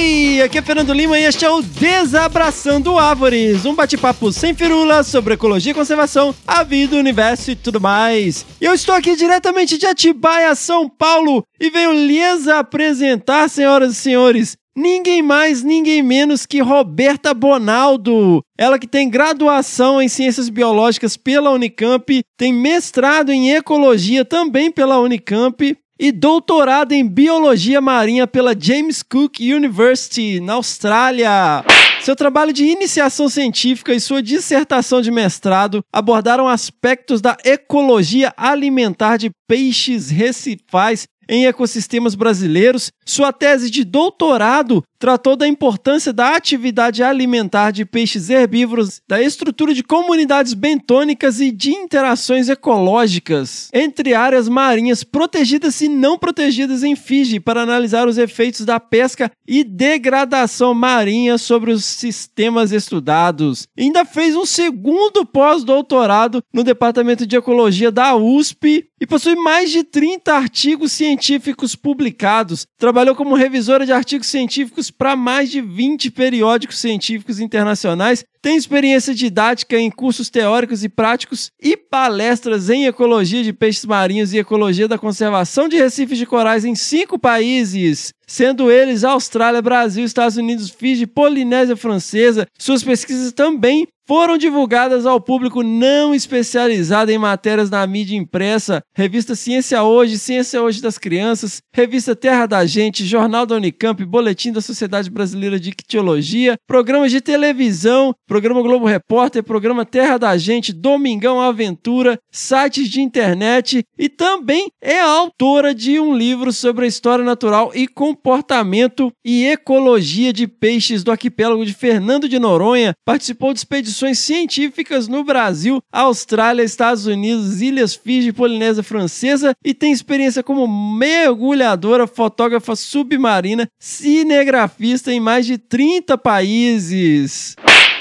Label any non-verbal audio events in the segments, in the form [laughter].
Howdy! Aqui é Fernando Lima e este é o Desabraçando Árvores, um bate-papo sem firula sobre ecologia e conservação, a vida, o universo e tudo mais. Eu estou aqui diretamente de Atibaia, São Paulo, e venho lhes apresentar, senhoras e senhores, ninguém mais, ninguém menos que Roberta Bonaldo. Ela que tem graduação em Ciências Biológicas pela Unicamp, tem mestrado em Ecologia também pela Unicamp e doutorado em Biologia Marinha pela James Cook University, na Austrália. Seu trabalho de iniciação científica e sua dissertação de mestrado abordaram aspectos da ecologia alimentar de peixes recifais em ecossistemas brasileiros. Sua tese de doutorado tratou da importância da atividade alimentar de peixes herbívoros, da estrutura de comunidades bentônicas e de interações ecológicas entre áreas marinhas protegidas e não protegidas em Fiji para analisar os efeitos da pesca e degradação marinha sobre os sistemas estudados. Ainda fez um segundo pós-doutorado no Departamento de Ecologia da USP e possui mais de 30 artigos científicos publicados. Trabalhou como revisora de artigos científicos para mais de 20 periódicos científicos internacionais. Tem experiência didática em cursos teóricos e práticos e palestras em ecologia de peixes marinhos e ecologia da conservação de recifes de corais em cinco países, sendo eles Austrália, Brasil, Estados Unidos, Fiji, Polinésia Francesa. Suas pesquisas também foram divulgadas ao público não especializado em matérias na mídia impressa, revista Ciência Hoje, Ciência Hoje das Crianças, revista Terra da Gente, Jornal da Unicamp, Boletim da Sociedade Brasileira de Ictiologia, programas de televisão, programa Globo Repórter, programa Terra da Gente, Domingão Aventura, sites de internet e também é autora de um livro sobre a história natural e comportamento e ecologia de peixes do arquipélago de Fernando de Noronha. Participou de expedições científicas no Brasil, Austrália, Estados Unidos, Ilhas Fiji, Polinésia Francesa e tem experiência como mergulhadora, fotógrafa submarina, cinegrafista em mais de 30 países.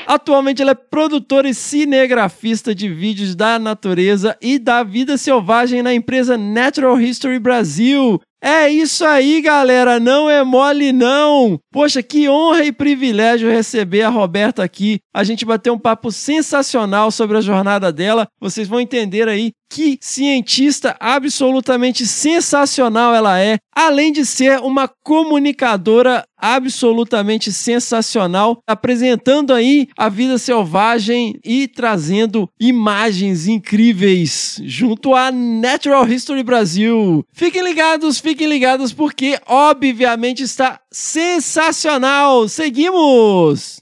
Atualmente ela é produtora e cinegrafista de vídeos da natureza e da vida selvagem na empresa Natural History Brasil. É isso aí, galera, não é mole não. Poxa, que honra e privilégio receber a Roberta aqui. A gente bateu um papo sensacional sobre a jornada dela. Vocês vão entender aí que cientista absolutamente sensacional ela é, além de ser uma comunicadora absolutamente sensacional, apresentando aí a vida selvagem e trazendo imagens incríveis junto à Natural History Brasil. Fiquem ligados, fiquem ligados porque obviamente está sensacional. Seguimos.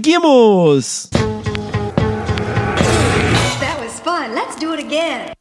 Seguimos! That was fun. Let's do it again.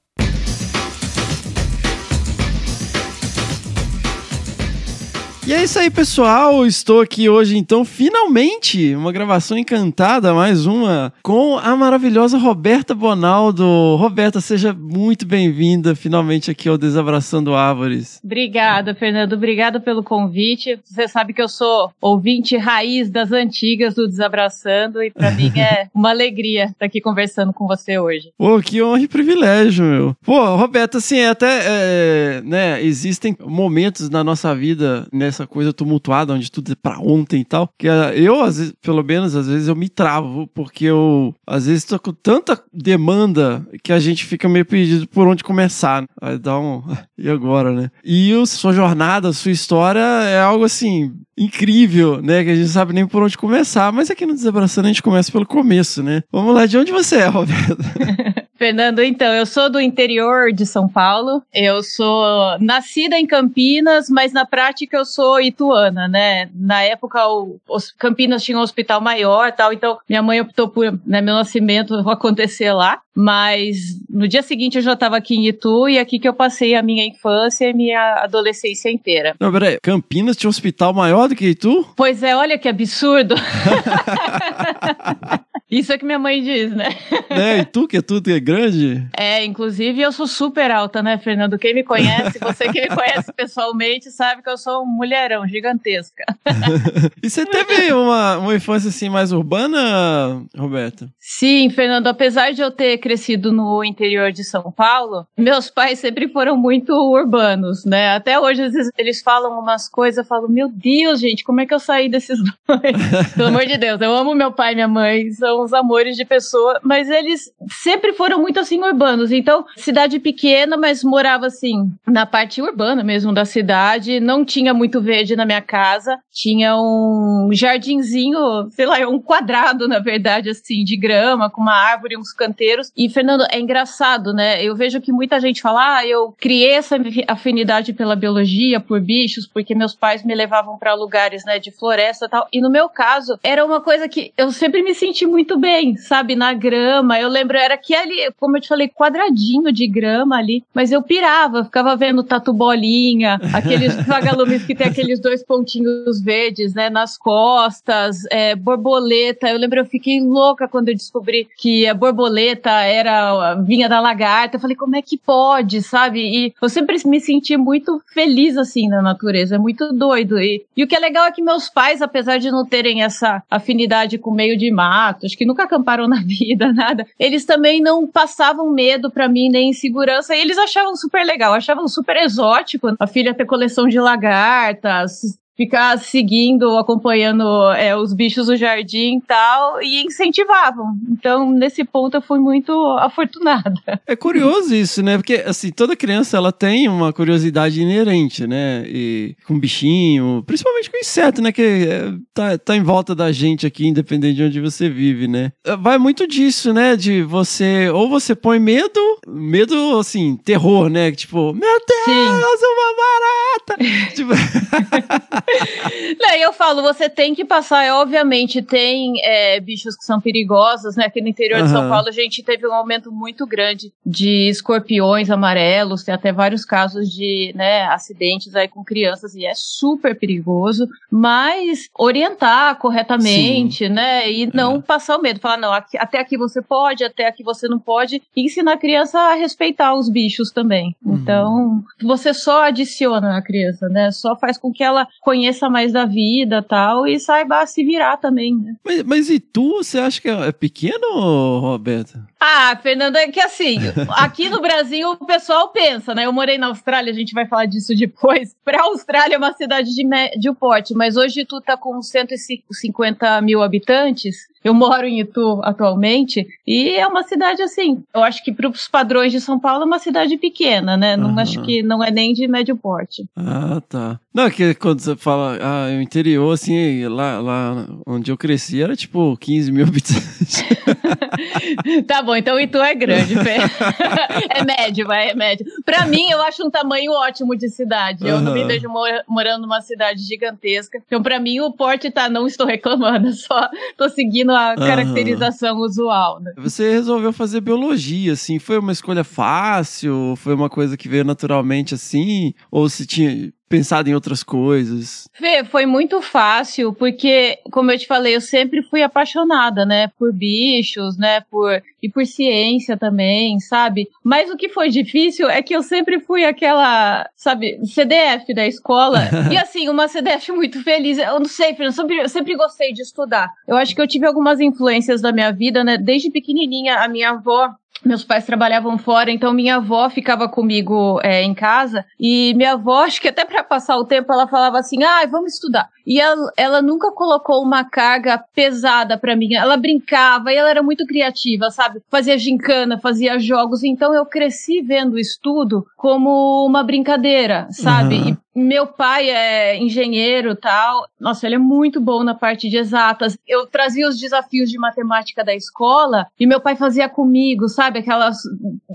E é isso aí, pessoal. Estou aqui hoje, então, finalmente, uma gravação encantada, mais uma, com a maravilhosa Roberta Bonaldo. Roberta, seja muito bem-vinda finalmente aqui ao Desabraçando Árvores. Obrigada, Fernando. Obrigada pelo convite. Você sabe que eu sou ouvinte raiz das antigas do Desabraçando e para mim é [laughs] uma alegria estar aqui conversando com você hoje. Pô, que honra e privilégio, meu. Pô, Roberta, assim, até, é, né, existem momentos na nossa vida, nessa coisa tumultuada, onde tudo é pra ontem e tal, que ah, eu, às vezes, pelo menos, às vezes eu me travo, porque eu, às vezes, tô com tanta demanda que a gente fica meio perdido por onde começar. Aí dá um... [laughs] E agora, né? E sua jornada, sua história é algo, assim, incrível, né? Que a gente sabe nem por onde começar, mas aqui no Desabraçando a gente começa pelo começo, né? Vamos lá, de onde você é, Roberto? [laughs] Fernando, então, eu sou do interior de São Paulo. Eu sou nascida em Campinas, mas na prática eu sou ituana, né? Na época, o, os Campinas tinha um hospital maior tal, então minha mãe optou por né, meu nascimento [laughs] acontecer lá. Mas no dia seguinte eu já estava aqui em Itu e é aqui que eu passei a minha infância e minha adolescência inteira. Não, peraí, Campinas tinha um hospital maior do que Itu? Pois é, olha que absurdo. [laughs] Isso é que minha mãe diz, né? né? Itu, que é tudo é grande? É, inclusive eu sou super alta, né, Fernando? Quem me conhece, [laughs] você que me conhece pessoalmente, sabe que eu sou um mulherão gigantesca. [laughs] e você teve uma, uma infância assim mais urbana, Roberto? Sim, Fernando, apesar de eu ter crescido no interior de São Paulo, meus pais sempre foram muito urbanos, né? Até hoje às vezes, eles falam umas coisas, eu falo, meu Deus, gente, como é que eu saí desses dois? [laughs] Pelo amor de Deus, eu amo meu pai e minha mãe, são uns amores de pessoa, mas eles sempre foram muito assim urbanos. Então, cidade pequena, mas morava assim na parte urbana mesmo da cidade, não tinha muito verde na minha casa, tinha um jardinzinho, sei lá, um quadrado, na verdade, assim, de grama, com uma árvore, uns canteiros. E, Fernando, é engraçado, né? Eu vejo que muita gente fala, ah, eu criei essa afinidade pela biologia, por bichos, porque meus pais me levavam para lugares, né, de floresta e tal. E no meu caso, era uma coisa que eu sempre me senti muito bem, sabe? Na grama. Eu lembro, era que ali, como eu te falei, quadradinho de grama ali. Mas eu pirava, ficava vendo tatu bolinha, aqueles [laughs] vagalumes que tem aqueles dois pontinhos verdes, né? Nas costas, é, borboleta. Eu lembro, eu fiquei louca quando eu descobri que a borboleta era vinha da lagarta. Eu falei, como é que pode, sabe? E eu sempre me senti muito feliz assim na natureza, é muito doido. E, e o que é legal é que meus pais, apesar de não terem essa afinidade com o meio de mato, que nunca acamparam na vida, [laughs] nada, eles também não passavam medo para mim, nem insegurança, e eles achavam super legal, achavam super exótico a filha ter coleção de lagartas, ficar seguindo, acompanhando é, os bichos do jardim e tal, e incentivavam. Então, nesse ponto, eu fui muito [laughs] afortunada. É curioso isso, né? Porque, assim, toda criança, ela tem uma curiosidade inerente, né? E com bichinho, principalmente com inseto, né? Que é, tá, tá em volta da gente aqui, independente de onde você vive, né? Vai muito disso, né? De você, ou você põe medo, medo, assim, terror, né? Tipo, meu Deus, Sim. uma barata! [laughs] tipo... [laughs] Não, eu falo, você tem que passar, é, obviamente, tem é, bichos que são perigosos, né? Aqui no interior de São. Paulo a gente teve um aumento muito grande de escorpiões amarelos, tem até vários casos de né, acidentes aí com crianças e é super perigoso, mas orientar corretamente, né? E não passar o medo, falar, não, aqui- até aqui você pode, até aqui você não pode, e ensinar a criança a respeitar os bichos também. Então, você só adiciona a criança, né? Só faz com que ela conheça mais da vida tal e saiba se virar também, né? Mas, mas e tu, você acha que é pequeno, Roberto? Ah, Fernanda, é que assim, [laughs] aqui no Brasil o pessoal pensa, né? Eu morei na Austrália, a gente vai falar disso depois. [laughs] Pra Austrália é uma cidade de médio porte, mas hoje tu tá com 150 mil habitantes. Eu moro em Itu atualmente e é uma cidade assim. Eu acho que para os padrões de São Paulo é uma cidade pequena, né? Não acho que não é nem de médio porte. Ah, tá. Não, é que quando você fala, ah, o interior, assim, lá, lá onde eu cresci era tipo 15 mil [laughs] habitantes. [laughs] Tá bom, então Itu é grande, [laughs] é médio, vai, é médio. Pra mim, eu acho um tamanho ótimo de cidade. Eu não me vejo mor- morando numa cidade gigantesca. Então, pra mim, o porte tá, não estou reclamando, só tô seguindo a caracterização usual, né? Você resolveu fazer biologia, assim, foi uma escolha fácil? Foi uma coisa que veio naturalmente assim? Ou se tinha pensado em outras coisas? Fê, foi muito fácil, porque, como eu te falei, eu sempre fui apaixonada, né, por bichos, né, por, e por ciência também, sabe? Mas o que foi difícil é que eu sempre fui aquela, sabe, CDF da escola, [laughs] e assim, uma CDF muito feliz. Eu não sei, Fê, eu sempre, eu sempre gostei de estudar. Eu acho que eu tive algumas influências da minha vida, né, desde pequenininha, a minha avó meus pais trabalhavam fora, então minha avó ficava comigo é, em casa e minha avó, [laughs] acho que até para passar o tempo, ela falava assim: ah, vamos estudar. E ela, ela nunca colocou uma carga pesada para mim. Ela brincava e ela era muito criativa, sabe? Fazia gincana, fazia jogos. Então eu cresci vendo o estudo como uma brincadeira, sabe? Uhum. Meu pai é engenheiro tal. Nossa, ele é muito bom na parte de exatas. Eu trazia os desafios de matemática da escola e meu pai fazia comigo, sabe? Aquelas.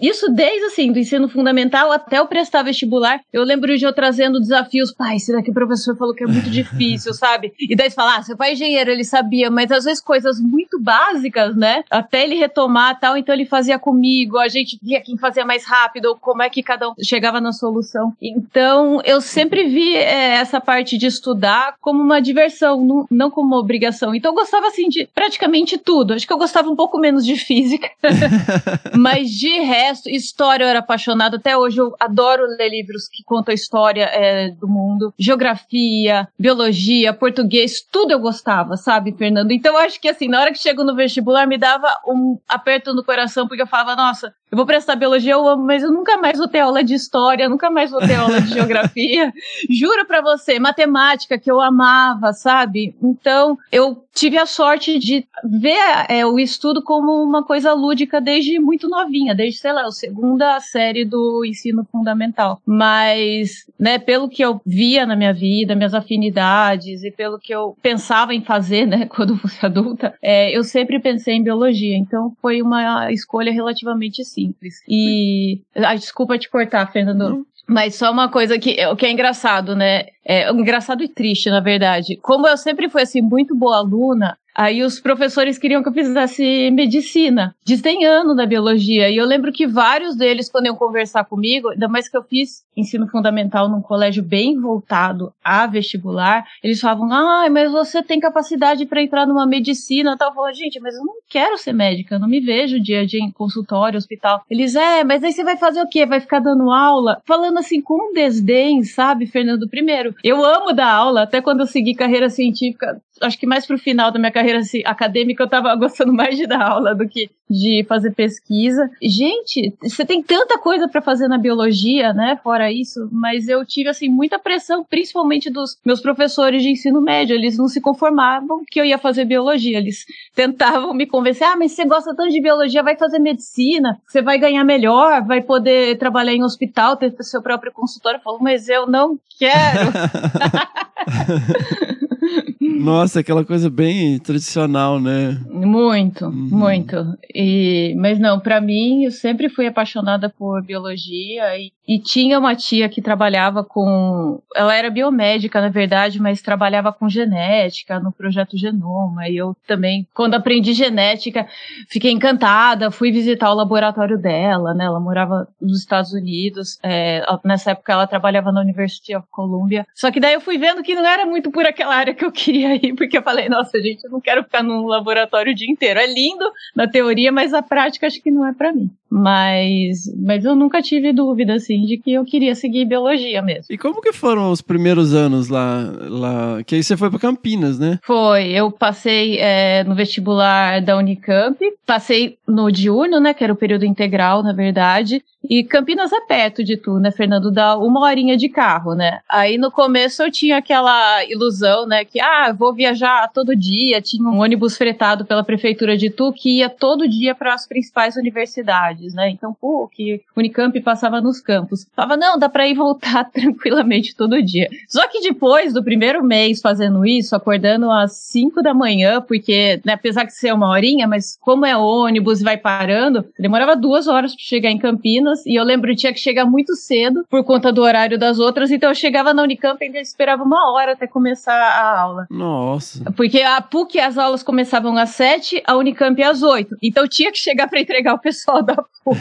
Isso desde assim, do ensino fundamental até eu prestar vestibular. Eu lembro de eu trazendo desafios. Pai, esse daqui o professor falou que é muito [laughs] difícil, sabe? E daí você fala, ah, seu pai é engenheiro, ele sabia, mas às vezes coisas muito básicas, né? Até ele retomar tal, então ele fazia comigo, a gente via quem fazia mais rápido, ou como é que cada um chegava na solução. Então, eu sempre vi é, essa parte de estudar como uma diversão, não, não como uma obrigação. Então, eu gostava, assim, de praticamente tudo. Acho que eu gostava um pouco menos de física. [laughs] Mas, de resto, história eu era apaixonada. Até hoje eu adoro ler livros que contam a história é, do mundo. Geografia, biologia, português, tudo eu gostava, sabe, Fernando? Então, eu acho que, assim, na hora que chego no vestibular, me dava um aperto no coração, porque eu falava, nossa, eu vou prestar biologia, eu amo, mas eu nunca mais vou ter aula de história, nunca mais vou ter aula de [laughs] geografia. Juro pra você, matemática que eu amava, sabe? Então, eu tive a sorte de ver é, o estudo como uma coisa lúdica desde muito novinha, desde, sei lá, a segunda série do ensino fundamental. Mas, né, pelo que eu via na minha vida, minhas afinidades e pelo que eu pensava em fazer, né, [laughs] quando fosse adulta, é, eu sempre pensei em biologia. Então, foi uma escolha relativamente simples. E, ai, desculpa te cortar, Fernando. Mas só uma coisa que, o que é engraçado, né? É engraçado e triste, na verdade. Como eu sempre fui assim muito boa aluna, aí os professores queriam que eu fizesse medicina, desdenhando da biologia. E eu lembro que vários deles, quando iam conversar comigo, ainda mais que eu fiz ensino fundamental num colégio bem voltado a vestibular, eles falavam: "Ah, mas você tem capacidade para entrar numa medicina". Tal, eu "Gente, mas eu não quero ser médica, eu não me vejo dia a dia em consultório, hospital". Eles: "É, mas aí você vai fazer o quê? Vai ficar dando aula?". Falando assim com desdém, sabe, Fernando? Primeiro, eu amo dar aula, até quando eu segui carreira científica, acho que mais pro final da minha carreira ci- acadêmica eu tava [laughs] gostando mais de dar aula do que de fazer pesquisa. Gente, você tem tanta coisa para fazer na biologia, né? Fora isso, mas eu tive assim muita pressão, principalmente dos meus professores de ensino médio. Eles não se conformavam que eu ia fazer biologia. Eles tentavam me convencer: "Ah, mas você gosta tanto de biologia, vai fazer medicina, você vai ganhar melhor, vai poder trabalhar em hospital, ter seu próprio consultório". Eu falo: "Mas eu não quero". [laughs] [laughs] Nossa, aquela coisa bem tradicional, né? Muito, muito. E, mas não, pra mim, eu sempre fui apaixonada por biologia e e tinha uma tia que trabalhava com. Ela era biomédica, na verdade, mas trabalhava com genética no projeto Genoma. E eu também, quando aprendi genética, fiquei encantada, fui visitar o laboratório dela, né? Ela morava nos Estados Unidos. É, nessa época ela trabalhava na University of Columbia. Só que daí eu fui vendo que não era muito por aquela área que eu queria ir, porque eu falei, nossa, gente, eu não quero ficar num laboratório o dia inteiro. É lindo na teoria, mas a prática acho que não é para mim. Mas, mas eu nunca tive dúvida, assim, de que eu queria seguir biologia mesmo. E como que foram os primeiros anos lá? lá? Que aí você foi para Campinas, né? Foi, eu passei é, no vestibular da Unicamp, passei no diurno, né, que era o período integral, na verdade, e Campinas é perto de tu, né, Fernando? Dá uma horinha de carro, né? Aí no começo eu tinha aquela ilusão, né, que, ah, vou viajar todo dia. Tinha um ônibus fretado pela prefeitura de Tu que ia todo dia para as principais universidades, né? Então, que Unicamp passava nos campos. Falava, não, dá para ir voltar [laughs] tranquilamente todo dia. Só que depois do primeiro mês fazendo isso, acordando às 5 da manhã, porque, né, apesar de ser uma horinha, mas como é ônibus e vai parando, demorava duas horas para chegar em Campinas e eu lembro que tinha que chegar muito cedo por conta do horário das outras, então eu chegava na Unicamp e ainda esperava uma hora até começar a aula. Nossa. Porque a PUC as aulas começavam às sete, a Unicamp às oito. Então eu tinha que chegar para entregar o pessoal da PUC.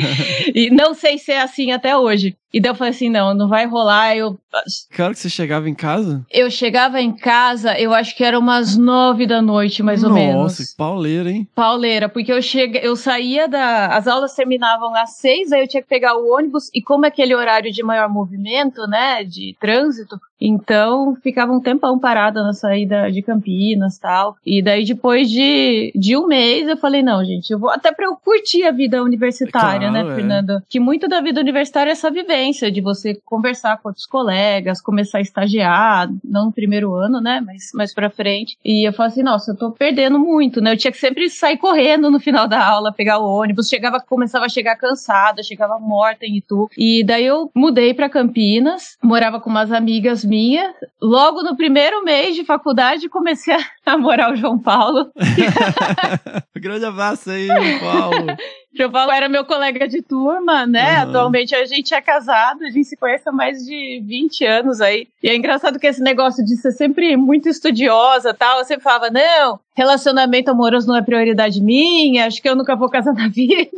[laughs] e não sei se é assim até hoje. E daí eu falei assim, não, não vai rolar. Eu... Hora que você chegava em casa? Eu chegava em casa, eu acho que era umas nove da noite, mais Nossa, ou menos. Nossa, pauleira, hein? Pauleira, porque eu chega, eu saía da. As aulas terminavam às seis, aí eu tinha que pegar o ônibus, e como é aquele horário de maior movimento, né? De trânsito, então ficava um tempão parada na saída de Campinas tal. E daí, depois de, de um mês, eu falei, não, gente, eu vou até pra eu curtir a vida universitária, Claro, né, é. Fernando? Que muito da vida universitária é essa vivência de você conversar com outros colegas, começar a estagiar, não no primeiro ano, né? Mas mais pra frente. E eu falei assim, nossa, eu tô perdendo muito, né? Eu tinha que sempre sair correndo no final da aula, pegar o ônibus, chegava, começava a chegar cansada, chegava morta em Itu. E daí eu mudei pra Campinas, morava com umas amigas minhas. Logo no primeiro mês de faculdade, comecei a [laughs] namorar o João Paulo. [laughs] Grande abraço aí, João Paulo. [laughs] João Paulo era meu colega de turma, né? Aham. Atualmente a gente é casado, a gente se conhece há mais de 20 anos aí. E é engraçado que esse negócio de ser sempre muito estudiosa e tal, eu sempre falava, não, relacionamento amoroso não é prioridade minha, acho que eu nunca vou casar na vida.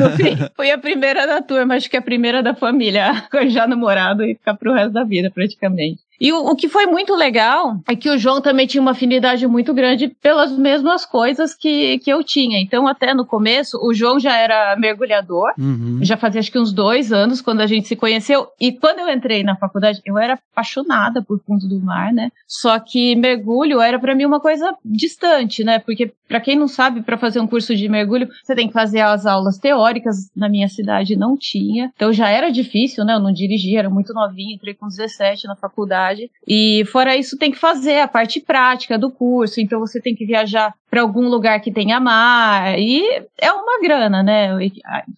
no fim, fui a primeira da turma, acho que a primeira da família a arranjar namorado e ficar pro resto da vida, praticamente. E o, o que foi muito legal é que o João também tinha uma afinidade muito grande pelas mesmas coisas que, que eu tinha. Então, até no começo, o João já era mergulhador, Uhum. já fazia acho que uns dois anos quando a gente se conheceu. E quando eu entrei na faculdade, eu era apaixonada por fundo do mar, né? Só que mergulho era para mim uma coisa distante, né? Porque para quem não sabe, para fazer um curso de mergulho, você tem que fazer as aulas teóricas. Na minha cidade não tinha. Então já era difícil, né? Eu não dirigia, era muito novinha, entrei com 17 na faculdade. E fora isso, tem que fazer a parte prática do curso. Então você tem que viajar para algum lugar que tenha mar. E é uma grana, né?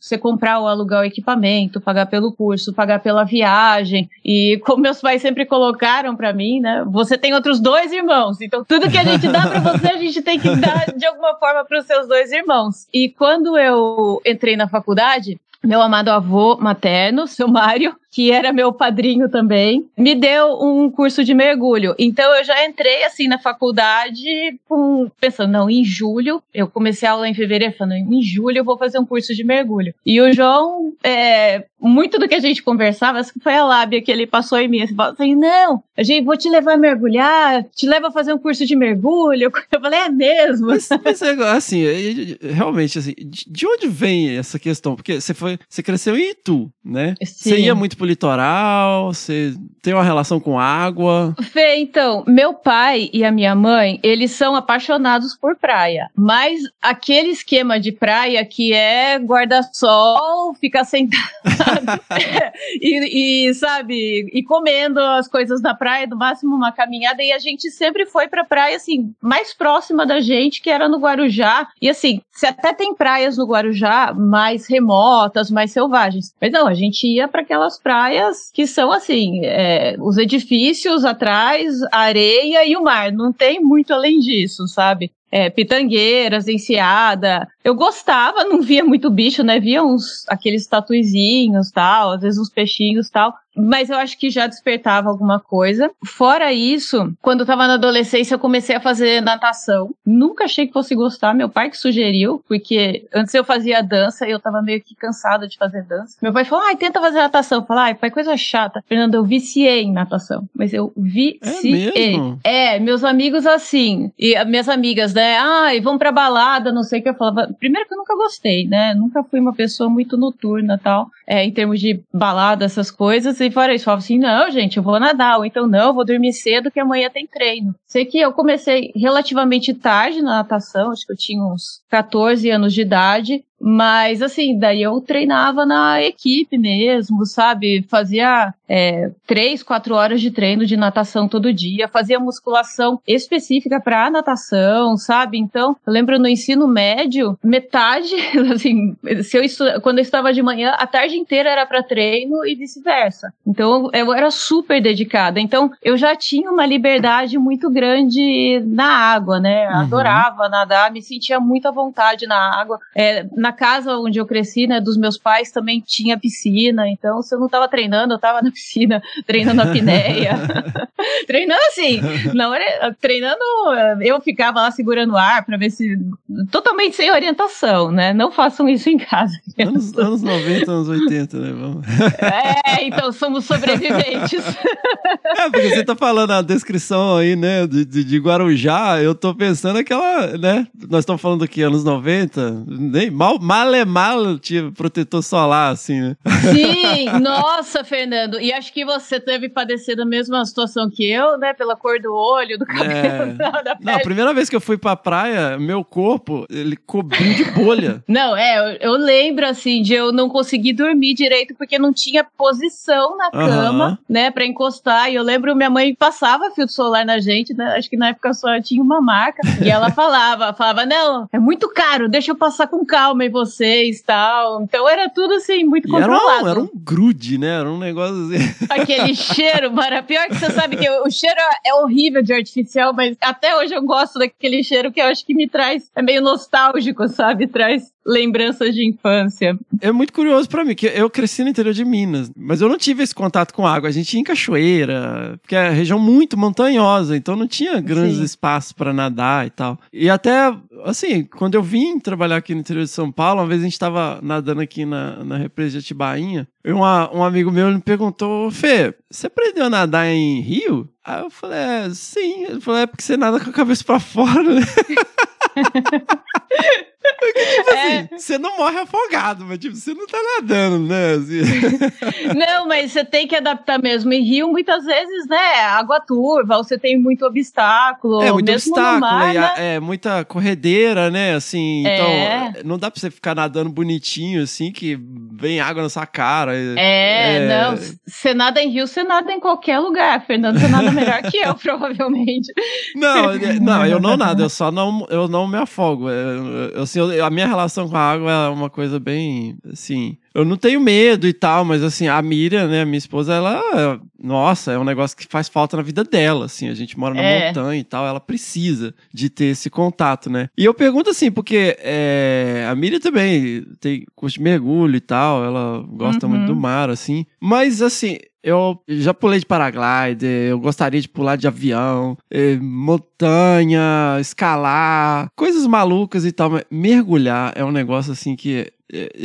Você comprar ou alugar o equipamento, pagar pelo curso, pagar pela viagem. E [laughs] como meus pais sempre colocaram para mim, né? Você tem outros dois irmãos. Então tudo que a gente dá para você, a gente tem que dar de alguma forma para os seus dois irmãos. E quando eu entrei na faculdade, meu amado avô materno, seu Mário, que era meu padrinho também, me deu um curso de mergulho. Então eu já entrei assim na faculdade com, pensando, não, em julho, eu comecei a aula em fevereiro, falando, em julho eu vou fazer um curso de mergulho. E o João, é, muito do que a gente conversava, foi a lábia que ele passou em mim, assim, assim, não, a gente vou te levar a mergulhar, te levo a fazer um curso de mergulho. [laughs] Eu falei, é mesmo? Mas, mas é, assim, é- é- realmente, assim, de de onde vem essa questão? Porque você foi, você cresceu em Itu, né? Sim. Você ia muito pro litoral, você tem uma relação com água. Fê, então, meu pai e a minha mãe, eles são apaixonados por praia. Mas aquele esquema de praia que é guarda-sol, ficar sentado [laughs] e, e, sabe, e comendo as coisas na praia, no máximo uma caminhada. E a gente sempre foi pra praia, assim, mais próxima da gente, que era no Guarujá. E assim, você até tem praias no Guarujá mais remotas, mais selvagens. Mas não, a gente ia para aquelas praias que são assim, é, os edifícios atrás, a areia e o mar. Não tem muito além disso, sabe? É, pitangueiras, enseada. Eu gostava, não via muito bicho, né? Via uns, aqueles tatuizinhos tal, às vezes uns peixinhos tal mas eu acho que já despertava alguma coisa. Fora isso, quando eu tava na adolescência, eu comecei a fazer natação. Nunca achei que fosse gostar, meu pai que sugeriu, porque antes eu fazia dança e eu tava meio que cansada de fazer dança. Meu pai falou, ai, tenta fazer natação. Eu falei, ai, pai, coisa chata. Fernando, eu viciei em natação, mas eu viciei. É, mesmo? é meus amigos assim, e minhas amigas, né, ai, vamos pra balada, não sei o que eu falava. Primeiro que eu nunca gostei, né, nunca fui uma pessoa muito noturna tal, é, em termos de balada, essas coisas, e fora isso, falava assim, não, gente, eu vou nadar, ou então não, eu vou dormir cedo que amanhã tem treino. Sei que eu comecei relativamente tarde na natação, acho que eu tinha uns 14 anos de idade, mas, assim, daí eu treinava na equipe mesmo, sabe? Fazia é, três, quatro horas de treino de natação todo dia, fazia musculação específica para natação, sabe? Então, eu lembro no ensino médio, metade, [laughs] assim, se eu estu... quando eu estava de manhã, a tarde inteira era para treino e vice-versa. Então, eu era super dedicada. Então, eu já tinha uma liberdade muito grande na água, né? Uhum. Adorava nadar, me sentia muito à vontade na água. É, na na casa onde eu cresci, né, dos meus pais também tinha piscina, então se eu não tava treinando, eu tava na piscina, [laughs] treinando a pinéia. [laughs] treinando assim, não era treinando, eu ficava lá segurando o ar para ver se totalmente sem orientação, né? Não façam isso em casa. Anos, anos 90, anos 80, né? Vamos. É, então somos sobreviventes. É, porque você tá falando a descrição aí, né, de, de, de Guarujá, eu tô pensando aquela, né, nós estamos falando aqui anos 90, nem mal mal, é mal tinha protetor solar, assim, né? Sim, nossa, Fernando. E acho que você deve padecer da mesma situação que eu, né? Pela cor do olho, do cabelo, é... [laughs] da, da Não, a primeira vez que eu fui pra praia, meu corpo, ele cobriu de bolha. [laughs] não, é, eu, eu, lembro, assim, de eu não conseguir dormir direito porque não tinha posição na cama, né? Pra encostar. E eu lembro, minha mãe passava filtro solar na gente, né? Acho que na época só tinha uma marca. E ela [laughs] falava, falava, não, é muito caro, deixa eu passar com calma vocês tal. Então era tudo assim, muito e controlado. Era um, era um grude, né? Era um negócio assim. [laughs] Aquele cheiro, mara. Pior que você sabe que o cheiro é horrível de artificial, mas até hoje eu gosto daquele cheiro que eu acho que me traz. É meio nostálgico, sabe? Traz lembranças de infância. É muito curioso para mim, que eu cresci no interior de Minas, mas eu não tive esse contato com água. A gente ia em cachoeira, porque é região muito montanhosa, então não tinha grandes Sim. espaços para nadar e tal. E até, assim, quando eu vim trabalhar aqui no interior de São Paulo, uma vez a gente estava nadando aqui na, na represa de Atibainha, e uma, um amigo meu me perguntou, Fê, você aprendeu a nadar em rio? Aí eu falei, é, sim. Ele falou, é porque você nada com a cabeça para fora, né? [laughs] Porque, tipo é. assim, você não morre afogado, mas tipo, você não tá nadando, né? Assim. [laughs] Não, mas você tem que adaptar mesmo. Em Rio, muitas vezes, né, água turva, você tem muito obstáculo. É, muito mesmo obstáculo, mar, né? é muita corredeira, né? Assim, é. então não dá pra você ficar nadando bonitinho, assim, que vem água na sua cara. É, é... não. Você nada em Rio, você nada em qualquer lugar, Fernando. Você nada melhor que eu, [laughs] provavelmente. Não, não, eu não [laughs] nado, eu só não, eu não me afogo. Eu, eu, assim, eu, a minha relação com a água é uma coisa bem, assim... Eu não tenho medo e tal, mas assim, a Miriam, né, minha esposa, ela... Nossa, é um negócio que faz falta na vida dela, assim. A gente mora na é. montanha e tal, ela precisa de ter esse contato, né? E eu pergunto assim, porque é, a Miriam também tem curso de mergulho e tal, ela gosta uhum. muito do mar, assim. Mas, assim, eu já pulei de paraglider, eu gostaria de pular de avião, eh, montanha, escalar, coisas malucas e tal, mas mergulhar é um negócio assim que é, é,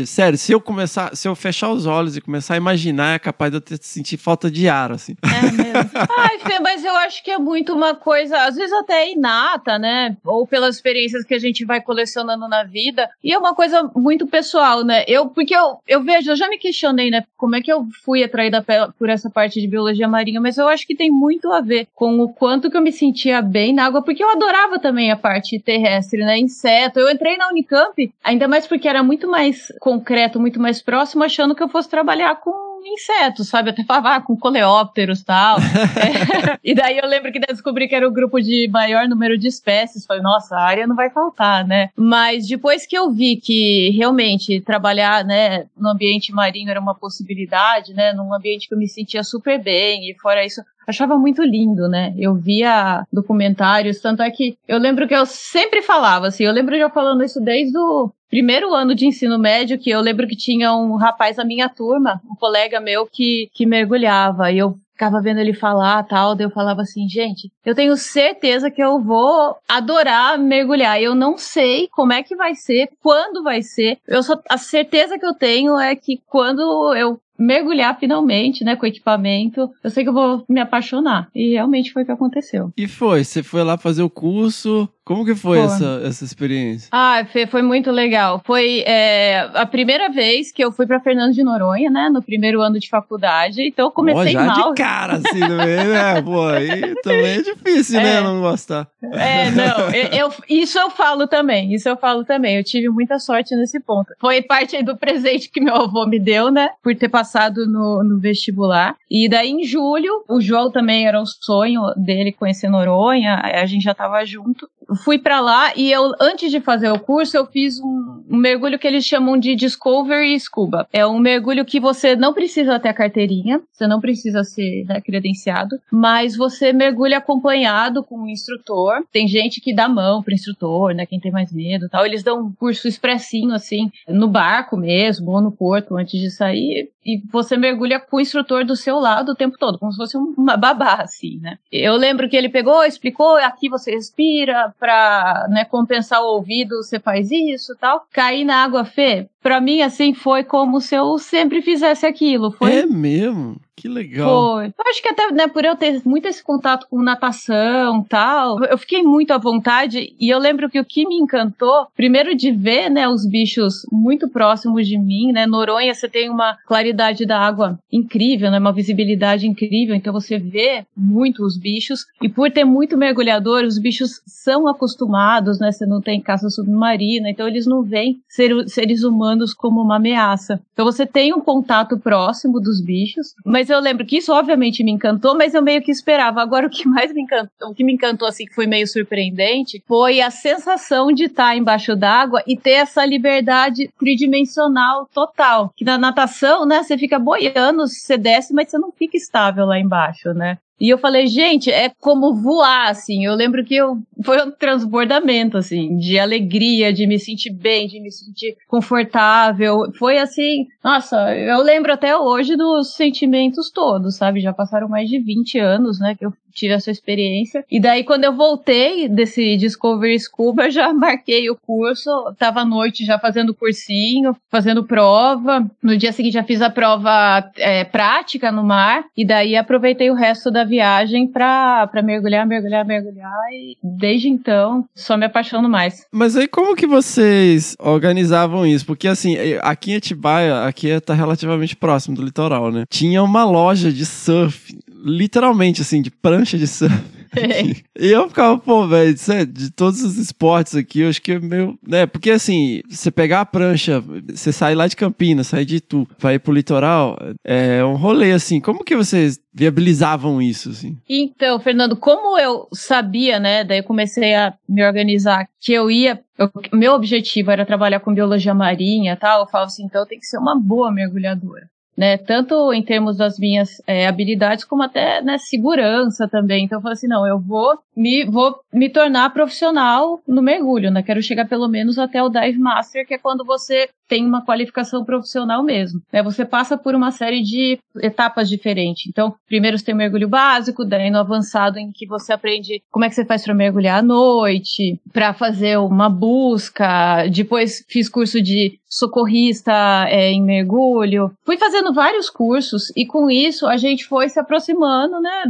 sério, se eu começar, se eu fechar os olhos e começar a imaginar, é capaz de eu ter, sentir falta de ar, assim. É mesmo. [laughs] Ai, Fê, mas eu acho que é muito uma coisa, às vezes até inata, né? Ou pelas experiências que a gente vai colecionando na vida. E é uma coisa muito pessoal, né? Eu, porque eu, eu vejo, eu já me questionei, né? Como é que eu fui atraída por essa parte de biologia marinha, mas eu acho que tem muito a ver com o quanto que eu me sentia bem na água, porque eu adorava também a parte terrestre, né? Inseto. Eu entrei na Unicamp, ainda mais porque era muito mais mais concreto, muito mais próximo, achando que eu fosse trabalhar com insetos, sabe? Até falava ah, com coleópteros e tal. [laughs] É. E daí eu lembro que descobri que era o grupo de maior número de espécies. Falei, nossa, a área não vai faltar, né? Mas depois que eu vi que realmente trabalhar, né, no ambiente marinho era uma possibilidade, né? Num ambiente que eu me sentia super bem, e fora isso, achava muito lindo, né? Eu via documentários, tanto é que eu lembro que eu sempre falava, assim, eu lembro já falando isso desde o primeiro ano de ensino médio, que eu lembro que tinha um rapaz na minha turma, um colega meu que, que mergulhava, e eu ficava vendo ele falar tal, daí eu falava assim, gente, eu tenho certeza que eu vou adorar mergulhar. Eu não sei como é que vai ser, quando vai ser. Eu só a certeza que eu tenho é que quando eu mergulhar finalmente, né, com o equipamento, eu sei que eu vou me apaixonar. E realmente foi o que aconteceu. E foi, você foi lá fazer o curso, como que foi essa, essa experiência? Ah, Fê, foi muito legal. Foi é, a primeira vez que eu fui para Fernando de Noronha, né? No primeiro ano de faculdade. Então eu comecei oh, já mal. de cara, assim, [laughs] também, né? Pô, aí também é difícil, né, é. né? Não gostar. É, não. Eu, eu, isso eu falo também. Isso eu falo também. Eu tive muita sorte nesse ponto. Foi parte do presente que meu avô me deu, né? Por ter passado no, no vestibular. E daí, em julho, o João também era o sonho dele conhecer Noronha. A gente já tava junto fui para lá e eu, antes de fazer o curso, eu fiz um, um, mergulho que eles chamam de Discovery Scuba. É um mergulho que você não precisa ter a carteirinha, você não precisa ser né, credenciado, mas você mergulha acompanhado com um instrutor. Tem gente que dá mão pro instrutor, né? Quem tem mais medo tal. Eles dão um curso expressinho, assim, no barco mesmo, ou no porto, antes de sair e você mergulha com o instrutor do seu lado o tempo todo, como se fosse uma babá, assim, né? Eu lembro que ele pegou, explicou, aqui você respira, pra né, compensar o ouvido, você faz isso tal. Cair na água, Fê, pra mim, assim, foi como se eu sempre fizesse aquilo. Foi... É mesmo? Que legal. Foi. Eu acho que até, né, por eu ter muito esse contato com natação tal, eu fiquei muito à vontade e eu lembro que o que me encantou, primeiro de ver, né, os bichos muito próximos de mim, né, Noronha você tem uma claridade da água incrível, né, uma visibilidade incrível, então você vê muito os bichos e por ter muito mergulhador, os bichos são acostumados, né, você não tem caça submarina, então eles não veem ser, seres humanos como uma ameaça. Então você tem um contato próximo dos bichos, mas mas eu lembro que isso obviamente me encantou, mas eu meio que esperava. Agora o que mais me encantou, o que me encantou assim que foi meio surpreendente, foi a sensação de estar embaixo d'água e ter essa liberdade tridimensional total. Que na natação, né, você fica boiando, você desce, mas você não fica estável lá embaixo, né? E eu falei, gente, é como voar, assim. Eu lembro que eu, foi um transbordamento, assim, de alegria, de me sentir bem, de me sentir confortável. Foi assim, nossa, eu lembro até hoje dos sentimentos todos, sabe? Já passaram mais de 20 anos, né, que eu tive essa experiência. E daí, quando eu voltei desse Discovery Scuba, [laughs] já marquei o curso. Tava à noite já fazendo cursinho, fazendo prova. No dia seguinte já fiz a prova é, prática no mar. E daí aproveitei o resto da viagem pra, pra mergulhar, mergulhar, mergulhar. E desde então, só me apaixono mais. Mas aí, como que vocês organizavam isso? Porque assim, aqui em Atibaia, aqui tá relativamente próximo do litoral, né? Tinha uma loja de surf literalmente, assim, de prancha de surf. [laughs] e eu ficava, pô, velho, de todos os esportes aqui, eu acho que é meio. Né? Porque assim, você pegar a prancha, você sai lá de Campinas, sai de Itu, vai ir pro litoral, é um rolê assim. Como que vocês viabilizavam isso, assim? Então, Fernando, como eu sabia, né? Daí eu comecei a me organizar que eu ia. Eu, meu objetivo era trabalhar com biologia marinha e tal. Eu falo assim, então tem que ser uma boa mergulhadora né? Tanto em termos das minhas é, habilidades, como até né, segurança também. Então eu falei assim, não, eu vou me, vou me tornar profissional no mergulho, né? Quero chegar pelo menos até o Dive Master, que é quando você tem uma qualificação profissional mesmo. Né? Você passa por uma série de etapas diferentes. Então, primeiro você tem o mergulho básico, daí no avançado em que você aprende como é que você faz para mergulhar à noite, para fazer uma busca. Depois fiz curso de socorrista é, em mergulho. Fui fazendo vários cursos e com isso a gente foi se aproximando, né?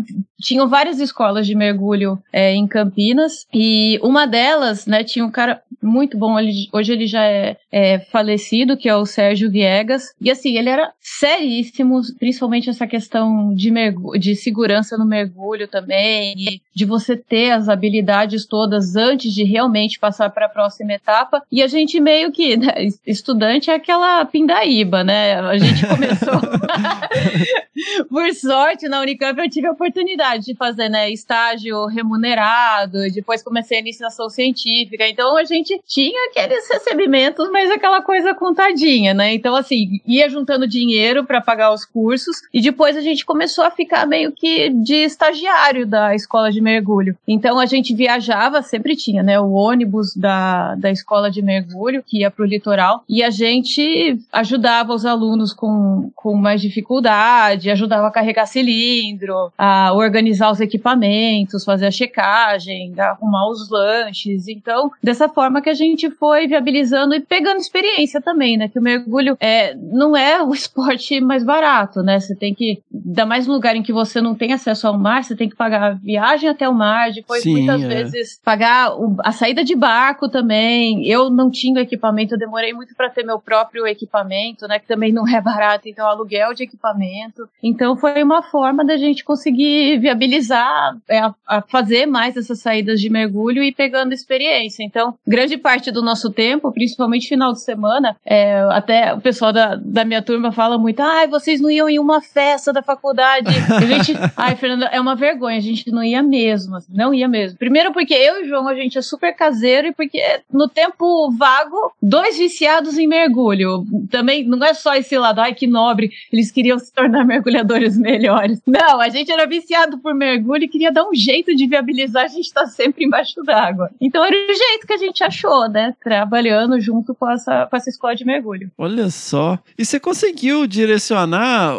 Tinham várias escolas de mergulho é, em Campinas e uma delas, né, tinha um cara muito bom, ele, hoje ele já é, é, falecido, que é o Sérgio Viegas, e assim, ele era seríssimo, principalmente essa questão de, de segurança no mergulho também, e de você ter as habilidades todas antes de realmente passar para a próxima etapa, e a gente meio que, né, estudante é aquela pindaíba, né, a gente começou, [laughs] [laughs] por sorte, na Unicamp eu tive a oportunidade de fazer, né, estágio remunerado, depois comecei a iniciação científica, então a gente tinha aqueles recebimentos, mas aquela coisa contadinha, né? Então, assim, ia juntando dinheiro para pagar os cursos e depois a gente começou a ficar meio que de estagiário da escola de mergulho. Então, a gente viajava, sempre tinha, né? O ônibus da, da escola de mergulho que ia para o litoral e a gente ajudava os alunos com, com mais dificuldade, ajudava a carregar cilindro, a organizar os equipamentos, fazer a checagem, arrumar os lanches. Então, dessa forma que a gente foi viabilizando e pegando experiência também, né? Que o mergulho é, não é o [laughs] esporte mais barato, né? Você tem que, ainda mais no lugar em que você não tem acesso ao mar, você tem que pagar a viagem até o mar, depois Sim, muitas é. vezes pagar a saída de barco também. Eu não tinha equipamento, eu demorei muito para ter meu próprio equipamento, né? Que também não é [laughs] barato, então aluguel de equipamento. Então foi uma forma da gente conseguir viabilizar, é, a, a fazer mais essas saídas de mergulho e pegando experiência. Então, grande grande parte do nosso tempo, principalmente final de semana, é, até o pessoal da, da minha turma fala muito, ai, vocês não iam em uma festa da faculdade. [laughs] A gente, ai, Fernanda, é uma vergonha, a gente não ia mesmo, assim, não ia mesmo. Primeiro porque eu e o João, a gente é super caseiro e porque no tempo vago, dois viciados em mergulho. Também não é só esse lado, ai, que nobre, eles queriam se tornar [laughs] mergulhadores melhores. Não, a gente era viciado por mergulho e queria dar um jeito de viabilizar a gente estar tá sempre embaixo d'água. Então era o jeito que a gente achou achou, né? Trabalhando junto com essa, com essa escola de mergulho. Olha só. E você conseguiu direcionar,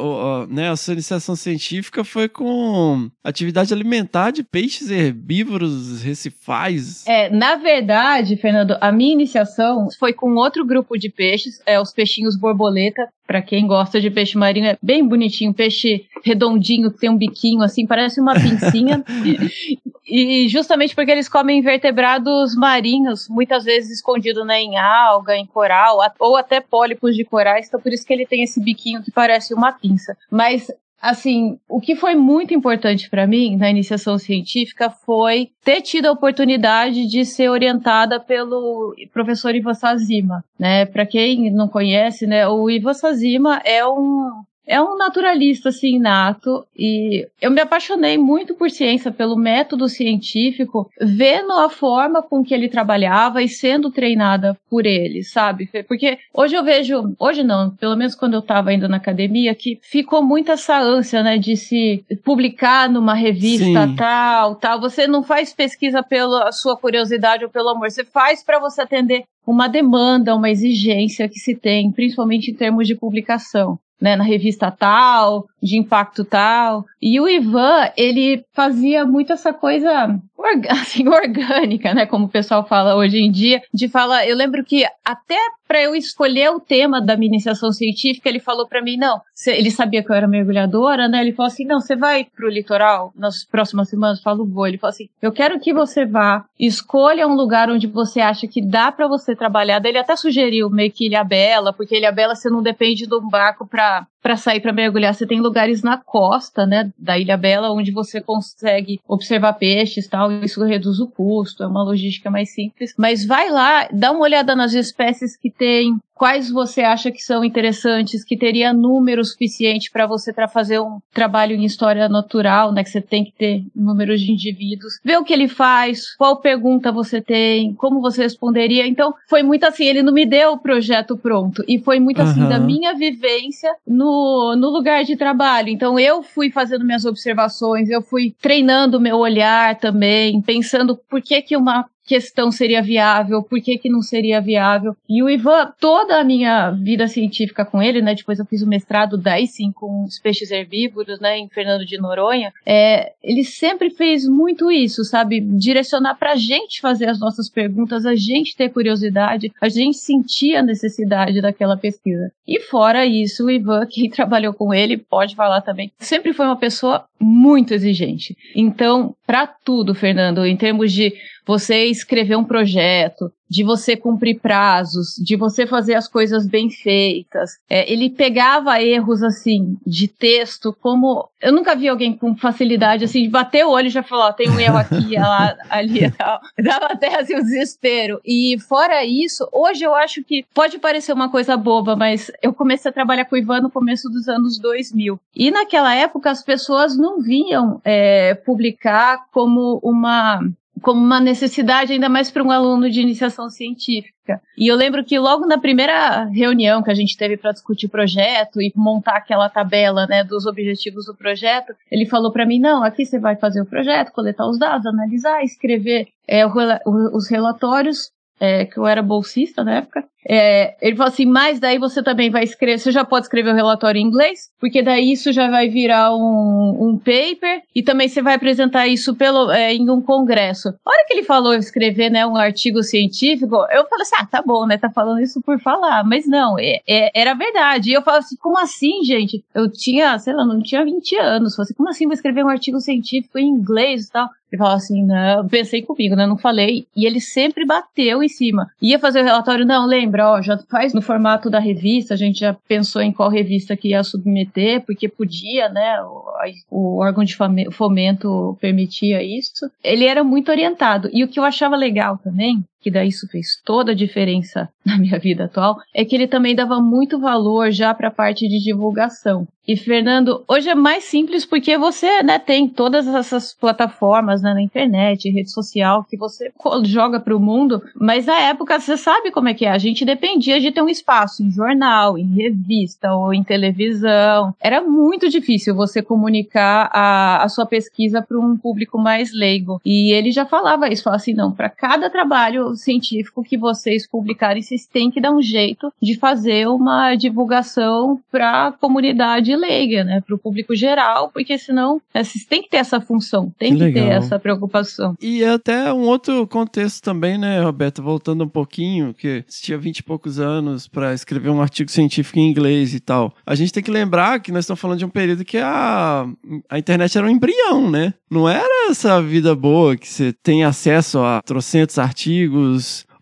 né? A sua iniciação científica foi com atividade alimentar de peixes herbívoros recifais. É, na verdade, Fernando, a minha iniciação foi com outro grupo de peixes, é, os peixinhos borboleta, para quem gosta de peixe marinho, é bem bonitinho, peixe redondinho, que tem um biquinho assim, parece uma pincinha. [laughs] e justamente porque eles comem invertebrados marinhos, muitas vezes escondido né, em alga, em coral, ou até pólipos de corais, então por isso que ele tem esse biquinho que parece uma pinça. Mas assim, o que foi muito importante para mim na iniciação científica foi ter tido a oportunidade de ser orientada pelo professor Ivo Sazima, né? Para quem não conhece, né, o Ivo Sazima é um é um naturalista assim inato e eu me apaixonei muito por ciência pelo método científico, vendo a forma com que ele trabalhava e sendo treinada por ele, sabe? Porque hoje eu vejo, hoje não, pelo menos quando eu estava ainda na academia, que ficou muito essa ânsia, né, de se publicar numa revista Sim. tal, tal. Você não faz pesquisa pela sua curiosidade ou pelo amor, você faz para você atender uma demanda, uma exigência que se tem, principalmente em termos de publicação né, na revista tal, de impacto tal. E o Ivan, ele fazia muito essa coisa [laughs] assim, orgânica, né, como o pessoal fala hoje em dia, de falar, eu lembro que até para eu escolher o tema da minha iniciação científica, ele falou para mim, não, ele sabia que eu era mergulhadora, né, ele falou assim, não, você vai pro litoral nas próximas semanas? Eu falo, vou. Ele falou assim, eu quero que você vá, escolha um lugar onde você acha que dá para você trabalhar. Daí ele até sugeriu meio que Ilha Bela, porque Ilha Bela você não depende de um barco para para sair para mergulhar, você tem lugares na costa, né, da Ilha Bela, onde você consegue observar peixes, tal, isso reduz o custo, é uma logística mais simples. Mas vai lá, dá uma olhada nas espécies que tem, quais você acha que são interessantes, que teria número suficiente para você para fazer um trabalho em história natural, né, que você tem que ter números de indivíduos, ver o que ele faz, qual pergunta você tem, como você responderia. Então, foi muito assim, ele não me deu o projeto pronto e foi muito uhum. assim da minha vivência no, no lugar de trabalho. Então, eu fui fazendo minhas observações, eu fui treinando meu olhar também, pensando por que que uma questão seria viável, por que, que não seria viável. E o Ivan, toda a minha vida científica com ele, né? Depois eu fiz o mestrado daí sim com os peixes herbívoros, né? Em Fernando de Noronha. É, ele sempre fez muito isso, sabe? Direcionar pra gente fazer as nossas perguntas, a gente ter curiosidade, a gente sentir a necessidade daquela pesquisa. E fora isso, o Ivan, [laughs] quem trabalhou com ele, pode falar também, sempre foi uma pessoa muito exigente. Então, para tudo, Fernando, em termos de você escrever um projeto, de você cumprir prazos, de você fazer as coisas bem feitas. É, ele pegava erros assim de texto, como eu nunca vi alguém com facilidade assim de bater o olho e já falar, tem um erro aqui, lá, [laughs] ali, tal. Dava até assim o um desespero. E fora isso, hoje eu acho que pode parecer uma coisa boba, mas eu comecei a trabalhar com o Ivan no começo dos anos 2000. E naquela época as pessoas não vinham é, publicar como uma como uma necessidade, ainda mais para um aluno de iniciação científica. E eu lembro que logo na primeira reunião que a gente teve para discutir o projeto e montar aquela tabela né, dos objetivos do projeto, ele falou para mim: não, aqui você vai fazer o projeto, coletar os dados, analisar, escrever é, os relatórios, é, que eu era bolsista na época, é, ele falou assim, mas daí você também vai escrever, você já pode escrever o relatório em inglês, porque daí isso já vai virar um, um paper, e também você vai apresentar isso pelo, é, em um congresso. A hora que ele falou escrever né, um artigo científico, eu falei assim, ah, tá bom, né, tá falando isso por falar, mas não, é, é, era verdade. E eu falo assim, como assim, gente? Eu tinha, sei lá, não tinha 20 anos, falei assim, como assim vou escrever um artigo científico em inglês e tal? Ele falou assim, não, pensei comigo, né, não falei, e ele sempre bateu em cima. Ia fazer o relatório, não, lembra? Lembra, ó, já faz no formato da revista, a gente já pensou em qual revista que ia submeter, porque podia, né, o, o órgão de fomento permitia isso. Ele era muito orientado. E o que eu achava legal também que daí isso fez toda a diferença [laughs] na minha vida atual, é que ele também dava muito valor já para a parte de divulgação. E Fernando, hoje é mais simples porque você, né, tem todas essas plataformas né, na internet, rede social que você joga para o mundo, mas na época você sabe como é que é. A gente dependia de ter um espaço em jornal, em revista ou em televisão. Era muito difícil você comunicar a, a sua pesquisa para um público mais leigo. E ele já falava isso, falava assim, não, para cada trabalho científico que vocês publicarem, vocês têm que dar um jeito de fazer uma divulgação para a comunidade leiga, né, para o público geral, porque senão né, vocês têm que ter essa função, tem que, que ter essa preocupação. E até um outro contexto também, né, Roberto, voltando um pouquinho, que você tinha vinte e poucos anos para escrever um artigo científico em inglês e tal. A gente tem que lembrar que nós estamos falando de um período que a, a internet era um embrião, né? Não era essa vida boa que você tem acesso a trocentos artigos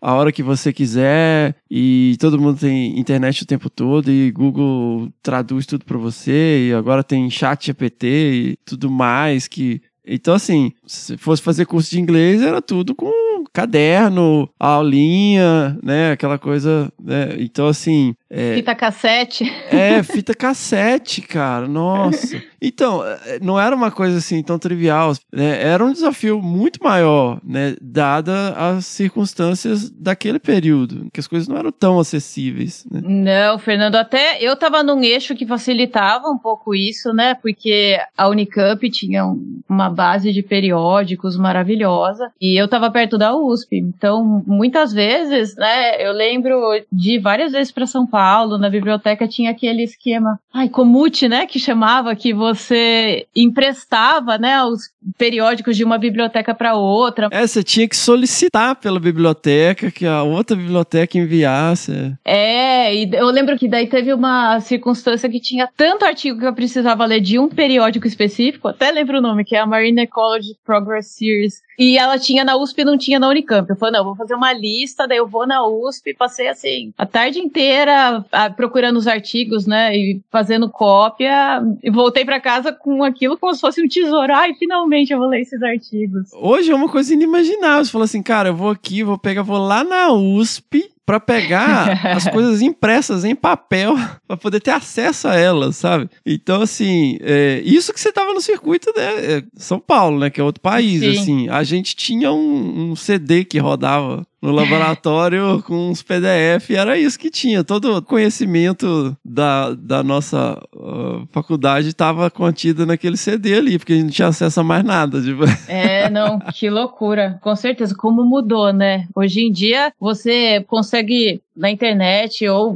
a hora que você quiser e todo mundo tem internet o tempo todo e Google traduz tudo para você e agora tem chat GPT e tudo mais que então assim, se fosse fazer curso de inglês era tudo com caderno, aulinha, né, aquela coisa, né? Então assim, é, fita cassete. É, fita cassete, cara. Nossa. [laughs] Então, é, não era uma coisa assim tão trivial. Né? Era um desafio muito maior, né? Dada as circunstâncias daquele período, que as coisas não eram tão acessíveis. Né? Não, Fernando, até eu tava num eixo que facilitava um pouco isso, né? Porque a Unicamp tinha uma base de periódicos maravilhosa e eu tava perto da USP. Então, muitas vezes, né? Eu lembro de várias vezes para São Paulo Paulo, na biblioteca, tinha aquele esquema, ai, comute, né, que chamava, que você emprestava, né, os periódicos de uma biblioteca para outra. É, você tinha que solicitar pela biblioteca, que a outra biblioteca enviasse. É, e eu lembro que daí teve uma circunstância que tinha tanto artigo que eu precisava ler de um periódico específico, até lembro o nome, que é a Marine Ecology Progress Series, e ela tinha na USP e não tinha na Unicamp. Eu falei, não, vou fazer uma lista, daí eu vou na USP, passei assim, a tarde inteira procurando os artigos, né, e fazendo cópia, e voltei para casa com aquilo como se fosse um tesouro. Ai, finalmente eu vou ler esses artigos. Hoje é uma coisa inimaginável. Você falou assim, cara, eu vou aqui, vou pegar, vou lá na USP, para pegar [laughs] as coisas impressas em papel [laughs] para poder ter acesso a elas, sabe? Então, assim, é, isso que você tava no circuito, né? É São Paulo, né? Que é outro país, Sim. assim. A gente tinha um, um CD que rodava no laboratório [laughs] com uns PDF, e era isso que tinha. Todo o conhecimento da, da nossa uh, faculdade estava contido naquele CD ali, porque a gente não tinha acesso a mais nada. Tipo. [laughs] É, não, que loucura. Com certeza, como mudou, né? Hoje em dia, você consegue na internet ou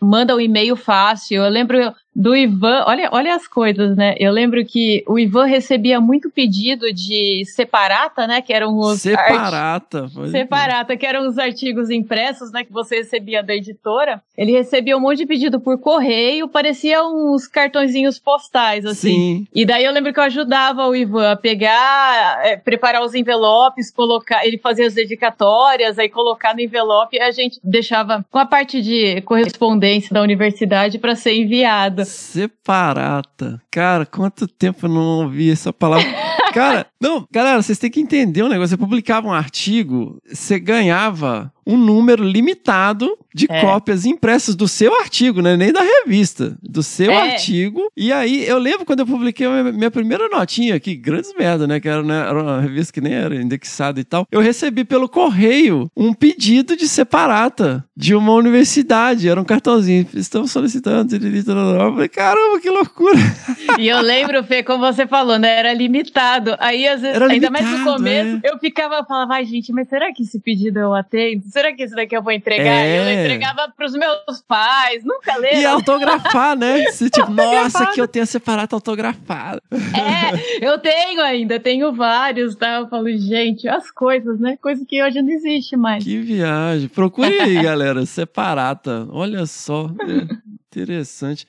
manda um e-mail fácil. Eu lembro do Ivan, olha, olha as coisas, né? Eu lembro que o Ivan recebia muito pedido de separata, né? Que eram os. Separata. Arti... Separata, que eram os artigos impressos, né? Que você recebia da editora. Ele recebia um monte de pedido por correio, parecia uns cartõezinhos postais, assim. Sim. E daí eu lembro que eu ajudava o Ivan a pegar, é, preparar os envelopes, colocar. Ele fazia as dedicatórias, aí colocar no envelope e a gente deixava com a parte de correspondência da universidade para ser enviado. Separata. Cara, quanto tempo eu não ouvi essa palavra. [laughs] Cara, [laughs] não, galera, vocês têm que entender um negócio. Você publicava um artigo, você ganhava um número limitado de é. cópias impressas do seu artigo, né? Nem da revista, do seu é. artigo. E aí, eu lembro quando eu publiquei minha primeira notinha, que grandes merda, né? Que era, né? era uma revista que nem era indexada e tal. Eu recebi pelo correio um pedido de separata de uma universidade. Era um cartãozinho. Estamos solicitando. Eu falei, caramba, que loucura. E eu lembro, Fê, como você falou, né? Era limitado. Aí, às vezes, ainda limitado, mais no começo, é. eu ficava falando, ai, gente, mas será que esse pedido eu atendo? Será que esse daqui eu vou entregar? É. Eu entregava pros meus pais, nunca leram. E autografar, né? [laughs] Se, tipo, nossa, que eu tenho separado autografado. É, eu tenho ainda, tenho vários, tá? Eu falo, gente, as coisas, né? Coisa que hoje não existe mais. Que viagem. Procure aí, galera, separata. Olha só, é [laughs] interessante.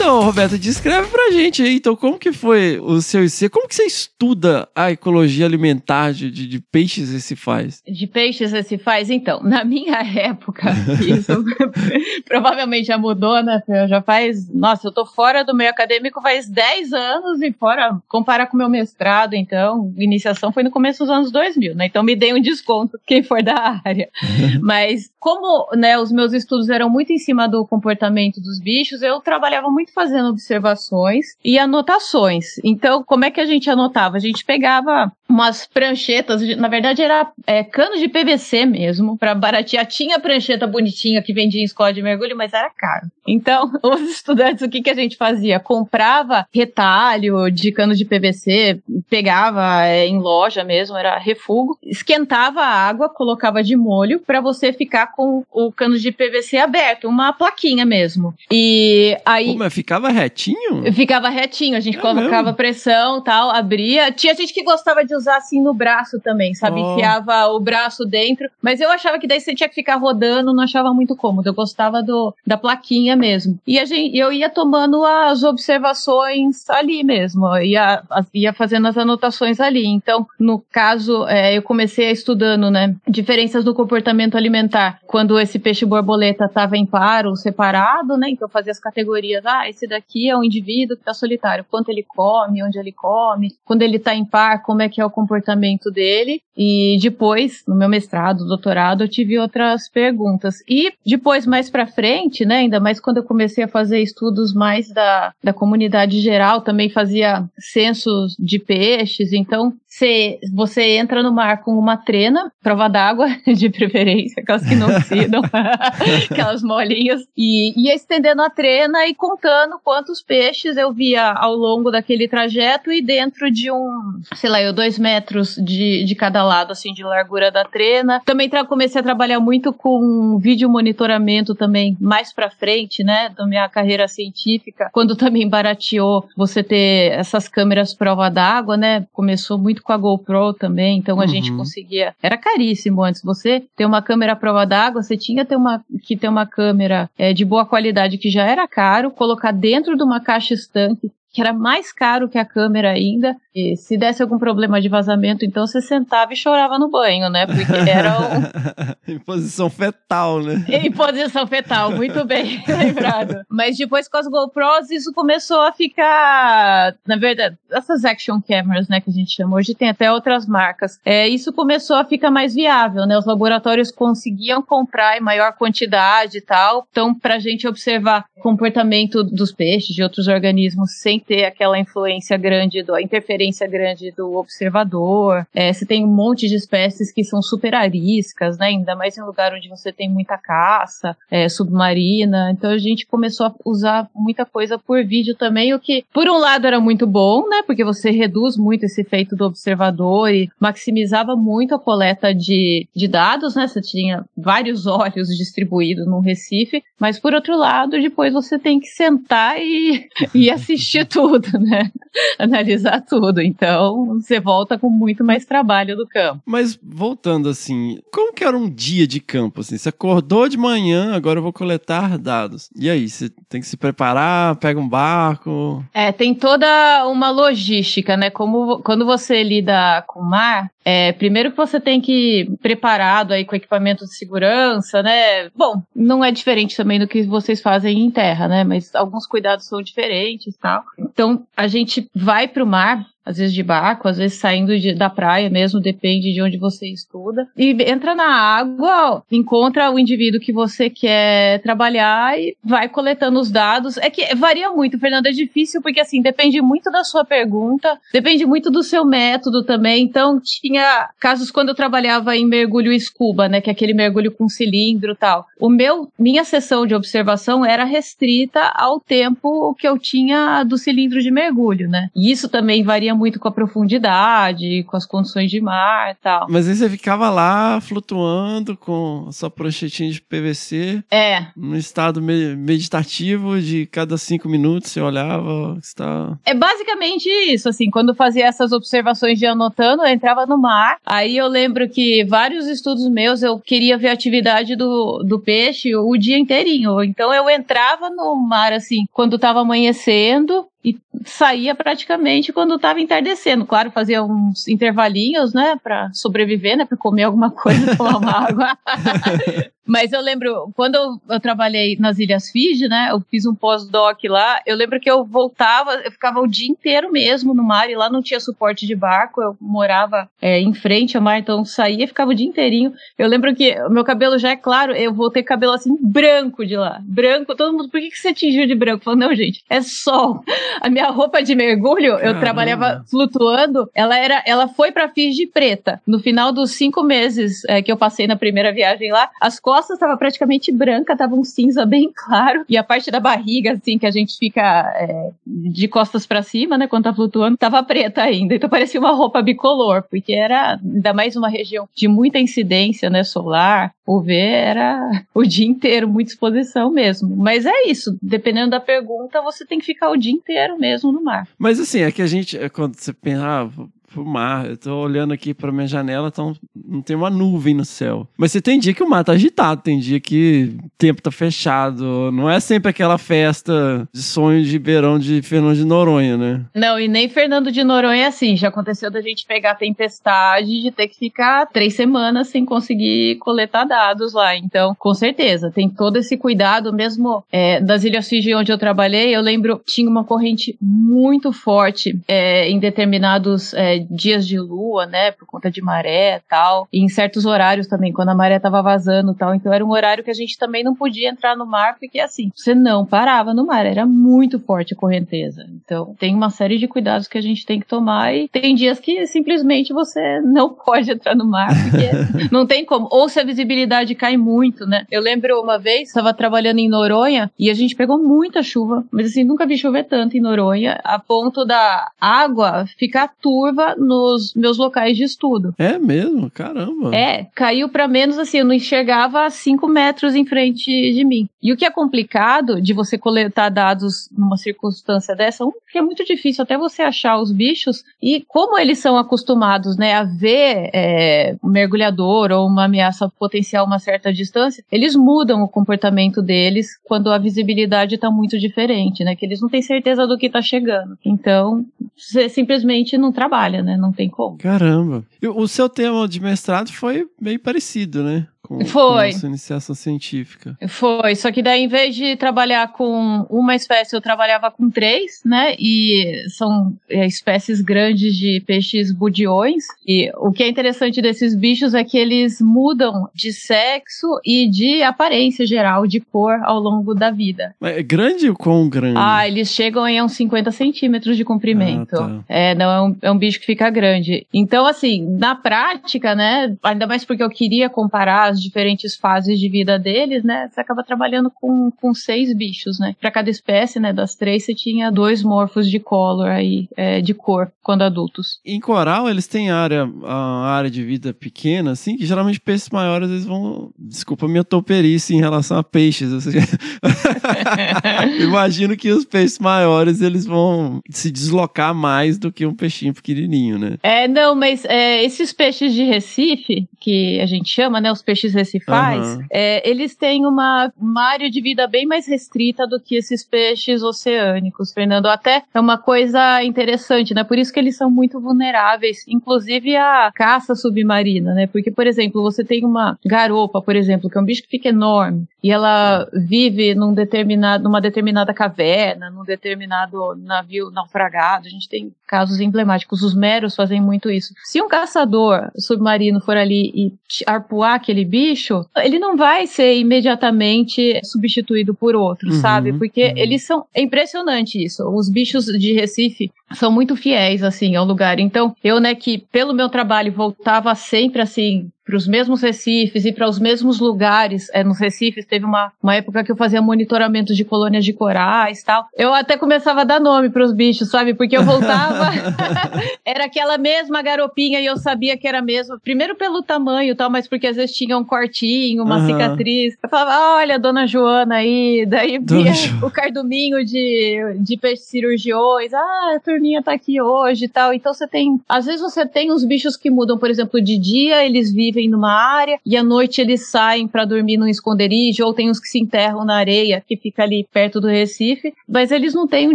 Então, Roberto, descreve pra gente aí, então, como que foi o seu IC? Como que você estuda a ecologia alimentar de, de, de peixes recifais? De peixes recifais? Então, na minha [laughs] época, isso [laughs] provavelmente já mudou, né? Já faz, nossa, eu tô fora do meio acadêmico faz 10 anos e fora, comparar com o meu mestrado, então, iniciação foi no começo dos anos 2000, né? Então me dei um desconto, quem for da área. [laughs] Mas, como, né, os meus estudos eram muito em cima do comportamento dos bichos, eu trabalhava muito fazendo observações e anotações. Então, como é que a gente anotava? A gente pegava umas pranchetas, na verdade era é, cano de PVC mesmo, para baratear. Tinha prancheta bonitinha que vendia em escola de mergulho, mas era caro. Então, [laughs] os estudantes, o que, que a gente fazia? Comprava retalho de cano de PVC, pegava é, em loja mesmo, era refugo, esquentava a água, colocava de molho para você ficar com o cano de PVC aberto, uma plaquinha mesmo. E aí. Como, ficava retinho? Ficava retinho, a gente é colocava mesmo? pressão tal, abria. Tinha gente que gostava de usar assim no braço também, sabe? Oh. Enfiava o braço dentro. Mas eu achava que daí você tinha que ficar rodando, não achava muito cômodo. Eu gostava do, da plaquinha mesmo. E a gente, eu ia tomando as observações ali mesmo. Eu ia, ia fazendo as anotações ali. Então, no caso, é, eu comecei estudando, né? Diferenças no comportamento alimentar. Quando esse peixe borboleta estava em par ou separado, né? Então, eu fazia as categorias. Ah, esse daqui é um indivíduo que está solitário. Quanto ele come, onde ele come. Quando ele está em par, como é que é o comportamento dele. E depois, no meu mestrado, doutorado, eu tive outras perguntas. E depois, mais para frente, né, ainda mais quando eu comecei a fazer estudos mais da, da comunidade geral, também fazia censos de peixes. Então, você, você entra no mar com uma trena, prova d'água, [laughs] de preferência, aquelas que não oxidam, [laughs] aquelas molinhas, e ia estendendo a trena e contando quantos peixes eu via ao longo daquele trajeto e dentro de um, sei lá, eu dois metros de, de cada lado, assim, de largura da trena. Também comecei a trabalhar muito com vídeo monitoramento também, mais pra frente, né, da minha carreira científica, quando também barateou você ter essas câmeras prova d'água, né, começou muito com a GoPro também, então a uhum. gente conseguia. Era caríssimo antes. Você ter uma câmera à prova d'água, você tinha ter uma, que ter uma câmera é, de boa qualidade que já era caro, colocar dentro de uma caixa estanque que era mais caro que a câmera ainda. E se desse algum problema de vazamento, então você sentava e chorava no banho, né? Porque era um... [laughs] em posição fetal, né? Em posição fetal, muito bem [laughs] lembrado. Mas depois com as GoPros, isso começou a ficar. Na verdade, essas action cameras, né, que a gente chama hoje, tem até outras marcas. É, isso começou a ficar mais viável, né? Os laboratórios conseguiam comprar em maior quantidade e tal. Então, pra gente observar o comportamento dos peixes, de outros organismos, sem ter aquela influência grande da interferência abrangência grande do observador, é, você tem um monte de espécies que são super ariscas, né? Ainda mais em lugar onde você tem muita caça é, submarina. Então a gente começou a usar muita coisa por vídeo também, o que, por um lado, era muito bom, né? Porque você reduz muito esse efeito do observador e maximizava muito a coleta de, de dados, né? Você tinha vários [laughs] olhos distribuídos no Recife, mas por outro lado, depois você tem que sentar e, [laughs] e assistir tudo, né? [laughs] Analisar tudo. Então, você volta com muito mais trabalho do campo. Mas voltando assim, como que era um dia de campo? Assim, você acordou de manhã, agora eu vou coletar dados. E aí, você tem que se preparar, pega um barco. É, tem toda uma logística, né? Como quando você lida com o mar, é, primeiro que você tem que ir preparado aí com equipamento de segurança, né? Bom, não é diferente também do que vocês fazem em terra, né? Mas alguns cuidados são diferentes tal. Então, a gente vai para o mar às vezes de barco, às vezes saindo de, da praia mesmo, depende de onde você estuda. E entra na água, encontra o indivíduo que você quer trabalhar e vai coletando os dados. É que varia muito, Fernando, é difícil porque assim, depende muito da sua pergunta, depende muito do seu método também. Então, tinha casos quando eu trabalhava em mergulho scuba, né, que é aquele mergulho com cilindro e tal. O meu, minha sessão de observação era restrita ao tempo que eu tinha do cilindro de mergulho, né? E isso também varia muito com a profundidade, com as condições de mar e tal. Mas aí você ficava lá flutuando com a sua pranchetinha de PVC. É. Num estado meditativo de cada cinco minutos você olhava, está. É basicamente isso, assim, quando fazia essas observações de anotando, eu entrava no mar. Aí eu lembro que vários estudos meus eu queria ver a atividade do, do peixe o dia inteirinho. Então eu entrava no mar, assim, quando estava amanhecendo, e saía praticamente quando estava entardecendo. Claro, fazia uns intervalinhos, né, para sobreviver, né, para comer alguma coisa, [laughs] tomar uma água. [laughs] Mas eu lembro, quando eu, eu, trabalhei nas Ilhas Fiji, né, eu fiz um pós-doc lá, eu lembro que eu voltava, eu ficava o dia inteiro mesmo no mar, e lá não tinha suporte de barco, eu morava é, em frente ao mar, então saía e ficava o dia inteirinho. Eu lembro que o meu cabelo já é claro, eu voltei cabelo assim, branco de lá, branco, todo mundo, por que, que você tingiu de branco? Falei, não, gente, é sol. [laughs] A minha roupa de mergulho, Caramba. eu trabalhava flutuando, ela era, ela foi pra Fiji preta. No final dos cinco meses é, que eu passei na primeira viagem lá, as costas costas estava praticamente branca, tava um cinza bem claro. E a parte da barriga, assim, que a gente fica é, de costas para cima, né, quando tá flutuando, tava preta ainda. Então parecia uma roupa bicolor, porque era ainda mais uma região de muita incidência, né, solar. O V era o dia inteiro, muita exposição mesmo. Mas é isso, dependendo da pergunta, você tem que ficar o dia inteiro mesmo no mar. Mas assim, é que a gente, é quando você pensa, ah, pro mar. Eu tô olhando aqui pra minha janela, então não tem uma nuvem no céu. Mas você tem dia que o mar tá agitado, tem dia que o tempo tá fechado. Não é sempre aquela festa de sonho de verão de Fernando de Noronha, né? Não, e nem Fernando de Noronha é assim. Já aconteceu da gente pegar tempestade de ter que ficar três semanas sem conseguir coletar dados lá. Então, com certeza, tem todo esse cuidado, mesmo é, das Ilhas Fiji onde eu trabalhei, eu lembro, tinha uma corrente muito forte é, em determinados é, dias de lua, né, por conta de maré e tal, e em certos horários também, quando a maré tava vazando e tal, então era um horário que a gente também não podia entrar no mar, porque assim, você não parava no mar, era muito forte a correnteza. Então, tem uma série de cuidados que a gente tem que tomar e tem dias que simplesmente você não [laughs] pode entrar no mar, porque [laughs] não tem como. Ou se a visibilidade cai muito, né? Eu lembro uma vez, estava trabalhando em Noronha e a gente pegou muita chuva, mas assim, nunca vi chover tanto em Noronha, a ponto da água ficar turva nos meus locais de estudo. É mesmo? Caramba. É, caiu para menos assim, eu não enxergava a 5 metros em frente de mim. E o que é complicado de você coletar dados numa circunstância dessa, um, que é muito difícil até você achar os bichos, e como eles são acostumados né, a ver é, um mergulhador ou uma ameaça potencial a uma certa distância, eles mudam o comportamento deles quando a visibilidade está muito diferente, né? Que eles não têm certeza do que está chegando. Então, você simplesmente não trabalha né? Não tem como. Caramba. O seu tema de mestrado foi bem parecido, né? Com, Foi. com iniciação científica. Foi, só que daí, em vez de trabalhar com uma espécie, eu trabalhava com três, né? E são é, espécies grandes de peixes budiões. E o que é interessante desses bichos é que eles mudam de sexo e de aparência geral, de cor, ao longo da vida. Mas é grande ou quão grande? Ah, eles chegam a uns 50 centímetros de comprimento. Ah, tá. É, não, é um, é um bicho que fica grande. Então, assim, na prática, né, ainda mais porque eu queria comparar as diferentes fases de vida deles, né, você acaba trabalhando com, com seis bichos, né. Pra cada espécie, né, das três, você tinha dois morfos de color aí, é, de cor, quando adultos. Em coral, eles têm área, a área de vida pequena, assim, que geralmente peixes maiores, eles vão... Desculpa a minha toperice em relação a peixes. seja, [laughs] Imagino que os peixes maiores, eles vão se deslocar mais do que um peixinho pequenininho, né? É, não, mas é, esses peixes de Recife, que a gente chama, né, os peixes recifais, Aham. é, eles têm uma, uma área de vida bem mais restrita do que esses peixes oceânicos, Fernando. Até é uma coisa interessante, né? Por isso que eles são muito vulneráveis, inclusive à caça submarina, né? Porque, por exemplo, você tem uma garopa, por exemplo, que é um bicho que fica enorme, e ela vive num determinado, numa determinada caverna, num determinado navio naufragado. A gente tem casos emblemáticos. Os meros fazem muito isso. Se um caçador submarino for ali e arpoar aquele bicho, ele não vai ser imediatamente substituído por outro, Uhum, sabe? Porque uhum. eles são. É impressionante isso. Os bichos de Recife são muito fiéis, assim, ao lugar. Então, eu, né, que pelo meu trabalho voltava sempre, assim, para os mesmos recifes e para os mesmos lugares. É, nos recifes teve uma, uma época que eu fazia monitoramento de colônias de corais tal. Eu até começava a dar nome para os bichos, sabe? Porque eu voltava, [laughs] [laughs] era aquela mesma garopinha e eu sabia que era mesmo. Primeiro pelo tamanho tal, mas porque às vezes tinha um cortinho, uma Aham. cicatriz. Eu falava, olha, dona Joana aí. Daí via Jo- o carduminho de, de peixes cirurgiões. Ah, a turminha tá aqui hoje e tal. Então você tem. Às vezes você tem os bichos que mudam, por exemplo, de dia eles vivem numa área e à noite eles saem para dormir num esconderijo, ou tem uns que se enterram na areia, que fica ali perto do Recife. Mas eles não têm um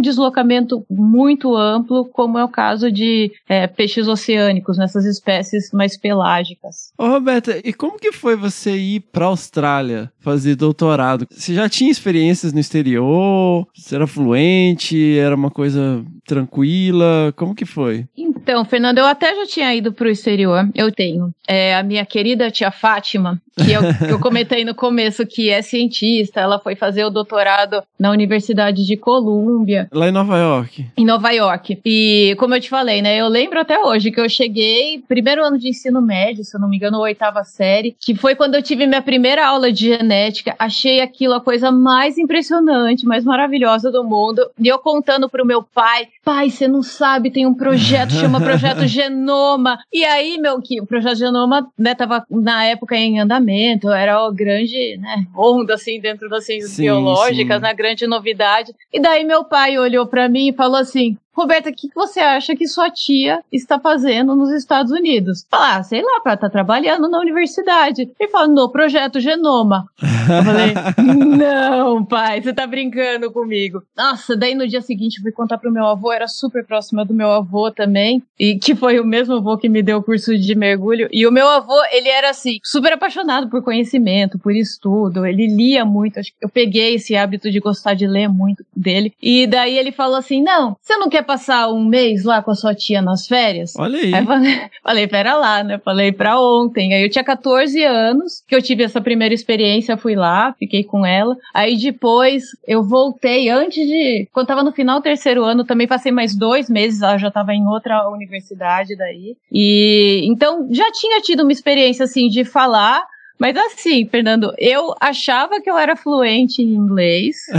deslocamento muito amplo, como é o caso de é, peixes oceânicos, nessas espécies mais pelágicas. Ô, Roberta, e como que foi você ir pra Austrália fazer doutorado? Você já tinha experiências no exterior? Você era fluente? Era uma coisa tranquila? Como que foi? Então, Fernando, eu até já tinha ido para o exterior. Eu tenho. É, a minha querida tia Fátima, que eu, [laughs] eu comentei no começo, que é cientista, ela foi fazer o doutorado na Universidade de Colômbia, Lá em Nova York. em Nova York. E como eu te falei, né? Eu lembro até hoje que eu cheguei, primeiro ano de ensino médio, se eu não me engano, oitava série, que foi quando eu tive minha primeira aula de genética. Achei aquilo a coisa mais impressionante, mais maravilhosa do mundo. E eu contando pro meu pai, pai, você não sabe, tem um projeto, chama Projeto [laughs] Genoma. E aí, meu, que o Projeto Genoma, né, tava na época em andamento, era o grande, né, onda, assim, dentro das ciências Sim, biológicas, sim. na grande novidade. E daí meu pai olhou pra mim e falou assim: Roberta, o que, que você acha que sua tia está fazendo nos Estados Unidos? Falar, ah, sei lá, ela tá trabalhando na universidade. Ele falou, no projeto Genoma. Eu falei, [laughs] não, pai, você tá brincando comigo. Nossa, daí no dia seguinte eu fui contar pro meu avô, era super próxima do meu avô também, e que foi o mesmo avô que me deu o curso de mergulho. E o meu avô, ele era assim, super apaixonado por conhecimento, por estudo, ele lia muito. Acho que eu peguei esse hábito de gostar de ler muito dele. E daí ele falou assim: não, você não quer passar um mês lá com a sua tia nas férias? Olha aí. Aí falei, [laughs] falei, pera lá, né? Falei pra ontem. Aí eu tinha 14 anos que eu tive essa primeira experiência, fui lá, fiquei com ela. Aí depois eu voltei antes de. Quando tava no final do terceiro ano, também passei mais dois meses, ela já tava em outra universidade daí. E então já tinha tido uma experiência assim de falar. Mas assim, Fernando, eu achava que eu era fluente em inglês. [laughs]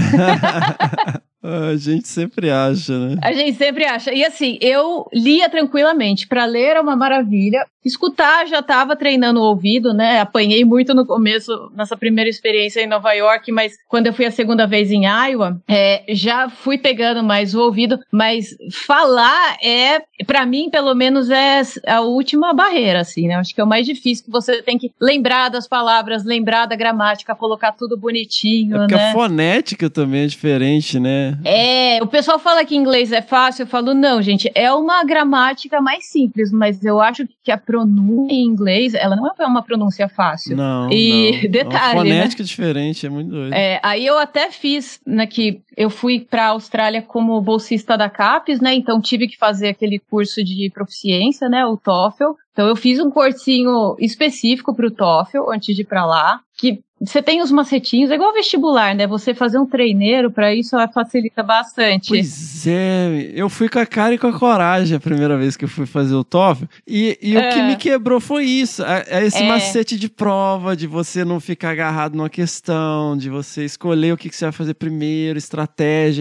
[laughs] A gente sempre acha, né? A gente sempre acha. E assim, eu lia tranquilamente. Para ler é uma maravilha. Escutar já estava treinando o ouvido, né? Apanhei muito no começo, nessa primeira experiência em Nova York, mas quando eu fui a segunda vez em Iowa, é, já fui pegando mais o ouvido. Mas falar é, para mim, pelo menos, é a última barreira, assim, né? Acho que é o mais difícil, que você tem que lembrar das palavras, lembrar da gramática, colocar tudo bonitinho, É porque né? a fonética também é diferente, né? É, o pessoal fala que inglês é fácil, eu falo, não, gente, é uma gramática mais simples, mas eu acho que a pronúncia em inglês, ela não é uma pronúncia fácil. Não. E não. [laughs] detalhe, Uma né? fonética diferente, é muito doido. É, aí eu até fiz, né, que eu fui para a Austrália como bolsista da CAPES, né, então tive que fazer aquele curso de proficiência, né, o TOEFL. Então eu fiz um cursinho específico para o TOEFL antes de ir para lá, que você tem os macetinhos, é igual vestibular, né? Você fazer um treineiro para isso facilita bastante. Pois é, eu fui com a cara e com a coragem a primeira vez que eu fui fazer o TOEFL. E, e o que É. me quebrou foi isso. É, é esse É. macete de prova, de você não ficar agarrado numa questão, de você escolher o que, que você vai fazer primeiro, estratégia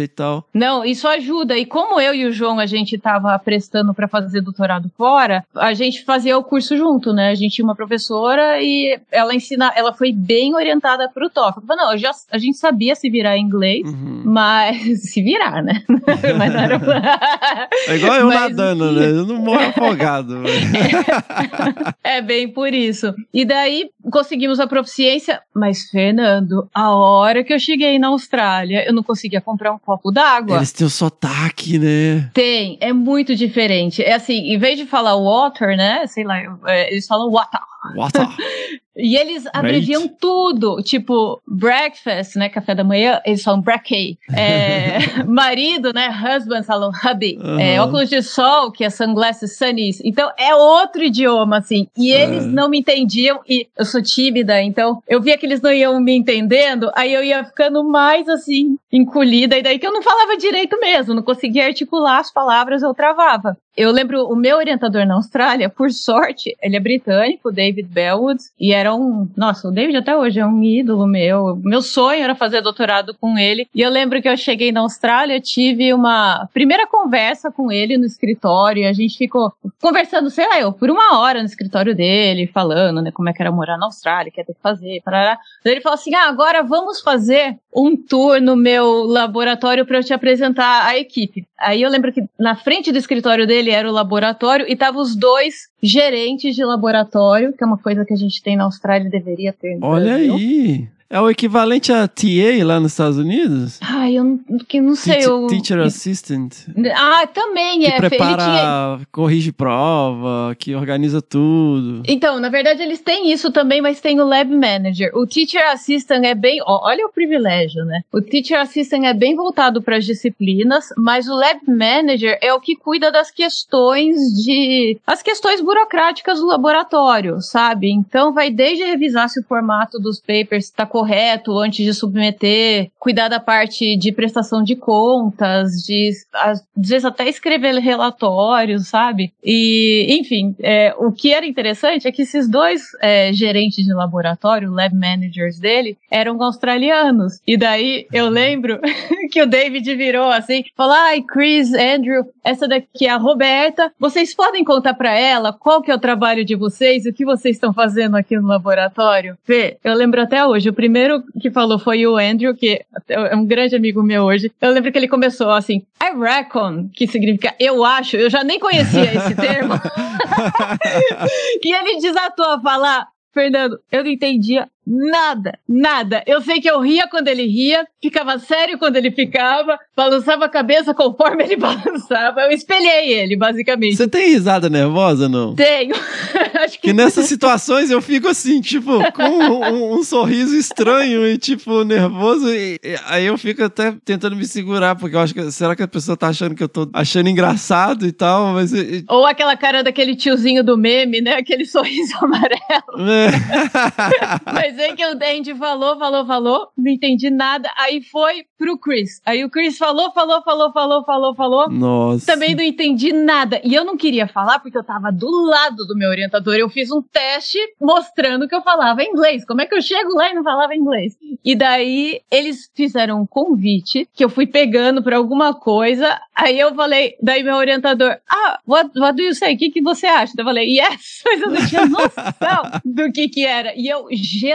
e tal. Não, isso ajuda. E como eu e o João a gente estava prestando para fazer doutorado fora, a gente fazia o curso junto, né? A gente tinha uma professora e ela ensina, ela foi bem orientada para o TOEFL. Não, já, a gente sabia se virar em inglês, Uhum. mas [laughs] se virar, né? [laughs] mas não era É igual eu [laughs] Mas, nadando, né? Eu não morro afogado. É bem por isso. E daí conseguimos a proficiência, mas Fernando, a hora que eu cheguei na Austrália, eu não conseguia comprar um copo d'água. Eles têm o sotaque, né? Tem, é muito diferente. É assim, em vez de falar water, né? Sei lá, é, eles falam water. Water. [laughs] E eles abreviam tudo, tipo breakfast, né? Café da manhã, eles falam brekkie. É, [laughs] marido, né? Husband falam hubby. É, óculos de sol, que é sunglasses sunnies. Então é outro idioma, assim. E eles É. não me entendiam e eu sou tímida, então eu via que eles não iam me entendendo, aí eu ia ficando mais assim, encolhida, e daí que eu não falava direito mesmo, não conseguia articular as palavras, eu travava. Eu lembro o meu orientador na Austrália, por sorte, ele é britânico, David Bellwood, e era um. Nossa, o David até hoje é um ídolo meu. Meu sonho era fazer doutorado com ele. E eu lembro que eu cheguei na Austrália, tive uma primeira conversa com ele no escritório, e a gente ficou conversando, sei lá, eu, por uma hora no escritório dele, falando, né, como é que era morar na Austrália, o que ia ter que fazer, parará. Ele falou assim: ah, agora vamos fazer um tour no meu laboratório para eu te apresentar a equipe. Aí eu lembro que na frente do escritório dele era o laboratório e tava os dois gerentes de laboratório, que é uma coisa que a gente tem na Austrália e deveria ter. Olha Brasil. aí. É o equivalente a TA lá nos Estados Unidos? Ai, eu não, que não sei. Teacher, eu... teacher assistant. Ah, também Que é. Ele tinha... prepara, corrige prova, que organiza tudo. Então, na verdade, eles têm isso também, mas tem o Lab Manager. O Teacher Assistant é bem. ó, olha o privilégio, né? O Teacher Assistant é bem voltado para as disciplinas, mas o Lab Manager é o que cuida das questões de. as questões burocráticas do laboratório, sabe? Então, vai desde revisar se o formato dos papers está correto antes de submeter, cuidar da parte de prestação de contas, de às vezes até escrever relatórios, sabe? E, enfim, é, o que era interessante é que esses dois é, gerentes de laboratório, lab managers dele, eram australianos. E daí eu lembro [laughs] que o David virou assim, falou: ai, Chris, Andrew, essa daqui é a Roberta. Vocês podem contar pra ela qual que é o trabalho de vocês, o que vocês estão fazendo aqui no laboratório? Vê, eu lembro até hoje. O primeiro que falou foi o Andrew, que é um grande amigo meu hoje. Eu lembro que ele começou assim, I reckon, que significa eu acho, eu já nem conhecia esse [laughs] termo. [laughs] e ele desatou a falar, Fernando, eu não entendia nada, nada. Eu sei que eu ria quando ele ria, ficava sério quando ele ficava, balançava a cabeça conforme ele [laughs] balançava. Eu espelhei ele, basicamente. Você tem risada nervosa, não? Tenho. [laughs] Acho que Que nessas situações eu fico assim, tipo, com um, um- um sorriso estranho e, tipo, nervoso. E, e aí eu fico até tentando me segurar, porque eu acho que. Será que a pessoa tá achando que eu tô achando engraçado e tal? Mas. e- Ou aquela cara daquele tiozinho do meme, né? Aquele [laughs] sorriso amarelo. é. Mas aí que o Dandy falou, falou, falou, não entendi nada. Aí foi pro Chris. Aí o Chris falou, falou, falou, falou, falou, falou. Nossa. Também não entendi nada. E eu não queria falar porque eu tava do lado do meu orientador. Eu fiz um teste mostrando que eu falava inglês. Como é que eu chego lá e não falava inglês? E daí eles fizeram um convite que eu fui pegando pra alguma coisa. Aí eu falei, daí meu orientador, ah, what, what do you say? O que, que você acha? Eu falei, yes, [laughs] mas eu não tinha noção do que que era. E eu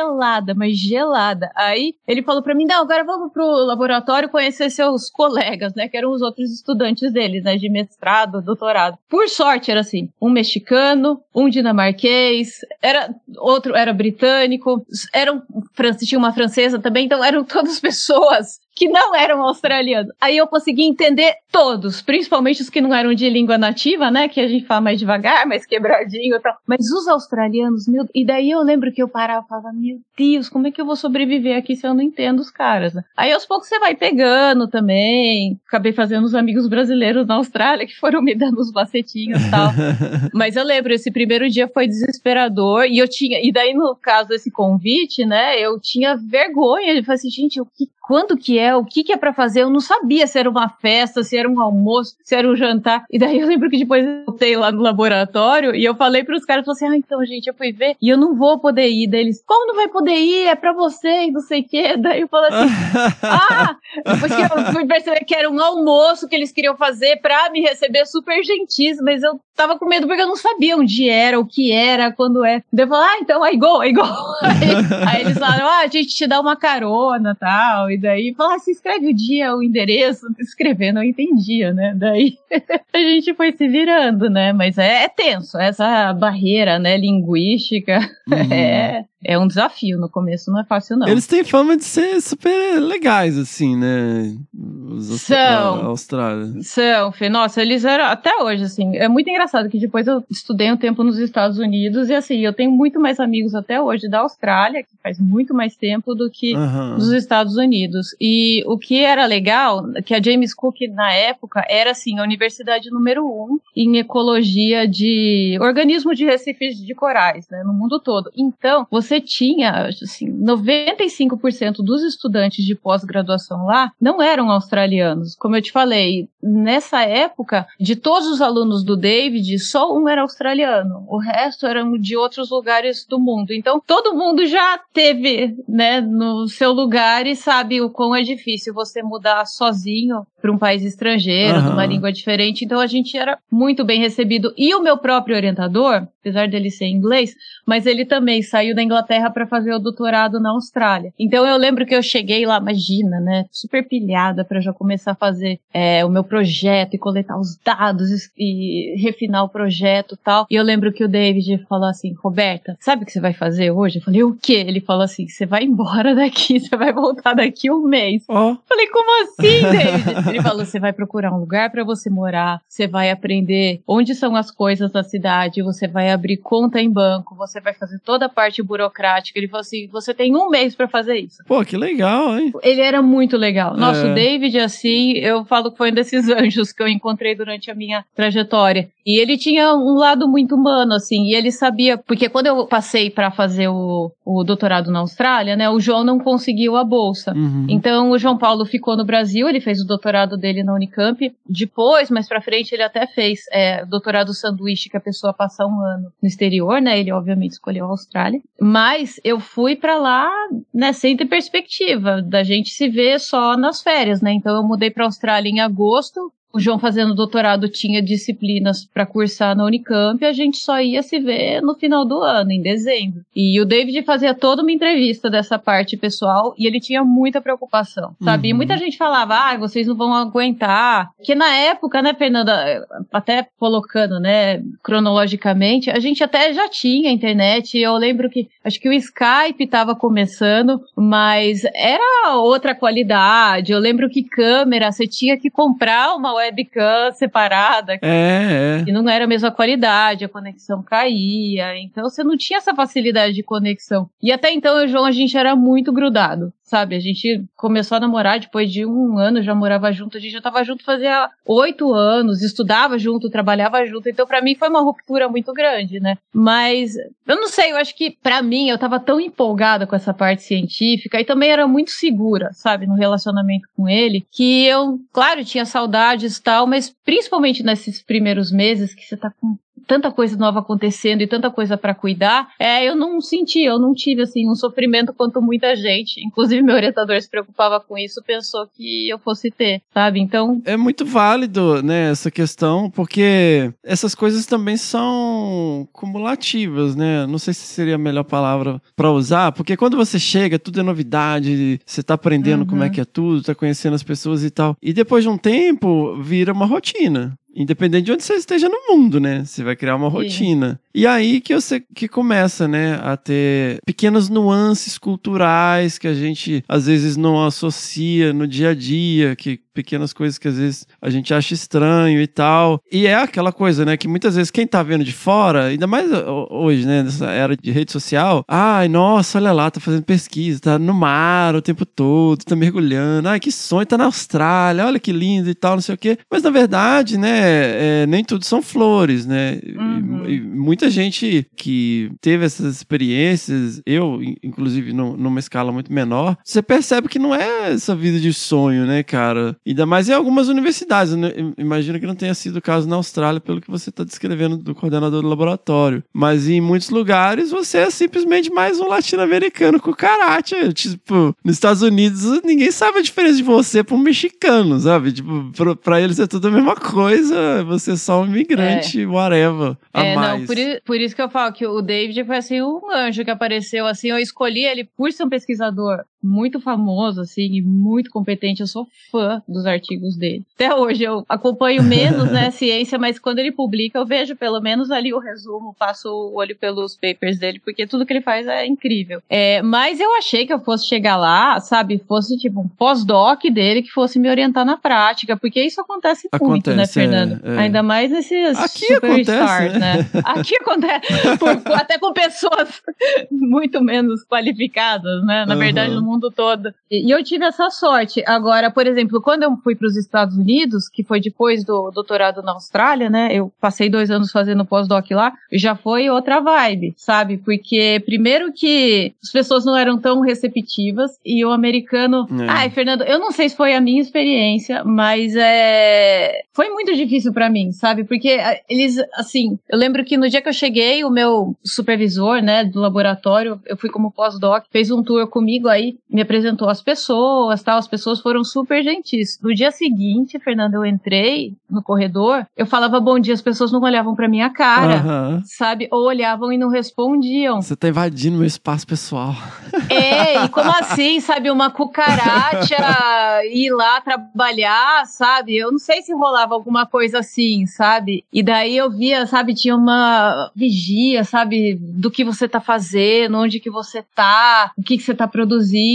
gelada, mas gelada. Aí ele falou pra mim, não, agora vamos pro laboratório conhecer seus colegas, né? Que eram os outros estudantes deles, né? De mestrado, doutorado. Por sorte era assim, um mexicano, um dinamarquês, era outro era britânico, era fran- tinha uma francesa também, então eram todas [laughs] pessoas que não eram australianos. Aí eu consegui entender todos, principalmente os que não eram de língua nativa, né? Que a gente fala mais devagar, mais quebradinho e tal. Mas os australianos, meu. E daí eu lembro que eu parava e falava, meu Deus, como é que eu vou sobreviver aqui se eu não entendo os caras? Né? Aí aos poucos você vai pegando também. Acabei fazendo os amigos brasileiros na Austrália que foram me dando os macetinhos e tal. [laughs] Mas eu lembro, esse primeiro dia foi desesperador. E eu tinha. E daí, no caso desse convite, né? Eu tinha vergonha. Eu falei assim, gente, o que quando que é, o que que é para fazer, eu não sabia se era uma festa, se era um almoço, se era um jantar. E daí eu lembro que depois eu voltei lá no laboratório e eu falei para os caras, falei assim, ah, então gente, eu fui ver e eu não vou poder ir. Daí eles, como não vai poder ir? É para você e não sei o quê. [laughs] Daí eu falei assim, [laughs] ah, depois que eu fui perceber que era um almoço que eles queriam fazer para me receber super gentis, mas eu tava com medo porque eu não sabia onde era, o que era, quando é. Daí eu falei, ah, então aí go, aí go. Aí, aí eles falaram, ah, a gente te dá uma carona tal. E daí falou, ah, se escreve o dia, o endereço. [laughs] Escrevendo, eu entendia, né? Daí [laughs] a gente foi se virando, né? Mas é, é tenso, essa barreira, né, linguística. [laughs] Uhum. É, é um desafio. No começo não é fácil, não. Eles têm fama de ser super legais, assim, né? Os são. Austrália. São. Nossa, eles eram. Até hoje, assim. É muito engraçado que depois eu estudei um tempo nos Estados Unidos e, assim, eu tenho muito mais amigos até hoje da Austrália, que faz muito mais tempo do que uhum. dos Estados Unidos. E o que era legal, que a James Cook, na época, era, assim, a universidade número um em ecologia de organismos de recifes de corais, né? No mundo todo. Então, você tinha, assim, 95% dos estudantes de pós-graduação lá não eram australianos. Como eu te falei, nessa época, de todos os alunos do David, só um era australiano. O resto eram de outros lugares do mundo. Então, todo mundo já teve, né, no seu lugar e sabe o quão é difícil você mudar sozinho para um país estrangeiro, uhum. numa língua diferente. Então, a gente era muito bem recebido. E o meu próprio orientador, apesar dele ser inglês, mas ele também saiu da Inglaterra para fazer o doutorado na Austrália. Então eu lembro que eu cheguei lá, imagina, né, super pilhada para já começar a fazer é, o meu projeto e coletar os dados e, refinar o projeto e tal. E eu lembro que o David falou assim, Roberta, sabe o que você vai fazer hoje? Eu falei, o quê? Ele falou assim, você vai embora [laughs] daqui, você vai voltar daqui um mês. Oh. Falei, como assim, David? [laughs] Ele falou, você vai procurar um lugar para você morar, você vai aprender onde são as coisas da cidade, você vai abrir conta em banco, você vai fazer toda a parte burocrática. Ele falou assim: você tem um mês para fazer isso. Pô, que legal, hein? Ele era muito legal. Nosso é. David, assim, eu falo que foi um desses [laughs] anjos que eu encontrei durante a minha trajetória. E ele tinha um lado muito humano, assim, e ele sabia, porque quando eu passei para fazer o, o doutorado na Austrália, né, o João não conseguiu a bolsa. Uhum. Então o João Paulo ficou no Brasil, ele fez o doutorado dele na Unicamp. Depois, mais pra frente, ele até fez é, doutorado sanduíche, que a pessoa passa um ano no exterior, né? Ele obviamente escolheu a Austrália. Mas eu fui para lá, né, sem ter perspectiva da gente se ver só nas férias, né? Então eu mudei para Austrália em agosto, o João fazendo doutorado tinha disciplinas para cursar na Unicamp e a gente só ia se ver no final do ano, em dezembro. E o David fazia toda uma entrevista dessa parte pessoal e ele tinha muita preocupação, sabe? Uhum. E muita gente falava, ah, vocês não vão aguentar. Porque na época, né, Fernanda, até colocando, né, cronologicamente, a gente até já tinha internet. Eu lembro que, acho que o Skype estava começando, mas era outra qualidade. Eu lembro que câmera, você tinha que comprar uma webcam separada. É, é. E não era a mesma qualidade, a conexão caía. Então você não tinha essa facilidade de conexão. E até então, eu e o João, a gente era muito grudado sabe? A gente começou a namorar depois de um ano, já morava junto, a gente já tava junto fazia oito anos, estudava junto, trabalhava junto, então para mim foi uma ruptura muito grande, né? Mas eu não sei, eu acho que para mim eu tava tão empolgada com essa parte científica e também era muito segura, sabe, no relacionamento com ele, que eu, claro, tinha saudades e tal, mas principalmente nesses primeiros meses que você tá com tanta coisa nova acontecendo e tanta coisa para cuidar, é, eu não senti, eu não tive assim um sofrimento quanto muita gente. Inclusive meu orientador se preocupava com isso, pensou que eu fosse ter, sabe? Então é muito válido, né, essa questão, porque essas coisas também são cumulativas, né? Não sei se seria a melhor palavra para usar, porque quando você chega, tudo é novidade, você tá aprendendo uhum. como é uhum. que é tudo, tá conhecendo as pessoas e tal. E depois de um tempo, vira uma rotina. Independente de onde você esteja no mundo, né? Você vai criar uma rotina. E aí que você que começa, né, a ter pequenas nuances culturais que a gente às vezes não associa no dia a dia, que pequenas coisas que às vezes a gente acha estranho e tal. E é aquela coisa, né, que muitas vezes quem tá vendo de fora, ainda mais hoje, né, nessa era de rede social, ai, nossa, olha lá, tá fazendo pesquisa, tá no mar o tempo todo, tá mergulhando, ai, que sonho, tá na Austrália, olha que lindo e tal, não sei o quê. Mas na verdade, né, é, nem tudo são flores, né? Uhum. E, e muita gente que teve essas experiências, eu, inclusive, no, numa escala muito menor, você percebe que não é essa vida de sonho, né, cara? Ainda mais em algumas universidades. Né? Imagino que não tenha sido o caso na Austrália, pelo que você está descrevendo do coordenador do laboratório. Mas em muitos lugares você é simplesmente mais um latino-americano com karate. Tipo, nos Estados Unidos ninguém sabe a diferença de você para um mexicano, sabe? Tipo, pra, pra eles é tudo a mesma coisa. Você é só um imigrante, É. whatever. A É, mais. não, por, por isso que eu falo que o David foi assim um anjo que apareceu assim. Eu escolhi ele por ser um pesquisador muito famoso, assim, e muito competente. Eu sou fã dos artigos dele. Até hoje eu acompanho menos, né, [laughs] ciência, mas quando ele publica, eu vejo pelo menos ali o resumo, passo o olho pelos papers dele, porque tudo que ele faz é incrível. É, mas eu achei que eu fosse chegar lá, sabe, fosse tipo um pós-doc dele que fosse me orientar na prática, porque isso acontece, muito, né, Acontece, é, Fernando? é. Ainda mais nesses Aqui superstars, acontece, né? Aqui acontece, [laughs] por- até com pessoas [laughs] muito menos qualificadas, né? Na Aham. verdade, no mundo todo. E, eu tive essa sorte. Agora, por exemplo, quando eu fui para os Estados Unidos, que foi depois do doutorado na Austrália, né? Eu passei dois anos fazendo pós-doc lá, já foi outra vibe, sabe? Porque, primeiro que as pessoas não eram tão receptivas e o americano. É. Ai, Fernando, eu não sei se foi a minha experiência, mas é. Foi muito difícil pra mim, sabe? Porque eles, assim, eu lembro que no dia que eu cheguei, o meu supervisor, né, do laboratório, eu fui como pós-doc, fez um tour comigo aí, me apresentou as pessoas, tal, as pessoas foram super gentis. No dia seguinte, Fernando, eu entrei no corredor, eu falava bom dia, as pessoas não olhavam pra minha cara. Aham. Sabe? Ou olhavam e não respondiam. Você tá invadindo meu espaço pessoal. [laughs] É, e como assim, sabe? Uma cucaracha [laughs] ir lá trabalhar, sabe? Eu não sei se rolava alguma coisa assim, sabe? E daí eu via, sabe? Tinha uma vigia, sabe? Do que você tá fazendo, onde que você tá, o que que você tá produzindo.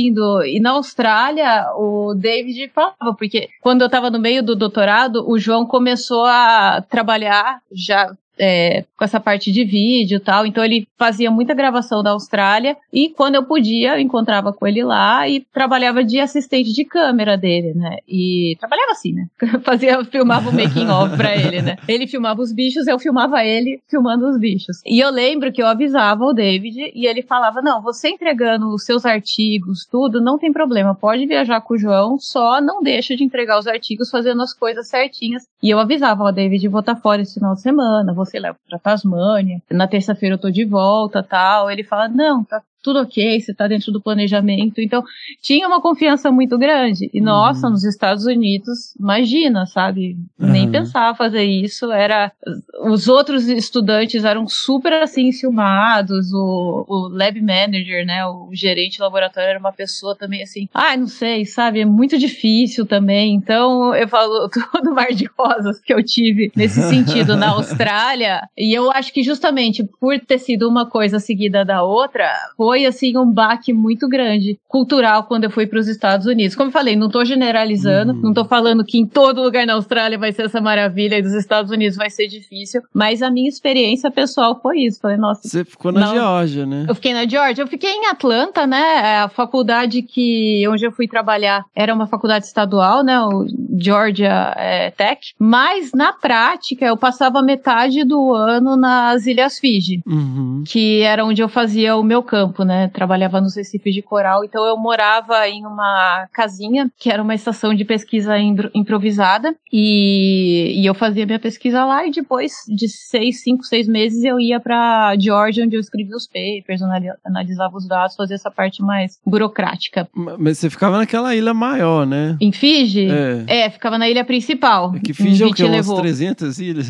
E na Austrália, o David falava, porque quando eu tava no meio do doutorado, o João começou a trabalhar já é, com essa parte de vídeo e tal. Então ele fazia muita gravação da Austrália e quando eu podia, eu encontrava com ele lá e trabalhava de assistente de câmera dele, né? E trabalhava assim, né? [laughs] Fazia, filmava o making of pra ele, né? [laughs] Ele filmava os bichos, eu filmava ele filmando os bichos. E eu lembro que eu avisava o David e ele falava: "Não, você entregando os seus artigos, tudo, não tem problema, pode viajar com o João, só não deixa de entregar os artigos fazendo as coisas certinhas". E eu avisava, ó, David, vou estar fora esse final de semana, vou sei lá, pra Tasmânia, na terça-feira eu tô de volta, tal. Ele fala, não, tá tudo ok, você tá dentro do planejamento. Então, tinha uma confiança muito grande. E, nossa, nos Estados Unidos, imagina, sabe? Nem Uhum. pensava fazer isso. Era, os outros estudantes eram super, assim, filmados. O, o lab manager, né, o gerente do laboratório era uma pessoa também, assim, ai, não sei, sabe? É muito difícil também. Então, eu falo [laughs] todo o mar de rosas que eu tive nesse [laughs] sentido na Austrália. E eu acho que justamente por ter sido uma coisa seguida da outra, foi assim um baque muito grande cultural quando eu fui para os Estados Unidos. Como eu falei, não tô generalizando, Uhum. não tô falando que em todo lugar na Austrália vai ser essa maravilha e dos Estados Unidos vai ser difícil, mas a minha experiência pessoal foi isso. Falei, nossa, Você ficou na Não. Geórgia, né? eu fiquei na Georgia, eu fiquei em Atlanta, né? A faculdade que onde eu fui trabalhar era uma faculdade estadual, né? O Georgia é, Tech. Mas na prática eu passava metade do ano nas Ilhas Fiji, Uhum. que era onde eu fazia o meu campo, né? Trabalhava nos recifes de coral, então eu morava em uma casinha que era uma estação de pesquisa improvisada e, e eu fazia minha pesquisa lá e depois de seis, cinco, seis meses eu ia pra Georgia onde eu escrevia os papers, anali- analisava os dados, fazia essa parte mais burocrática. Ma- Mas você ficava naquela ilha maior, né? Em Fiji? É. É, ficava na ilha principal. É que Fiji é o quê? Umas Viti levou. 300 ilhas?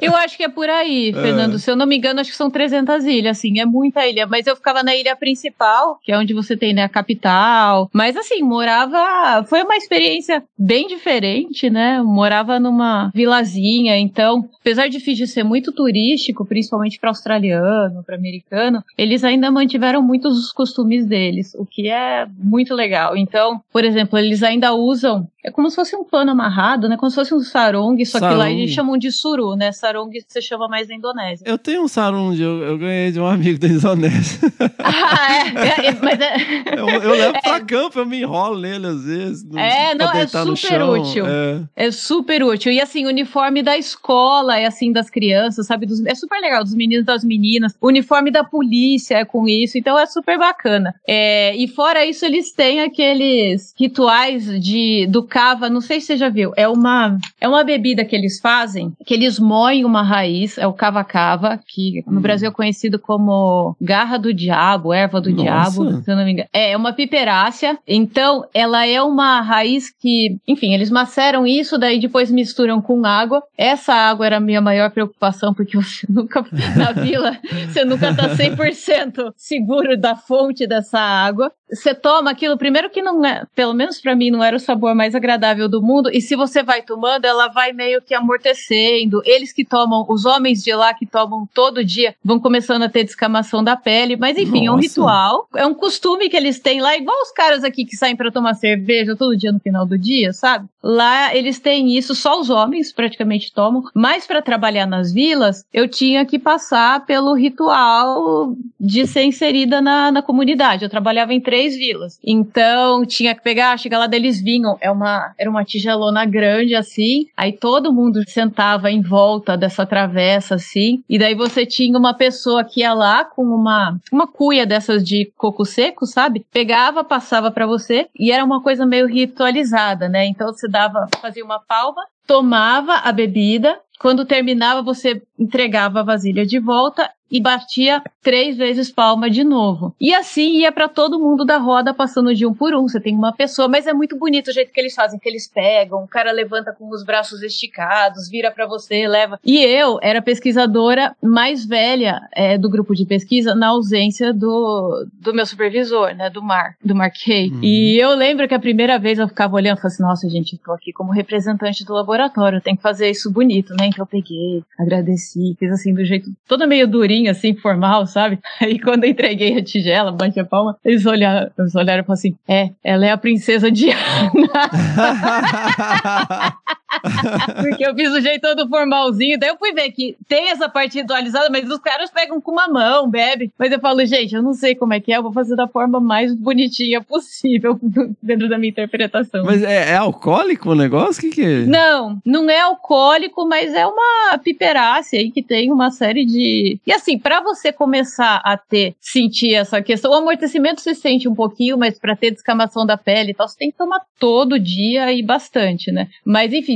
Eu acho que é por aí, [laughs] Fernando. Se eu não me engano, acho que são 300 ilhas, assim, é muita ilha. Mas eu ficava ficava na ilha principal, que é onde você tem, né, a capital. Mas assim, morava. Foi uma experiência bem diferente, né? Morava numa vilazinha, então, apesar de Fiji ser muito turístico, principalmente para australiano, para americano, eles ainda mantiveram muitos dos costumes deles, o que é muito legal. Então, por exemplo, eles ainda usam é como se fosse um pano amarrado, né? Como se fosse um sarong, só que lá eles chamam de suru, né? Sarong você chama mais na Indonésia. Eu tenho um sarong, eu, eu ganhei de um amigo da Indonésia. [laughs] ah, é, é, mas é... [laughs] eu, eu levo pra é. campo, eu me enrolo nele às vezes. No, é, não, é super útil. É. é. super útil. E assim, uniforme da escola é assim das crianças, sabe? Dos, é super legal, dos meninos das meninas. Uniforme da polícia é com isso, então é super bacana. É, e fora isso, eles têm aqueles rituais de do cava, não sei se você já viu, é uma, é uma bebida que eles fazem, que eles moem uma raiz, é o cava-cava, que no hum. Brasil é conhecido como garra do diabo, erva do Nossa. diabo, se eu não me engano. É, é uma piperácea, então ela é uma raiz que, enfim, eles maceram isso, daí depois misturam com água. Essa água era a minha maior preocupação, porque [laughs] você nunca, na vila, você nunca tá [laughs] 100% seguro da fonte dessa água. Você toma aquilo, primeiro que não é, pelo menos para mim, não era o sabor mais agradável do mundo. E se você vai tomando, ela vai meio que amortecendo. Eles que tomam, os homens de lá que tomam todo dia, vão começando a ter descamação da pele. Mas enfim, Nossa. é um ritual. É um costume que eles têm lá, igual os caras aqui que saem para tomar cerveja todo dia no final do dia, sabe? Lá eles têm isso, só os homens praticamente tomam. Mas para trabalhar nas vilas, eu tinha que passar pelo ritual de ser inserida na, na comunidade. Eu trabalhava em três vilas. Então tinha que pegar, chegar lá, deles vinham. É uma era uma tigelona grande assim, aí todo mundo sentava em volta dessa travessa assim, e daí você tinha uma pessoa que ia lá com uma uma cuia dessas de coco seco, sabe? Pegava, passava para você e era uma coisa meio ritualizada, né? Então você dava, fazia uma palma, tomava a bebida, quando terminava, você entregava a vasilha de volta e batia três vezes palma de novo. E assim ia para todo mundo da roda, passando de um por um. Você tem uma pessoa, mas é muito bonito o jeito que eles fazem, que eles pegam, o cara levanta com os braços esticados, vira para você, leva. E eu era pesquisadora mais velha é, do grupo de pesquisa, na ausência do, do meu supervisor, né, do Mar, do Mark Hay. Uhum. E eu lembro que a primeira vez eu ficava olhando e falei assim, nossa, gente, tô aqui como representante do laboratório, tem que fazer isso bonito, né? Então eu peguei, agradeci, fiz assim do jeito todo meio durinho, assim, formal, sabe? [laughs] Aí quando eu entreguei a tigela, bate a palma, eles olharam, eles olharam e falaram assim: é, ela é a princesa Diana. [laughs] [laughs] [laughs] Porque eu fiz o jeito todo formalzinho. Daí eu fui ver que tem essa parte ritualizada, mas os caras pegam com uma mão, bebe. Mas eu falo, gente, eu não sei como é que é, eu vou fazer da forma mais bonitinha possível [laughs] dentro da minha interpretação. Mas é, é alcoólico o negócio? Que, que é? Não, não é alcoólico, mas é uma piperácea aí que tem uma série de. E assim, para você começar a ter, sentir essa questão, o amortecimento se sente um pouquinho, mas para ter descamação da pele e tal, você tem que tomar todo dia e bastante, né? Mas enfim,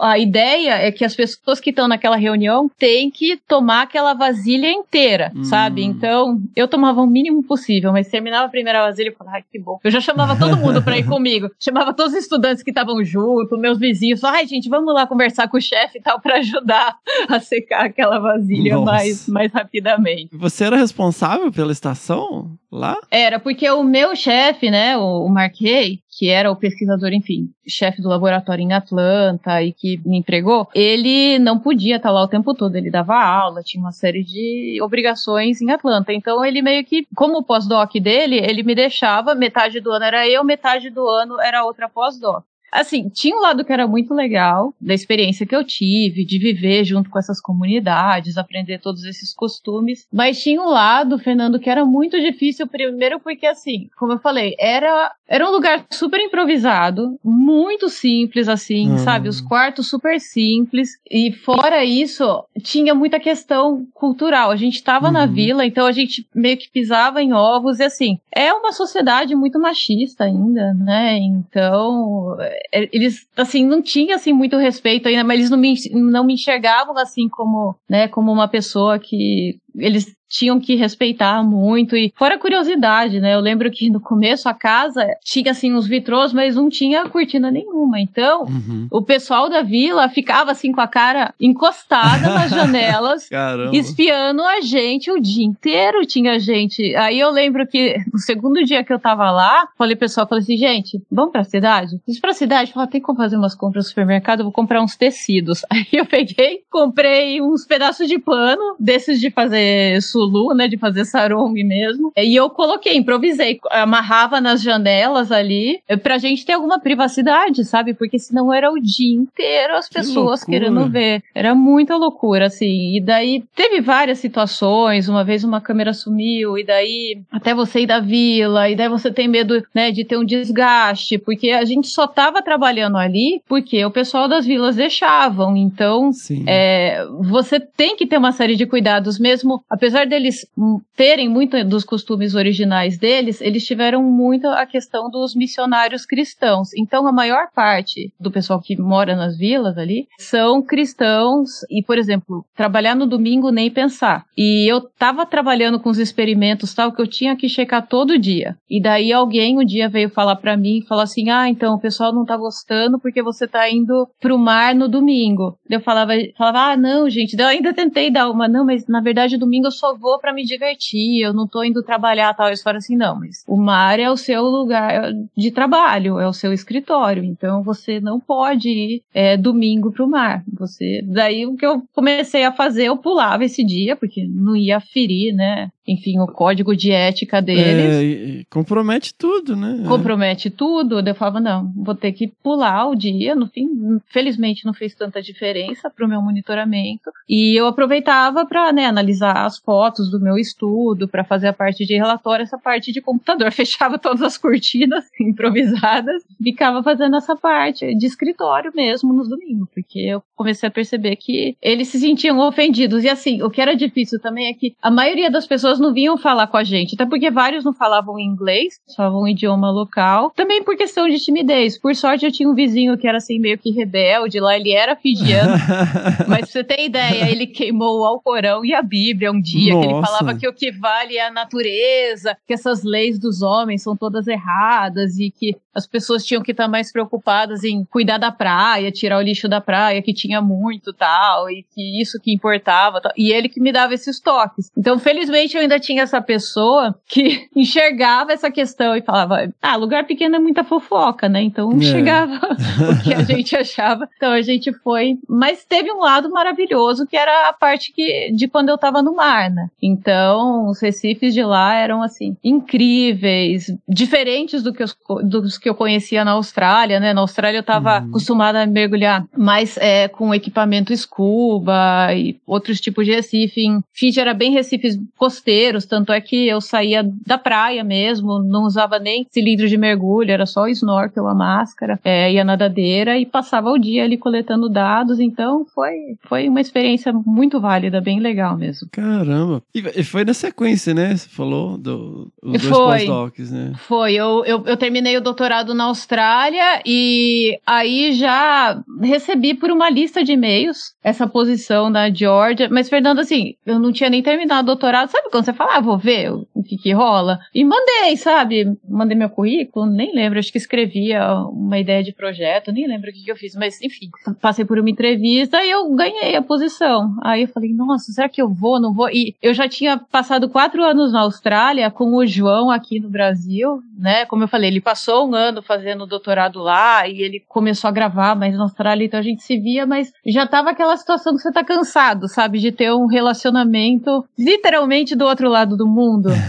a ideia é que as pessoas que estão naquela reunião têm que tomar aquela vasilha inteira, hum. sabe? Então, eu tomava o mínimo possível, mas terminava a primeira vasilha e falava, ai, que bom. Eu já chamava todo [laughs] mundo para ir comigo. Chamava todos os estudantes que estavam junto, meus vizinhos. Ai, gente, vamos lá conversar com o chefe e tal para ajudar a secar aquela vasilha mais, mais rapidamente. Você era responsável pela estação lá? Era, porque o meu chefe, né, o, o Hay, que era o pesquisador, enfim, chefe do laboratório em Atlanta e que me empregou, ele não podia estar lá o tempo todo, ele dava aula, tinha uma série de obrigações em Atlanta. Então ele meio que, como o pós-doc dele, ele me deixava, metade do ano era eu, metade do ano era outra pós-doc. Assim, tinha um lado que era muito legal, da experiência que eu tive, de viver junto com essas comunidades, aprender todos esses costumes. Mas tinha um lado, Fernando, que era muito difícil, primeiro porque, assim, como eu falei, era, era um lugar super improvisado, muito simples, assim, hum. sabe? Os quartos super simples. E fora isso, tinha muita questão cultural. A gente tava uhum. na vila, então a gente meio que pisava em ovos, e assim, é uma sociedade muito machista ainda, né? Então, eles, assim, não tinham, assim, muito respeito ainda, mas eles não me, não me enxergavam, assim, como, né, como uma pessoa que eles tinham que respeitar muito. E fora curiosidade, né? Eu lembro que no começo a casa tinha assim uns vitrôs, mas não tinha cortina nenhuma. Então, Uhum. o pessoal da vila ficava assim com a cara encostada nas [laughs] janelas. Espiando a gente o dia inteiro, tinha gente. Aí eu lembro que no segundo dia que eu tava lá, falei pro pessoal, falei assim, gente, vamos pra cidade? Fiz pra cidade, falei, tem como fazer umas compras no supermercado, eu vou comprar uns tecidos. [laughs] Aí eu peguei, comprei uns pedaços de pano, desses de fazer sulu, né, de fazer sarong mesmo. E eu coloquei, improvisei, amarrava nas janelas ali, eh, pra gente ter alguma privacidade, sabe? Porque senão era o dia inteiro as Que pessoas loucura. querendo ver. Era muita loucura, assim. E daí teve várias situações. Uma vez uma câmera sumiu, e daí até você ir da vila, e daí você tem medo, né, de ter um desgaste, porque a gente só tava trabalhando ali porque o pessoal das vilas deixavam. Então, é, você tem que ter uma série de cuidados, mesmo apesar deles hum, terem muito dos costumes originais deles, eles tiveram muito a questão dos missionários cristãos. Então, a maior parte do pessoal que mora nas vilas ali são cristãos e, por exemplo, trabalhar no domingo nem pensar. E eu tava trabalhando com os experimentos tal que eu tinha que checar todo dia. E daí alguém um dia veio falar pra mim falou assim: "Ah, então o pessoal não tá gostando porque você tá indo pro mar no domingo". Eu falava, falava: "Ah, não, gente". Eu ainda tentei dar uma, não, mas na verdade domingo eu só vou pra me divertir, eu não tô indo trabalhar tal. Eles falaram assim: "Não, mas o mar é o seu lugar de trabalho, é o seu escritório, então você não pode ir é, domingo pro mar". Você, daí o que eu comecei a fazer, eu pulava esse dia porque não ia ferir, né? Enfim, o código de ética deles É, compromete tudo, né? compromete tudo. Eu falava, não, vou ter que pular o dia. No fim, felizmente não fez tanta diferença para o meu monitoramento. E eu aproveitava para né, analisar as fotos do meu estudo, para fazer a parte de relatório, essa parte de computador. [laughs] Fechava todas as cortinas [laughs] improvisadas, ficava fazendo essa parte de escritório mesmo nos domingos, porque eu comecei a perceber que eles se sentiam ofendidos. E assim, o que era difícil também é que a maioria das pessoas não vinham falar com a gente, até porque vários não falavam inglês, falavam um idioma local. Também por questão de timidez. Por sorte, eu tinha um vizinho que era assim meio que rebelde lá, ele era fijiano. [laughs] Mas pra você ter ideia, ele queimou o Alcorão e a Bíblia um dia, que ele Nossa. falava que o que vale é a natureza, que essas leis dos homens são todas erradas e que as pessoas tinham que estar mais preocupadas em cuidar da praia, tirar o lixo da praia, que tinha muito tal, e que isso que importava. Tal. E ele que me dava esses toques. Então, felizmente, eu ainda tinha essa pessoa que [laughs] enxergava essa questão e falava: ah, lugar pequeno é muita fofoca, né? Então, É. chegava [laughs] o que a gente achava. Então, a gente foi. Mas teve um lado maravilhoso, que era a parte que, de quando eu tava no mar, né? Então, os recifes de lá eram, assim, incríveis, diferentes do que os, dos que eu conhecia na Austrália, né? Na Austrália eu tava Uhum. acostumada a mergulhar mais é, com equipamento scuba e outros tipos de recife. Em Fiji era bem recifes costeiros, tanto é que eu saía da praia mesmo, não usava nem cilindro de mergulho, era só o snorkel, a máscara é, e a nadadeira e passava o dia ali coletando dados. Então foi, foi uma experiência muito válida, bem legal mesmo. Caramba. E, e foi na sequência, né? Você falou do, os dois pós-docs, né? Foi, eu, eu, eu terminei o doutorado na Austrália e aí já recebi por uma lista de e-mails essa posição da Georgia. Mas, Fernando, assim, eu não tinha nem terminado o doutorado. Sabe quando você fala, ah, vou ver o, o que que rola? E mandei, sabe? Mandei meu currículo, nem lembro, acho que escrevia uma ideia de projeto, nem lembro o que, que eu fiz, mas enfim, passei por uma entrevista e eu ganhei a posição. Aí eu falei, nossa, será que eu vou, não vou? E eu já tinha passado quatro anos na Austrália com o João aqui no Brasil, né? Como eu falei, ele passou um ano fazendo doutorado lá e ele começou a gravar mais na Austrália, então a gente se via, mas já tava aquela situação que você tá cansado, sabe? De ter um relacionamento literalmente do outro lado do mundo. [laughs]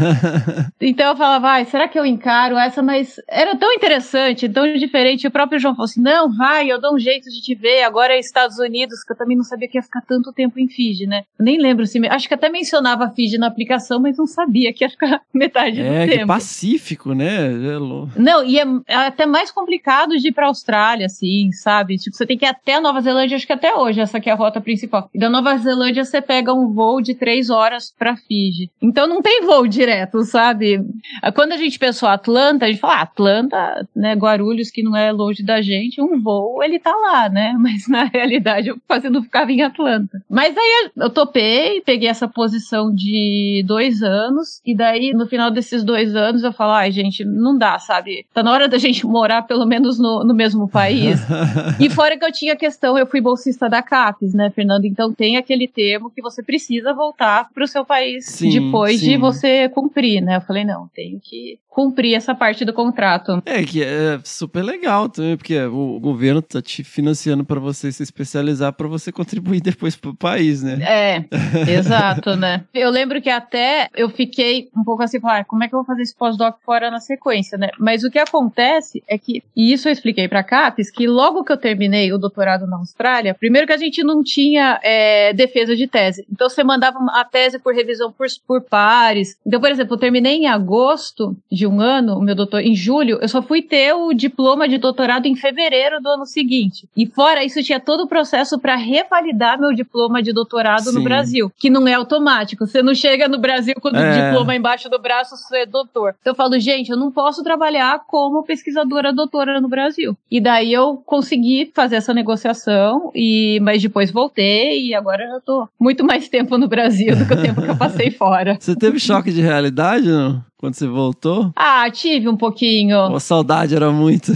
Então eu falava, vai, será que eu encaro essa? Mas era tão interessante, tão diferente. O próprio João falou assim: não, vai, eu dou um jeito de te ver. Agora é Estados Unidos, que eu também não sabia que ia ficar tanto tempo em Fiji, né? Eu nem lembro se. Acho que até mencionava Fiji na aplicação, mas não sabia que ia ficar [laughs] metade É, do tempo. pacífico, né? É Não, e é, é até mais complicado de ir pra Austrália, assim, sabe? Tipo, você tem que ir até a Nova Zelândia, acho que até hoje, essa aqui é a rota principal. E da Nova Zelândia você pega um voo de três horas pra Fiji. Então não tem voo direto, sabe? Quando a gente pensou Atlanta, a gente fala, ah, Atlanta, né, Guarulhos, que não é longe da gente, um voo, ele tá lá, né? [laughs] Mas na realidade eu quase não ficava em Atlanta. Mas aí eu topei, peguei essa duração de dois anos, e daí no final desses dois anos eu falo, ai gente, não dá, sabe? Tá na hora da [laughs] gente morar pelo menos no, no mesmo país. [laughs] e fora que eu tinha questão, eu fui bolsista da CAPES, né, Fernando? Então tem aquele termo que você precisa voltar pro seu país Sim, depois sim. de você cumprir, né? Eu falei, não, tenho que cumprir essa parte do contrato. É, que é super legal também, porque o governo tá te financiando pra você se especializar pra você contribuir [laughs] depois pro país, né? É, exato, né? Eu lembro que até eu fiquei um pouco assim, falar, como é que eu vou fazer esse pós-doc fora na sequência, né? Mas o que acontece é que, e isso eu expliquei pra Capes, que logo que eu terminei o doutorado na Austrália, primeiro que a gente não tinha é, defesa de tese. Então você mandava a tese por revisão por, por pares. Então, por exemplo, eu terminei em agosto de um ano, o meu doutor, em julho, eu só fui ter o diploma de doutorado em fevereiro do ano seguinte. E fora isso, tinha todo o processo para revalidar meu diploma de doutorado no Sim. Brasil, que não é automático. Você não chega no Brasil com o É. diploma embaixo do braço, você é doutor. Então eu falo, gente, eu não posso trabalhar como pesquisadora doutora no Brasil. E daí eu consegui fazer essa negociação, e mas depois voltei e agora eu tô muito mais tempo no Brasil do que o tempo que eu passei fora. Você teve choque de realidade, não? Quando você voltou? Ah, tive um pouquinho. Ou a saudade era muito?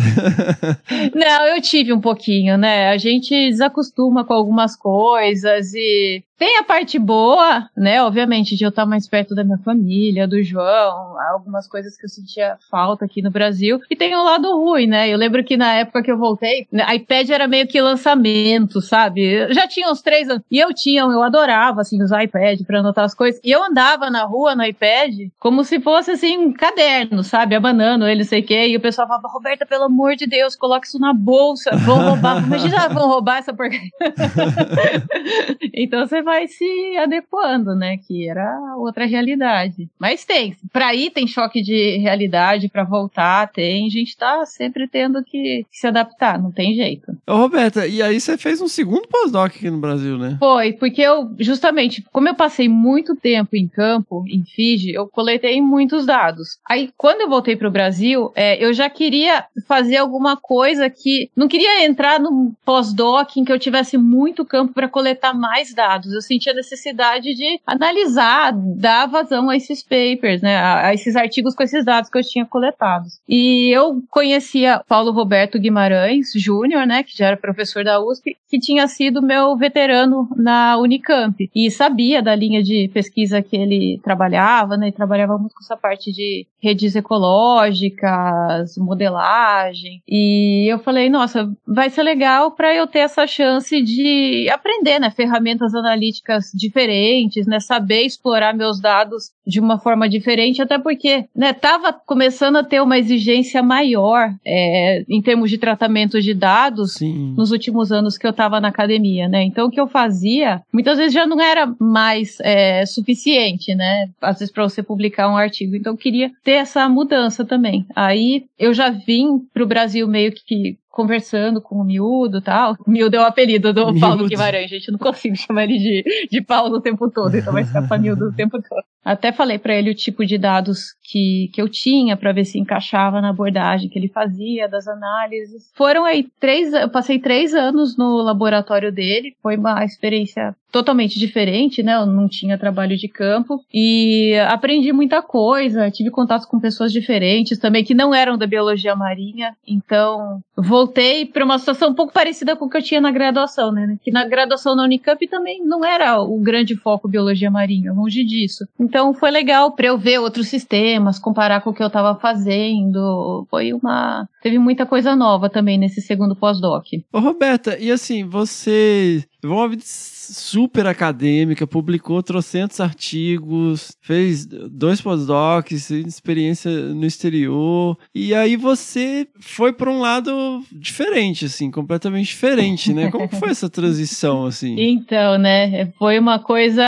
[laughs] Não, eu tive um pouquinho, né? A gente desacostuma com algumas coisas e tem a parte boa, né? Obviamente, de eu estar mais perto da minha família, do João, algumas coisas que eu sentia falta aqui no Brasil. E tem o lado ruim, né? Eu lembro que na época que eu voltei, né, iPad era meio que lançamento, sabe? Eu Já tinha uns três anos. E eu tinha, eu adorava, assim, usar iPad para anotar as coisas. E eu andava na rua no iPad como se fosse, assim, um caderno, sabe? Abanando ele, não sei o quê. E o pessoal falava, Roberta, pelo amor de Deus, coloque isso na bolsa. Vão roubar. [laughs] Imagina, vão roubar essa porcaria. [laughs] então você vai se adequando, né? Que era outra realidade. Mas tem. Pra ir tem choque de realidade, pra voltar tem. A gente tá sempre tendo que se adaptar, não tem jeito. Ô, Roberta, e aí você fez um segundo pós-doc aqui no Brasil, né? Foi, porque eu, justamente, como eu passei muito tempo em campo, em Fiji, eu coletei muitos dados. Aí, quando eu voltei para o Brasil, é, eu já queria fazer alguma coisa que. Não queria entrar num pós-doc em que eu tivesse muito campo para coletar mais dados. Eu sentia necessidade de analisar, dar vazão a esses papers, né? A, a esses artigos com esses dados que eu tinha coletados. E eu conhecia Paulo Roberto Guimarães Júnior, né? Que já era professor da USP, que tinha sido meu veterano na Unicamp. E sabia da linha de pesquisa que ele trabalhava, né? E trabalhava muito com essa parte de redes ecológicas, modelagem. E eu falei, nossa, vai ser legal para eu ter essa chance de aprender, né? Ferramentas analíticas diferentes, né? Saber explorar meus dados de uma forma diferente, até porque, né? Tava começando a ter uma exigência maior é, em termos de tratamento de dados Sim. nos últimos anos que eu estava na academia, né? Então o que eu fazia, muitas vezes já não era mais é, suficiente, né? Às vezes para você publicar um artigo. Então eu queria ter essa mudança também. Aí eu já vim para o Brasil meio que conversando com o Miúdo e tal. O Miúdo é o apelido do Miúdo. Paulo Guimarães, gente. Não consigo [laughs] chamar ele de, de Paulo o tempo todo, então vai ficar pra Miúdo o tempo todo. Até falei para ele o tipo de dados que, que eu tinha para ver se encaixava na abordagem que ele fazia, das análises. Foram aí três, eu passei três anos no laboratório dele, foi uma experiência totalmente diferente, né? Eu não tinha trabalho de campo e aprendi muita coisa, tive contatos com pessoas diferentes também que não eram da biologia marinha, então voltei para uma situação um pouco parecida com o que eu tinha na graduação, né? Que na graduação na Unicamp também não era o grande foco biologia marinha, longe disso. Então foi legal para eu ver outros sistemas, comparar com o que eu estava fazendo. Foi uma teve muita coisa nova também nesse segundo pós-doc. Ô, Roberta, e assim, você levou uma vida super acadêmica, publicou trocentos artigos, fez dois pós-docs, fez experiência no exterior, e aí você foi para um lado diferente, assim, completamente diferente, né? Como foi essa transição, assim? [laughs] Então, né, foi uma coisa,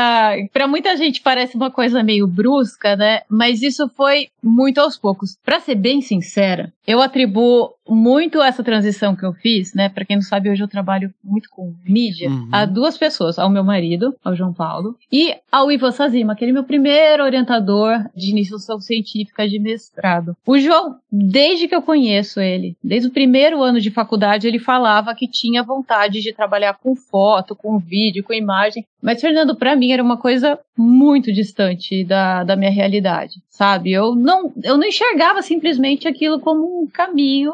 para muita gente parece uma coisa meio brusca, né? Mas isso foi muito aos poucos. Para ser bem sincera, eu atribuo muito essa transição que eu fiz, né? Para quem não sabe, hoje eu trabalho muito com mídia, Uhum. a duas pessoas, ao meu marido, ao João Paulo, e ao Ivan Sazima, aquele meu primeiro orientador de iniciação científica de mestrado. O João, desde que eu conheço ele, desde o primeiro ano de faculdade, ele falava que tinha vontade de trabalhar com foto, com vídeo, com imagem, Mas, Fernando, para mim era uma coisa muito distante da, da minha realidade, sabe? Eu não, eu não enxergava simplesmente aquilo como um caminho,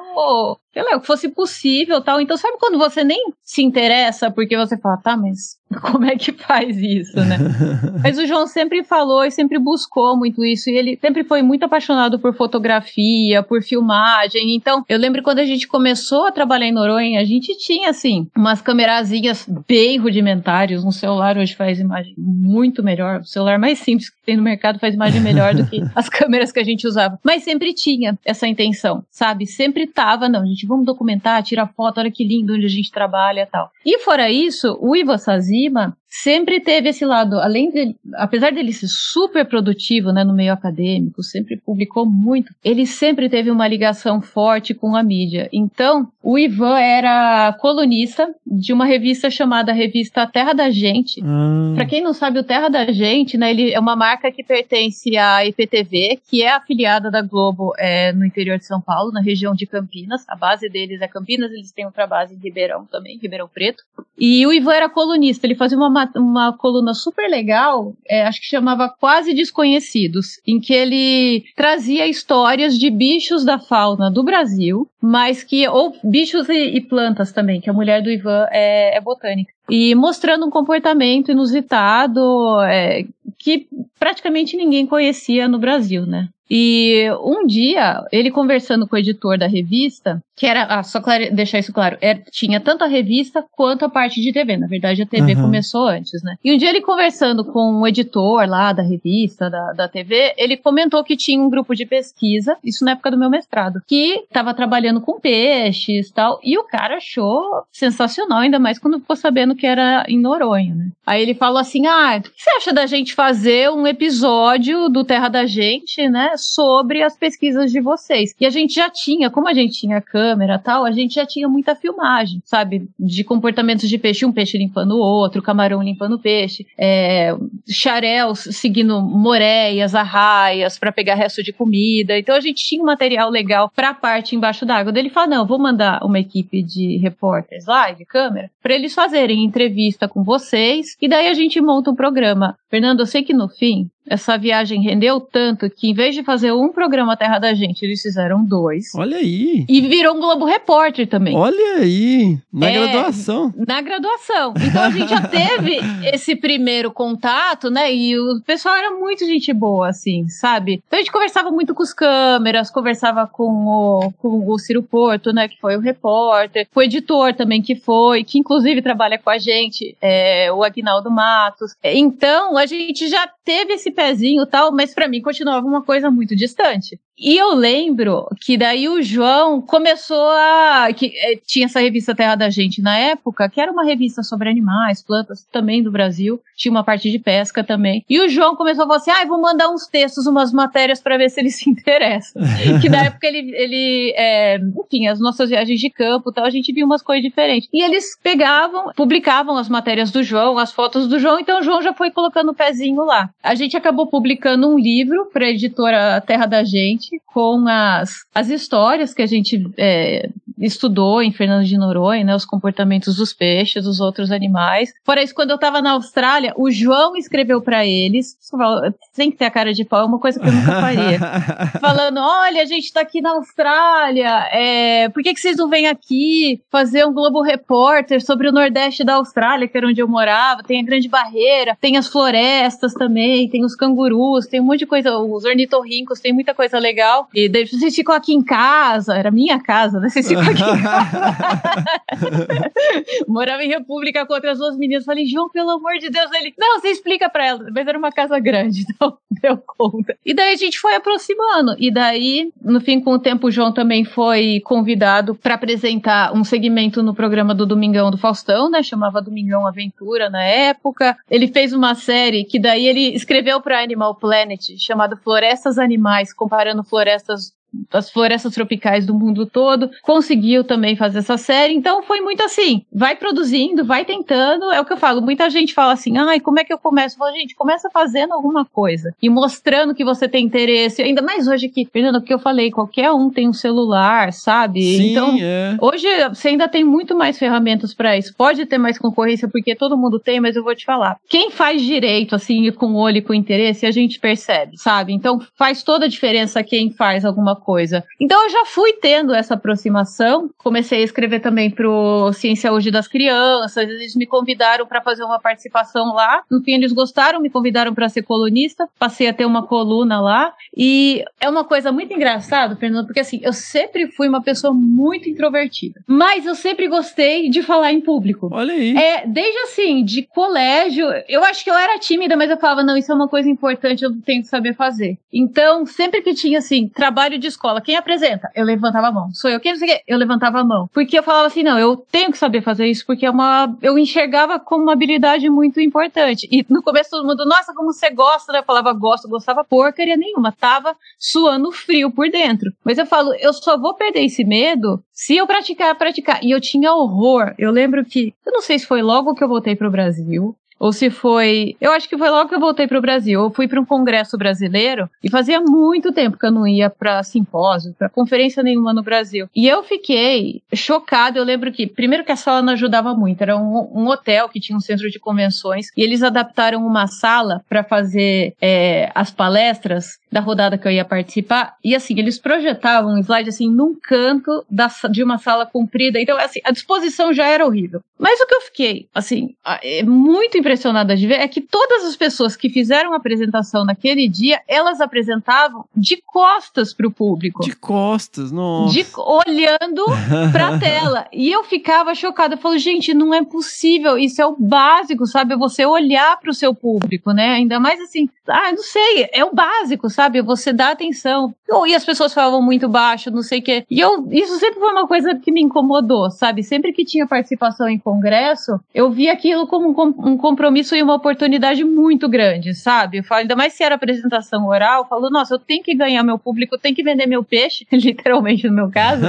sei lá, que fosse possível tal. Então, sabe quando você nem se interessa porque você fala, tá, mas [laughs] como é que faz isso, né? [laughs] mas o João sempre falou e sempre buscou muito isso, e ele sempre foi muito apaixonado por fotografia, por filmagem. Então, eu lembro quando a gente começou a trabalhar em Noronha, a gente tinha, assim, umas camerazinhas bem rudimentares, um celular hoje faz imagem muito melhor, o celular mais simples que tem no mercado faz imagem melhor do que [laughs] as câmeras que a gente usava. Mas sempre tinha essa intenção, sabe? Sempre tava, não, a gente vamos documentar, tirar foto, olha que lindo onde a gente trabalha tal. E fora isso, o Ivo Sazima sempre teve esse lado, além de, apesar dele ser super produtivo, né, no meio acadêmico, sempre publicou muito, ele sempre teve uma ligação forte com a mídia. Então, o Ivan era colunista de uma revista chamada Revista Terra da Gente. Ah. Para quem não sabe, o Terra da Gente, né, ele é uma marca que pertence à EPTV, que é afiliada da Globo é, no interior de São Paulo, na região de Campinas. A base deles é Campinas, eles têm outra base em Ribeirão também, Ribeirão Preto. E o Ivan era colunista, ele fazia uma, uma coluna super legal, é, acho que chamava Quase Desconhecidos, em que ele trazia histórias de bichos da fauna do Brasil, mas que, ou bichos e, e plantas também, que a mulher do Ivan é, é botânica. E mostrando um comportamento inusitado é, que praticamente ninguém conhecia no Brasil, né? E um dia, ele conversando com o editor da revista, que era, ah, só deixar isso claro, era, tinha tanto a revista quanto a parte de TV. Na verdade, a TV Uhum. começou antes, né? E um dia ele conversando com o editor lá da revista, da, da TV, ele comentou que tinha um grupo de pesquisa, isso na época do meu mestrado, que estava trabalhando com peixes e tal, e o cara achou sensacional, ainda mais quando ficou sabendo que era em Noronha, né? Aí ele falou assim, ah, o que você acha da gente fazer um episódio do Terra da Gente, né, sobre as pesquisas de vocês? E a gente já tinha, como a gente tinha câmera tal, a gente já tinha muita filmagem, sabe? De comportamentos de peixe, um peixe limpando o outro, camarão limpando o peixe, é, seguindo moreias, arraias para pegar resto de comida. Então a gente tinha um material legal para a parte embaixo d'água. Ele falou: não, vou mandar uma equipe de repórteres lá, de câmera, para eles fazerem entrevista com vocês, e daí a gente monta um programa. Fernando, eu sei que no fim essa viagem rendeu tanto que, em vez de fazer um programa Terra da Gente, eles fizeram dois. Olha aí. E virou um Globo Repórter também. Olha aí. Na É. graduação. Na graduação. Então a gente já teve esse primeiro contato, né? E o pessoal era muito gente boa, assim, sabe? Então a gente conversava muito com os câmeras, conversava com o, com o Ciro Porto, né? Que foi o repórter, com o editor também que foi, que inclusive trabalha com a gente, é, o Agnaldo Matos. Então a gente já teve esse pezinho e tal, mas pra mim continuava uma coisa muito distante. E eu lembro que daí o João começou a. que eh, tinha essa revista Terra da Gente na época, que era uma revista sobre animais, plantas também do Brasil. Tinha uma parte de pesca também. E o João começou a falar assim: ah, vou mandar uns textos, umas matérias pra ver se ele se [laughs] interessa. que na época ele, ele é, enfim, as nossas viagens de campo tal, a gente via umas coisas diferentes. E eles pegavam, publicavam as matérias do João, as fotos do João, então o João já foi colocando o pezinho lá. A gente acabou publicando um livro pra editora Terra da Gente, com as, as histórias que a gente é, estudou em Fernando de Noronha, né, os comportamentos dos peixes, dos outros animais. Fora isso, quando eu tava na Austrália, o João escreveu pra eles, que ter a cara de pau, é uma coisa que eu nunca faria [laughs] falando: olha, a gente tá aqui na Austrália, é, por que, que vocês não vêm aqui fazer um Globo Repórter sobre o Nordeste da Austrália, que era onde eu morava? Tem a Grande Barreira, tem as florestas também, tem os cangurus, tem um monte de coisa, os ornitorrincos, tem muita coisa legal. E daí vocês ficam aqui em casa, era minha casa, né? Vocês ficam aqui em casa. [laughs] [laughs] Morava em República com outras duas meninas. Falei, João, pelo amor de Deus, ele. Não, você explica pra ela. Mas era uma casa grande, [laughs] então deu conta. E daí a gente foi aproximando. E daí, no fim, com o tempo, o João também foi convidado para apresentar um segmento no programa do Domingão do Faustão, né? Chamava Domingão Aventura na época. Ele fez uma série que daí ele escreveu para Animal Planet, chamado Florestas Animais, comparando florestas as florestas tropicais do mundo todo, conseguiu também fazer essa série. Então foi muito assim, vai produzindo, vai tentando. É o que eu falo, muita gente fala assim: "Ai, como é que eu começo?" Eu falo, gente, começa fazendo alguma coisa e mostrando que você tem interesse. Ainda mais hoje que, Fernando, o que eu falei, qualquer um tem um celular, sabe? Sim, então, é. Hoje você ainda tem muito mais ferramentas para isso. Pode ter mais concorrência porque todo mundo tem, mas eu vou te falar. Quem faz direito, assim, com olho e com interesse, a gente percebe, sabe? Então faz toda a diferença quem faz alguma coisa. Então eu já fui tendo essa aproximação. Comecei a escrever também pro Ciência Hoje das Crianças. Eles me convidaram para fazer uma participação lá. No fim, eles gostaram, me convidaram para ser colunista. Passei a ter uma coluna lá. E é uma coisa muito engraçada, Fernando, porque assim, eu sempre fui uma pessoa muito introvertida. Mas eu sempre gostei de falar em público. Olha aí. É, desde assim, de colégio, eu acho que eu era tímida, mas eu falava, não, isso é uma coisa importante, eu tenho que saber fazer. Então, sempre que tinha, assim, trabalho de escola, quem apresenta? Eu levantava a mão. Sou eu, quem não sei o quê? Eu levantava a mão. Porque eu falava assim, não, eu tenho que saber fazer isso, porque é uma, eu enxergava como uma habilidade muito importante. E no começo todo mundo, nossa, como você gosta, né? Eu falava, gosto, gostava porcaria nenhuma, tava suando frio por dentro. Mas eu falo, eu só vou perder esse medo se eu praticar, praticar. E eu tinha horror. Eu lembro que, eu não sei se foi logo que eu voltei pro Brasil, ou se foi. Eu acho que foi logo que eu voltei para o Brasil. Eu fui para um congresso brasileiro e fazia muito tempo que eu não ia para simpósio, para conferência nenhuma no Brasil. E eu fiquei chocada. Eu lembro que, primeiro, que a sala não ajudava muito. Era um, um hotel que tinha um centro de convenções e eles adaptaram uma sala para fazer é, as palestras da rodada que eu ia participar. E assim, eles projetavam um slide assim num canto da, de uma sala comprida. Então, assim, a disposição já era horrível. Mas o que eu fiquei, assim, muito impressionada de ver é que todas as pessoas que fizeram a apresentação naquele dia, elas apresentavam de costas para o público. De costas, nossa. De, olhando para a [laughs] tela. E eu ficava chocada. Eu falo, gente, não é possível. Isso é o básico, sabe? Você olhar para o seu público, né? Ainda mais assim, ah, não sei, é o básico, sabe? Você dá atenção. E as pessoas falavam muito baixo, não sei o quê. E eu, isso sempre foi uma coisa que me incomodou, sabe? Sempre que tinha participação em congresso, eu via aquilo como um, um compromisso e uma oportunidade muito grande, sabe? Falo, ainda mais se era apresentação oral, eu falo, nossa, eu tenho que ganhar meu público, eu tenho que vender meu peixe, [laughs] literalmente no meu caso.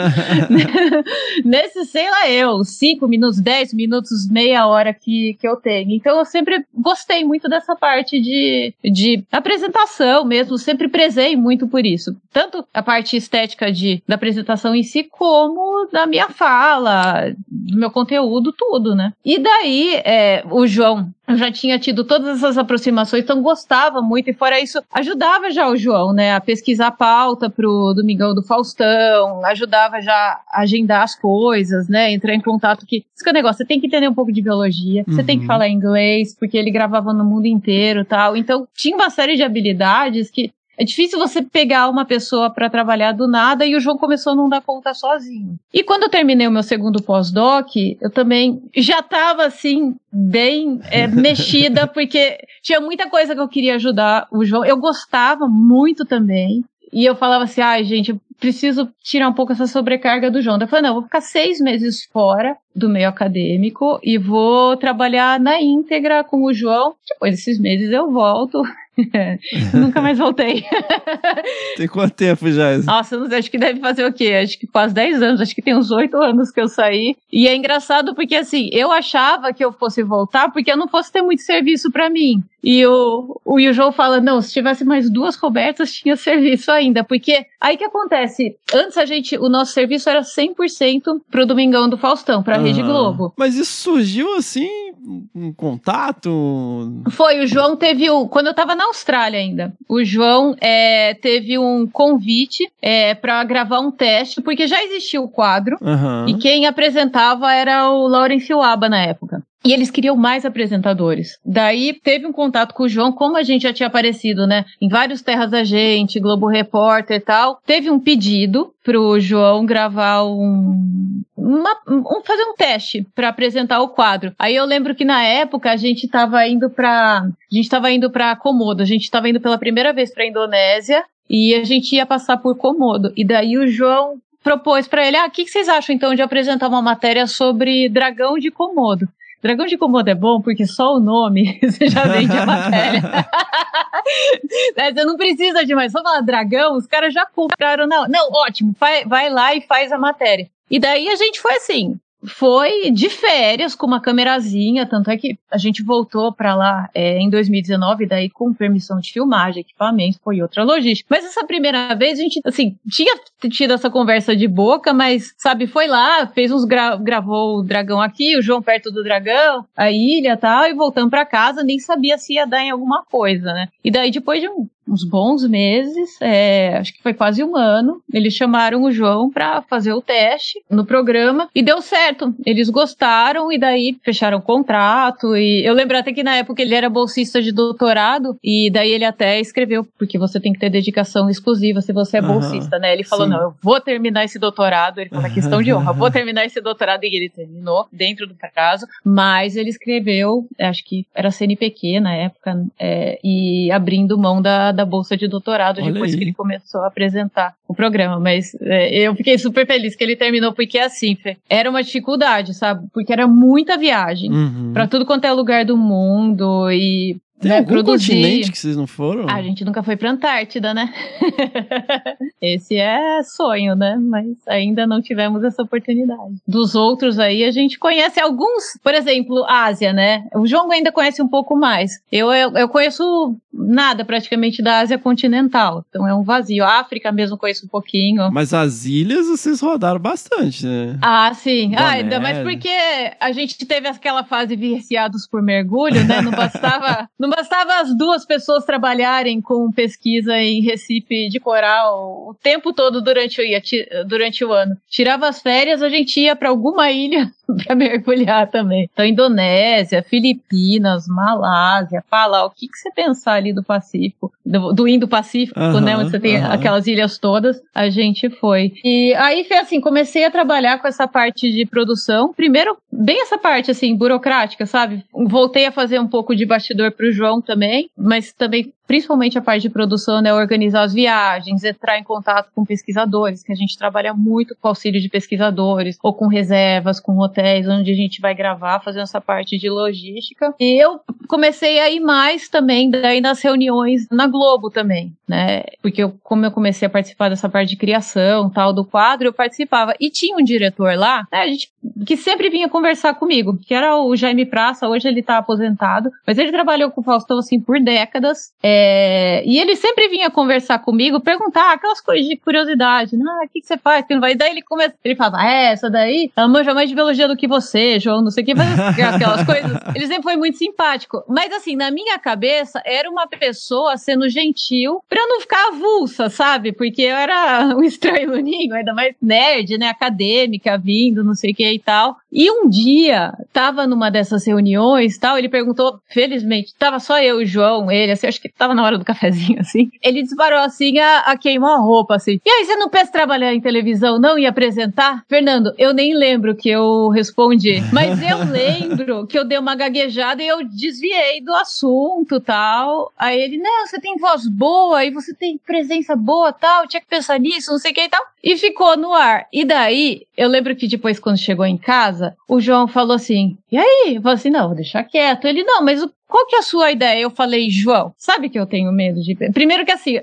[laughs] Nesse, sei lá, eu, cinco minutos, dez minutos, meia hora que, que eu tenho. Então eu sempre gostei muito dessa parte de, de apresentação mesmo, sempre prezei muito por isso. Tanto a parte estética de, da apresentação em si, como da minha fala, do meu conteúdo, tudo, né? E daí, é, o João já tinha tido todas essas aproximações, então gostava muito, e fora isso, ajudava já o João, né, a pesquisar a pauta pro Domingão do Faustão, ajudava já a agendar as coisas, né, entrar em contato que, isso que é o negócio, você tem que entender um pouco de biologia, uhum. você tem que falar inglês, porque ele gravava no mundo inteiro tal, então tinha uma série de habilidades que é difícil você pegar uma pessoa para trabalhar do nada e o João começou a não dar conta sozinho. E quando eu terminei o meu segundo pós-doc, eu também já estava assim, bem é, [laughs] mexida, porque tinha muita coisa que eu queria ajudar o João. Eu gostava muito também. E eu falava assim, ai, ah, gente, eu preciso tirar um pouco essa sobrecarga do João. Eu falei, não, vou ficar seis meses fora do meio acadêmico e vou trabalhar na íntegra com o João. Depois desses meses eu volto [laughs] [laughs] Nunca mais voltei. [laughs] tem quanto tempo já? Nossa, acho que deve fazer o quê? Acho que quase 10 anos, acho que tem uns 8 anos que eu saí. E é engraçado porque, assim, eu achava que eu fosse voltar porque eu não fosse ter muito serviço para mim. E o, o João fala: não, se tivesse mais duas cobertas, tinha serviço ainda. Porque aí que acontece? Antes a gente, o nosso serviço era 100% pro Domingão do Faustão, pra uhum. Rede Globo. Mas isso surgiu assim, um contato? Foi, o João teve o. Quando eu tava na Austrália ainda, o João é, teve um convite é, para gravar um teste, porque já existia o quadro, uhum. e quem apresentava era o Laurence Waba na época. E eles queriam mais apresentadores. Daí teve um contato com o João, como a gente já tinha aparecido, né? Em vários Terras da Gente, Globo Repórter e tal. Teve um pedido pro João gravar um. Uma, um fazer um teste para apresentar o quadro. Aí eu lembro que na época a gente tava indo pra. A gente tava indo pra Komodo. A gente tava indo pela primeira vez pra Indonésia. E a gente ia passar por Komodo. E daí o João propôs para ele: ah, o que, que vocês acham então de apresentar uma matéria sobre dragão de Komodo? Dragão de Komodo é bom porque só o nome [laughs] você já vende a matéria. [laughs] Você não precisa de mais. Só falar dragão, os caras já compraram. Não, não ótimo, vai, vai lá e faz a matéria. E daí a gente foi assim, foi de férias com uma câmerazinha, tanto é que a gente voltou para lá é, em 2019, daí com permissão de filmagem, equipamento, foi outra logística. Mas essa primeira vez a gente, assim, tinha tido essa conversa de boca, mas, sabe, foi lá, fez uns, gra gravou o dragão aqui, o João perto do dragão, a ilha e tal, e voltando para casa, nem sabia se ia dar em alguma coisa, né? E daí depois de um uns bons meses, é, acho que foi quase um ano. Eles chamaram o João para fazer o teste no programa e deu certo. Eles gostaram e daí fecharam o contrato. E eu lembro até que na época ele era bolsista de doutorado e daí ele até escreveu porque você tem que ter dedicação exclusiva se você é Aham, bolsista, né? Ele falou sim. não, eu vou terminar esse doutorado. Ele falou questão de honra, vou terminar esse doutorado e ele terminou dentro do prazo. Mas ele escreveu, acho que era CNPq na época é, e abrindo mão da da bolsa de doutorado Olha depois aí. que ele começou a apresentar o programa. Mas é, eu fiquei super feliz que ele terminou, porque assim, era uma dificuldade, sabe? Porque era muita viagem. Uhum. Pra tudo quanto é lugar do mundo e Tem né, algum produzir. continente que vocês não foram? A gente nunca foi pra Antártida, né? [laughs] Esse é sonho, né? Mas ainda não tivemos essa oportunidade. Dos outros aí, a gente conhece alguns, por exemplo, Ásia, né? O João ainda conhece um pouco mais. Eu, eu, eu conheço nada praticamente da Ásia continental, então é um vazio. A África mesmo conheço um pouquinho. Mas as ilhas vocês rodaram bastante, né? Ah, sim. Ah, ainda mais porque a gente teve aquela fase viciados por mergulho, né? Não bastava, [laughs] não bastava as duas pessoas trabalharem com pesquisa em Recife de coral o tempo todo durante o, durante o ano. Tirava as férias, a gente ia para alguma ilha [laughs] para mergulhar também. Então, Indonésia, Filipinas, Malásia, Palau, o que, que você pensar ali do Pacífico, do, do Indo-Pacífico, Aham, né? Onde você tem aham. aquelas ilhas todas, a gente foi. E aí foi assim, comecei a trabalhar com essa parte de produção. Primeiro, bem essa parte assim, burocrática, sabe? Voltei a fazer um pouco de bastidor pro João também, mas também principalmente a parte de produção, né, organizar as viagens, entrar em contato com pesquisadores, que a gente trabalha muito com auxílio de pesquisadores, ou com reservas, com hotéis, onde a gente vai gravar, fazendo essa parte de logística. E eu comecei a ir mais também, daí nas reuniões na Globo também, né, porque eu, como eu comecei a participar dessa parte de criação, tal, do quadro, eu participava. E tinha um diretor lá, né, gente, que sempre vinha conversar comigo, que era o Jaime Praça, hoje ele tá aposentado, mas ele trabalhou com o Faustão, assim, por décadas, é, e ele sempre vinha conversar comigo, perguntar aquelas coisas de curiosidade, né? Ah, o que, que você faz? Que não vai? E daí ele começa, ele falava, ah, essa daí, ela manja mais de biologia do que você, João, não sei o que, mas aquelas [laughs] coisas. Ele sempre foi muito simpático. Mas assim, na minha cabeça, era uma pessoa sendo gentil pra não ficar avulsa, sabe? Porque eu era [laughs] um estranho no ninho, ainda mais nerd, né? Acadêmica, vindo, não sei o que e tal. E um dia, tava numa dessas reuniões tal, ele perguntou, felizmente, tava só eu e o João, ele, assim, acho que tava na hora do cafezinho, [laughs] assim. Ele disparou assim a, a queimar a roupa, assim. E aí, você não pensa trabalhar em televisão, não? E apresentar? Fernando, eu nem lembro que eu respondi, mas eu [laughs] lembro que eu dei uma gaguejada e eu desviei do assunto tal. Aí ele, não, você tem voz boa e você tem presença boa tal, tinha que pensar nisso, não sei o que e tal. E ficou no ar. E daí, eu lembro que depois, quando chegou em casa, o João falou assim: E aí? Eu falei assim: não, vou deixar quieto. Ele, não, mas o- qual que é a sua ideia? Eu falei, João, sabe que eu tenho medo de. Primeiro que assim.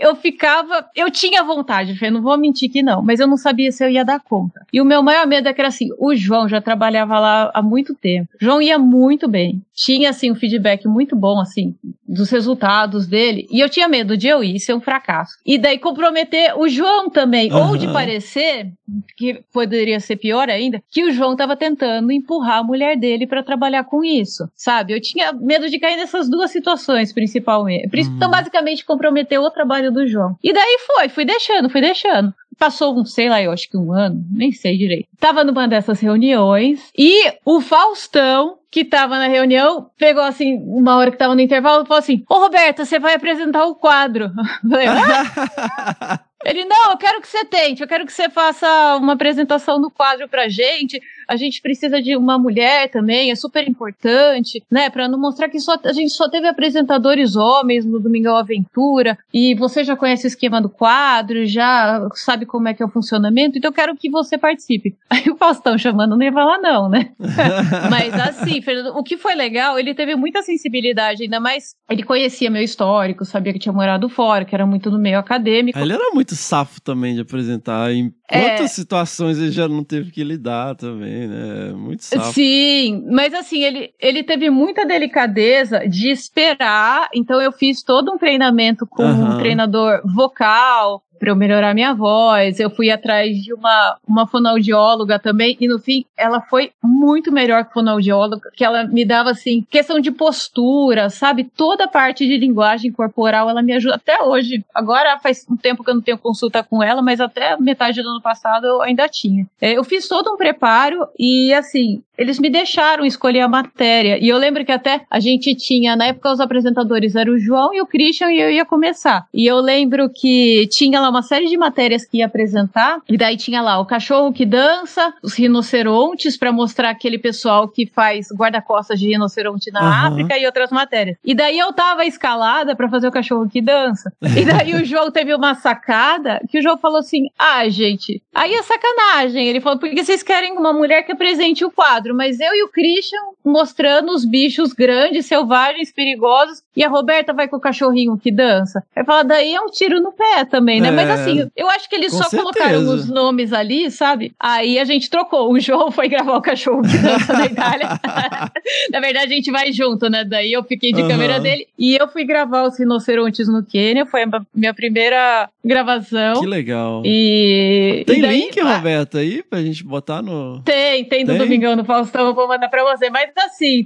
Eu ficava, eu tinha vontade, Fê, não vou mentir que não, mas eu não sabia se eu ia dar conta. E o meu maior medo é que era assim, o João já trabalhava lá há muito tempo. O João ia muito bem. Tinha assim um feedback muito bom assim dos resultados dele, e eu tinha medo de eu ir ser um fracasso. E daí comprometer o João também, ou de parecer que poderia ser pior ainda, que o João estava tentando empurrar a mulher dele para trabalhar com isso, sabe? Eu tinha medo de cair nessas duas situações, principalmente. Prin- Então, basicamente, comprometer o trabalho do João. E daí foi, fui deixando, fui deixando. Passou um, sei lá, eu acho que um ano, nem sei direito. Tava numa dessas reuniões e o Faustão, que tava na reunião, pegou assim, uma hora que tava no intervalo, e falou assim: Ô Roberta, você vai apresentar o quadro. [laughs] Eu falei, "Ah?" [laughs] Ele, não, eu quero que você tente, eu quero que você faça uma apresentação no quadro pra gente. A gente precisa de uma mulher também, é super importante, né? Pra não mostrar que só, a gente só teve apresentadores homens no Domingão Aventura, e você já conhece o esquema do quadro, já sabe como é que é o funcionamento, então eu quero que você participe. [laughs] Aí o Faustão chamando não ia falar não, né? [laughs] Mas assim, Fernando, o que foi legal, ele teve muita sensibilidade, ainda mais ele conhecia meu histórico, sabia que tinha morado fora, que era muito no meio acadêmico. Ele era muito safo também de apresentar. Em É. quantas situações ele já não teve que lidar também, né? Muito safo. Sim, mas assim, ele, ele teve muita delicadeza de esperar, então eu fiz todo um treinamento com Aham. um treinador vocal para eu melhorar minha voz. Eu fui atrás de uma, uma fonoaudióloga também, e no fim ela foi muito melhor que fonoaudióloga, que ela me dava assim, questão de postura, sabe? Toda a parte de linguagem corporal ela me ajuda até hoje. Agora faz um tempo que eu não tenho consulta com ela, mas até metade do ano passado eu ainda tinha. É, Eu fiz todo um preparo e assim, eles me deixaram escolher a matéria. E eu lembro que até a gente tinha, na época, os apresentadores eram o João e o Christian, e eu ia começar. E eu lembro que tinha lá uma série de matérias que ia apresentar, e daí tinha lá o cachorro que dança, os rinocerontes, para mostrar aquele pessoal que faz guarda-costas de rinoceronte na Aham. África e outras matérias. E daí eu tava escalada para fazer o cachorro que dança. E daí o João teve uma sacada que o João falou assim: ah, gente, aí é sacanagem. Ele falou, porque vocês querem uma mulher que apresente o quadro, mas eu e o Christian mostrando os bichos grandes, selvagens, perigosos, e a Roberta vai com o cachorrinho que dança. Aí fala, daí é um tiro no pé também, né? É, mas assim, eu acho que eles só colocaram certeza. os nomes ali, sabe? Aí a gente trocou. O João foi gravar o cachorro que dança na Itália. [laughs] na verdade, a gente vai junto, né? Daí eu fiquei de Aham. câmera dele e eu fui gravar os rinocerontes no Quênia. Foi a minha primeira gravação. Que legal. E. Tem e daí- link, Roberta, aí pra gente botar no. Tem, tem do Tem? Domingão no Faustão, eu vou mandar pra você. Mas assim,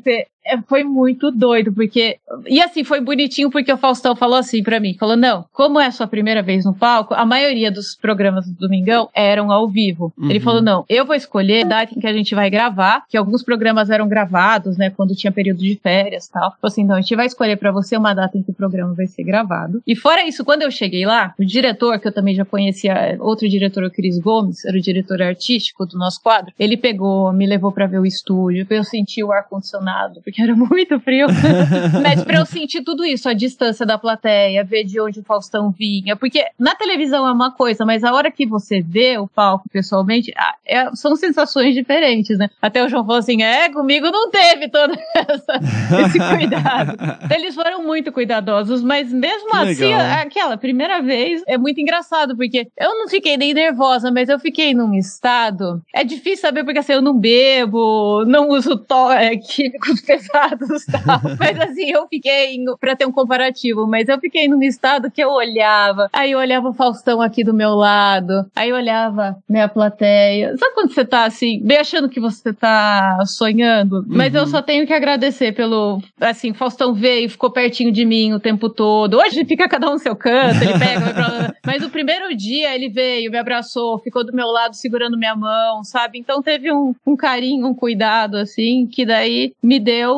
foi muito doido, porque. E assim, foi bonitinho porque o Faustão falou assim pra mim: falou, não, como é a sua primeira vez no palco, a maioria dos programas do Domingão eram ao vivo. Uhum. Ele falou: não, eu vou escolher a data em que a gente vai gravar, que alguns programas eram gravados, né, quando tinha período de férias e tal. Falou assim: não, a gente vai escolher pra você uma data em que o programa vai ser gravado. E fora isso, quando eu cheguei lá, o diretor, que eu também já conhecia, outro diretor, o Cris Gomes, era o diretor artístico do nosso quadro, ele pegou, me levou pra ver o estúdio, eu sentir o ar-condicionado, porque era muito frio. [laughs] Mas pra eu sentir tudo isso, a distância da plateia, ver de onde o Faustão vinha, porque na televisão é uma coisa, mas a hora que você vê o palco pessoalmente, ah, é- são sensações diferentes, né? Até o João falou assim: é, comigo não teve todo essa- [laughs] esse cuidado. Eles foram muito cuidadosos, mas mesmo Que assim, legal. aquela primeira vez é muito engraçado, porque eu não fiquei nem nervosa, mas eu fiquei num estado. É difícil saber porque assim, eu não bebo, não uso tó- é, químicos [laughs] pesados e tal. [laughs] mas assim, eu fiquei, pra ter um comparativo, mas eu fiquei num estado que eu olhava, aí eu olhava o Faustão aqui do meu lado, aí eu olhava né, a plateia. Sabe quando você tá assim, bem achando que você tá sonhando? Mas eu Uhum. só tenho que agradecer pelo. Assim, Faustão veio ficou pertinho de mim o tempo todo. Hoje fica cada um no seu canto, ele pega, pra. [laughs] Mas o primeiro dia ele veio, me abraçou, ficou do meu lado segurando minha mão, sabe? Então teve um, um carinho, um cuidado, assim, que daí me deu.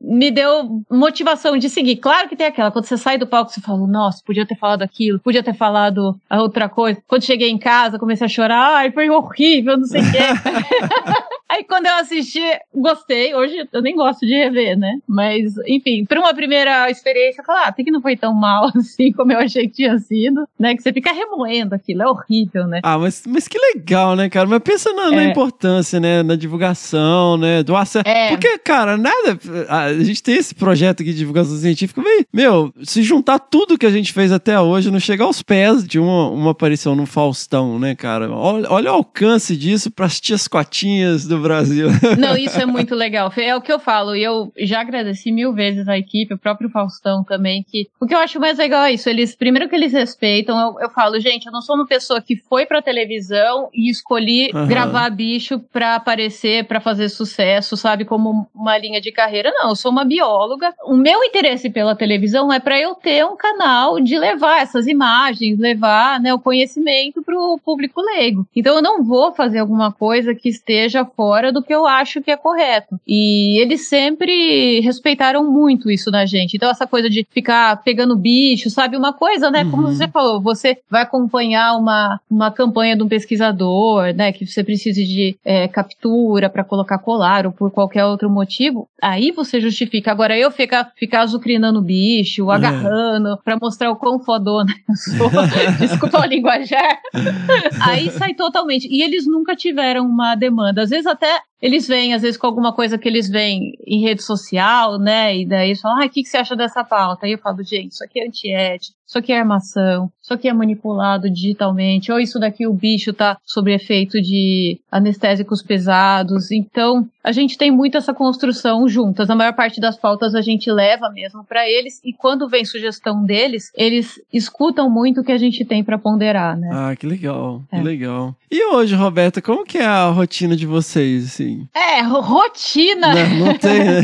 Me deu motivação de seguir. Claro que tem aquela, quando você sai do palco, você fala, nossa, podia ter falado aquilo, podia ter falado a outra coisa. Quando cheguei em casa, comecei a chorar, ai, foi horrível, não sei o quê. [laughs] Aí quando eu assisti, gostei. Hoje eu nem gosto de rever, né? Mas, enfim, para uma primeira experiência, eu falei, ah, até que não foi tão mal [laughs] assim como eu achei que tinha sido, né? Que você fica remoendo aquilo, é horrível, né? Ah, mas, mas que legal, né, cara? Mas pensa na, na É. importância, né? Na divulgação, né? Do acesso. É. Porque, cara, nada. A gente tem esse projeto aqui de divulgação científica, meio, meu, se juntar tudo que a gente fez até hoje, não chegar aos pés de uma, uma aparição no Faustão, né, cara? Olha, olha o alcance disso pras tias cotinhas do Brasil. [laughs] Não, isso é muito legal. É o que eu falo. E eu já agradeci mil vezes a equipe, o próprio Faustão também. Que o que eu acho mais legal é isso. Eles, primeiro que eles respeitam, eu, eu falo, gente, eu não sou uma pessoa que foi pra televisão e escolhi Aham. gravar bicho pra aparecer, pra fazer sucesso, sabe, como uma linha de carreira. Não, eu sou uma bióloga. O meu interesse pela televisão é pra eu ter um canal de levar essas imagens, levar né, o conhecimento pro público leigo. Então eu não vou fazer alguma coisa que esteja fora agora do que eu acho que é correto. E eles sempre respeitaram muito isso na gente. Então, essa coisa de ficar pegando bicho, sabe? Uma coisa, né? Como Uhum. você falou, você vai acompanhar uma, uma campanha de um pesquisador, né? Que você precise de é, captura para colocar colar ou por qualquer outro motivo. Aí você justifica. Agora, eu ficar, ficar azucrinando o bicho, É. agarrando, para mostrar o quão fodona [laughs] eu sou. [laughs] Desculpa o linguajar. Aí sai totalmente. E eles nunca tiveram uma demanda. Às vezes até eles vêm, às vezes, com alguma coisa que eles veem em rede social, né? E daí eles falam, ah, o que, que você acha dessa pauta? Aí eu falo, gente, isso aqui é antiético, isso aqui é armação, isso aqui é manipulado digitalmente, ou isso daqui o bicho tá sob efeito de anestésicos pesados. Então, a gente tem muito essa construção juntas. A maior parte das pautas a gente leva mesmo para eles, e quando vem sugestão deles, eles escutam muito o que a gente tem para ponderar, né? Ah, que legal, que É. legal. E hoje, Roberta, como que é a rotina de vocês, assim? É, ro- rotina. Não, não tem, né?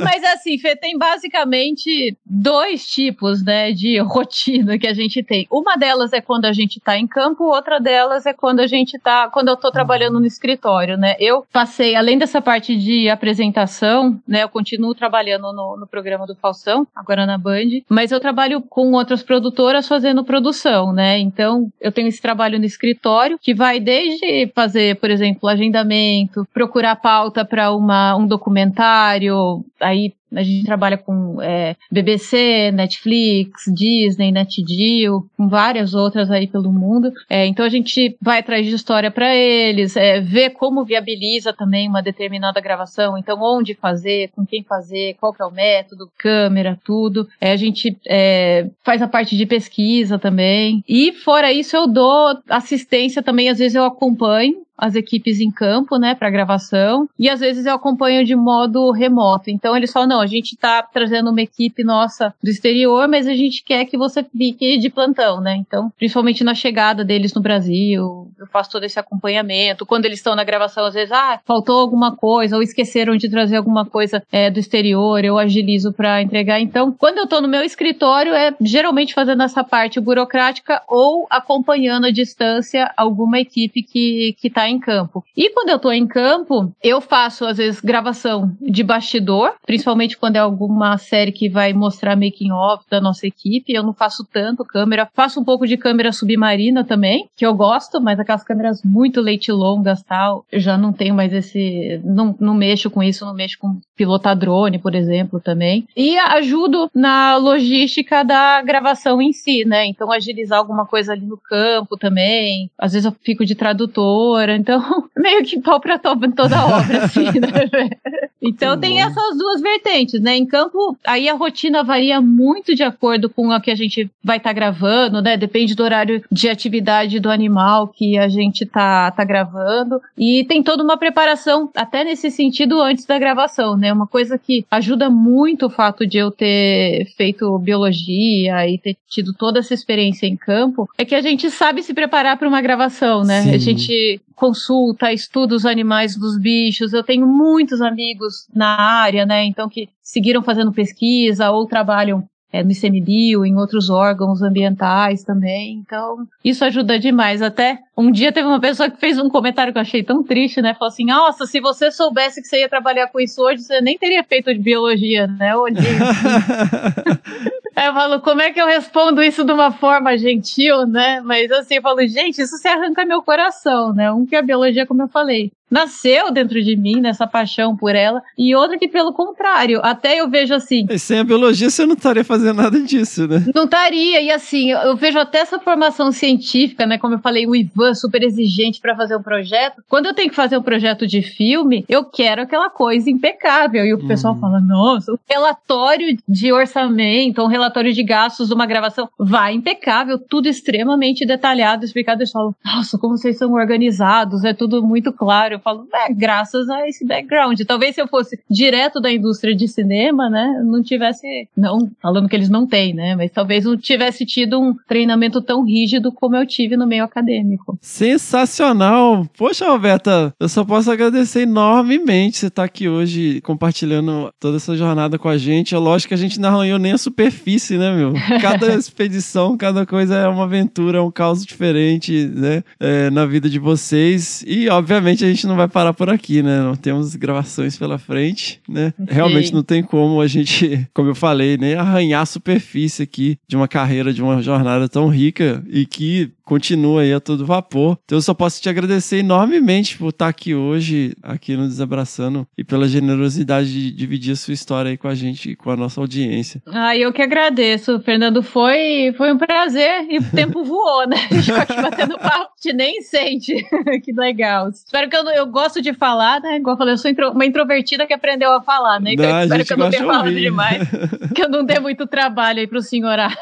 [laughs] Mas assim, Fê, tem basicamente dois tipos, né, de rotina que a gente tem. Uma delas é quando a gente tá em campo, outra delas é quando a gente tá, quando eu tô trabalhando no escritório, né? Eu passei, além dessa parte de apresentação, né, eu continuo trabalhando no, no programa do Faustão, agora na Band, mas eu trabalho com outras produtoras fazendo produção, né? Então, eu tenho esse trabalho no escritório que vai desde fazer, por exemplo, agendamento, procurar pauta para um documentário, aí a gente trabalha com é, BBC, Netflix, Disney, NetGeo, com várias outras aí pelo mundo. É, então a gente vai atrás de história para eles, é, ver como viabiliza também uma determinada gravação. Então onde fazer, com quem fazer, qual que é o método, câmera, tudo. É, a gente é, faz a parte de pesquisa também. E fora isso eu dou assistência também. Às vezes eu acompanho as equipes em campo, né, para gravação, e às vezes eu acompanho de modo remoto. Então eles falam: não, a gente tá trazendo uma equipe nossa do exterior, mas a gente quer que você fique de plantão, né? Então, principalmente na chegada deles no Brasil, eu faço todo esse acompanhamento. Quando eles estão na gravação, às vezes, ah, faltou alguma coisa, ou esqueceram de trazer alguma coisa é, do exterior, eu agilizo para entregar. Então, quando eu tô no meu escritório, é geralmente fazendo essa parte burocrática ou acompanhando à distância alguma equipe que, que tá em campo. E quando eu tô em campo, eu faço, às vezes, gravação de bastidor, principalmente quando é alguma série que vai mostrar making off da nossa equipe. Eu não faço tanto câmera, faço um pouco de câmera submarina também, que eu gosto, mas aquelas câmeras muito leite longas tal, eu já não tenho mais esse. Não, não mexo com isso, não mexo com pilotar drone, por exemplo, também. E ajudo na logística da gravação em si, né? Então, agilizar alguma coisa ali no campo também. Às vezes eu fico de tradutora, então, [laughs] meio que pau pra to- toda a obra, assim, né? [laughs] Então tem bom. essas duas vertentes, né? Em campo, aí a rotina varia muito de acordo com a que a gente vai estar gravando, né? Depende do horário de atividade do animal que a gente tá, tá gravando. E tem toda uma preparação, até nesse sentido, antes da gravação, né? Uma coisa que ajuda muito o fato de eu ter feito biologia e ter tido toda essa experiência em campo, é que a gente sabe se preparar para uma gravação, né? Sim. A gente consulta, estuda os animais dos bichos. Eu tenho muitos amigos na área, né? Então que seguiram fazendo pesquisa ou trabalham é, no ICMBio, em outros órgãos ambientais também. Então, isso ajuda demais. Até um dia teve uma pessoa que fez um comentário que eu achei tão triste, né? Falou assim: Nossa, se você soubesse que você ia trabalhar com isso hoje, você nem teria feito de biologia, né? Eu olhei. [laughs] Aí eu falo, como é que eu respondo isso de uma forma gentil, né? Mas assim, eu falo, gente, isso se arranca meu coração, né? Um que a biologia, como eu falei, nasceu dentro de mim, nessa paixão por ela, e outra que, pelo contrário, até eu vejo assim, E sem a biologia você não estaria fazendo nada disso, né? não estaria, e assim, eu vejo até essa formação científica, né? Como eu falei, o Ivan super exigente para fazer um projeto. Quando eu tenho que fazer um projeto de filme, eu quero aquela coisa impecável. E o pessoal fala: nossa, o relatório de orçamento, um relatório de gastos de uma gravação vai impecável, tudo extremamente detalhado, explicado. Eles falam: nossa, como vocês são organizados, é tudo muito claro. Eu falo: é, graças a esse background. Talvez se eu fosse direto da indústria de cinema, né, não tivesse, não falando que eles não têm, né, mas talvez não tivesse tido um treinamento tão rígido como eu tive no meio acadêmico. Sensacional! Poxa, Roberta, eu só posso agradecer enormemente você estar aqui hoje compartilhando toda essa jornada com a gente. É lógico que a gente não arranhou nem a superfície, né, meu? Cada [laughs] expedição, cada coisa é uma aventura, é um caos diferente, né, é, na vida de vocês. E, obviamente, a gente não vai parar por aqui, né? Não temos gravações pela frente, né? Realmente não tem como a gente, [laughs] como eu falei, nem arranhar a superfície aqui de uma carreira, de uma jornada tão rica e que continua aí a todo vapor. Então eu só posso te agradecer enormemente por estar aqui hoje, aqui no Desabraçando, e pela generosidade de dividir a sua história aí com a gente e com a nossa audiência. Ah, eu que agradeço, Fernando. Foi, foi um prazer e o tempo [laughs] voou, né? Já que batendo papo, a gente nem sente. [laughs] que legal. Espero que eu, eu gosto de falar, né? Igual eu falei, eu sou intro, uma introvertida que aprendeu a falar, né? Então Não, a espero gente que eu não tenha falado demais. [laughs] que eu não dê muito trabalho aí pro senhorar.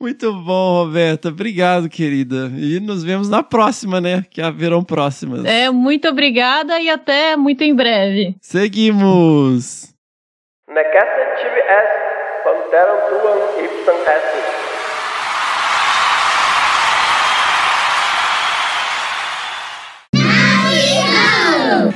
Muito bom, Roberta. Obrigado, querida. E nos vemos na próxima, né? Que haverão próximas. É, muito obrigada e até muito em breve. Seguimos! Panteram.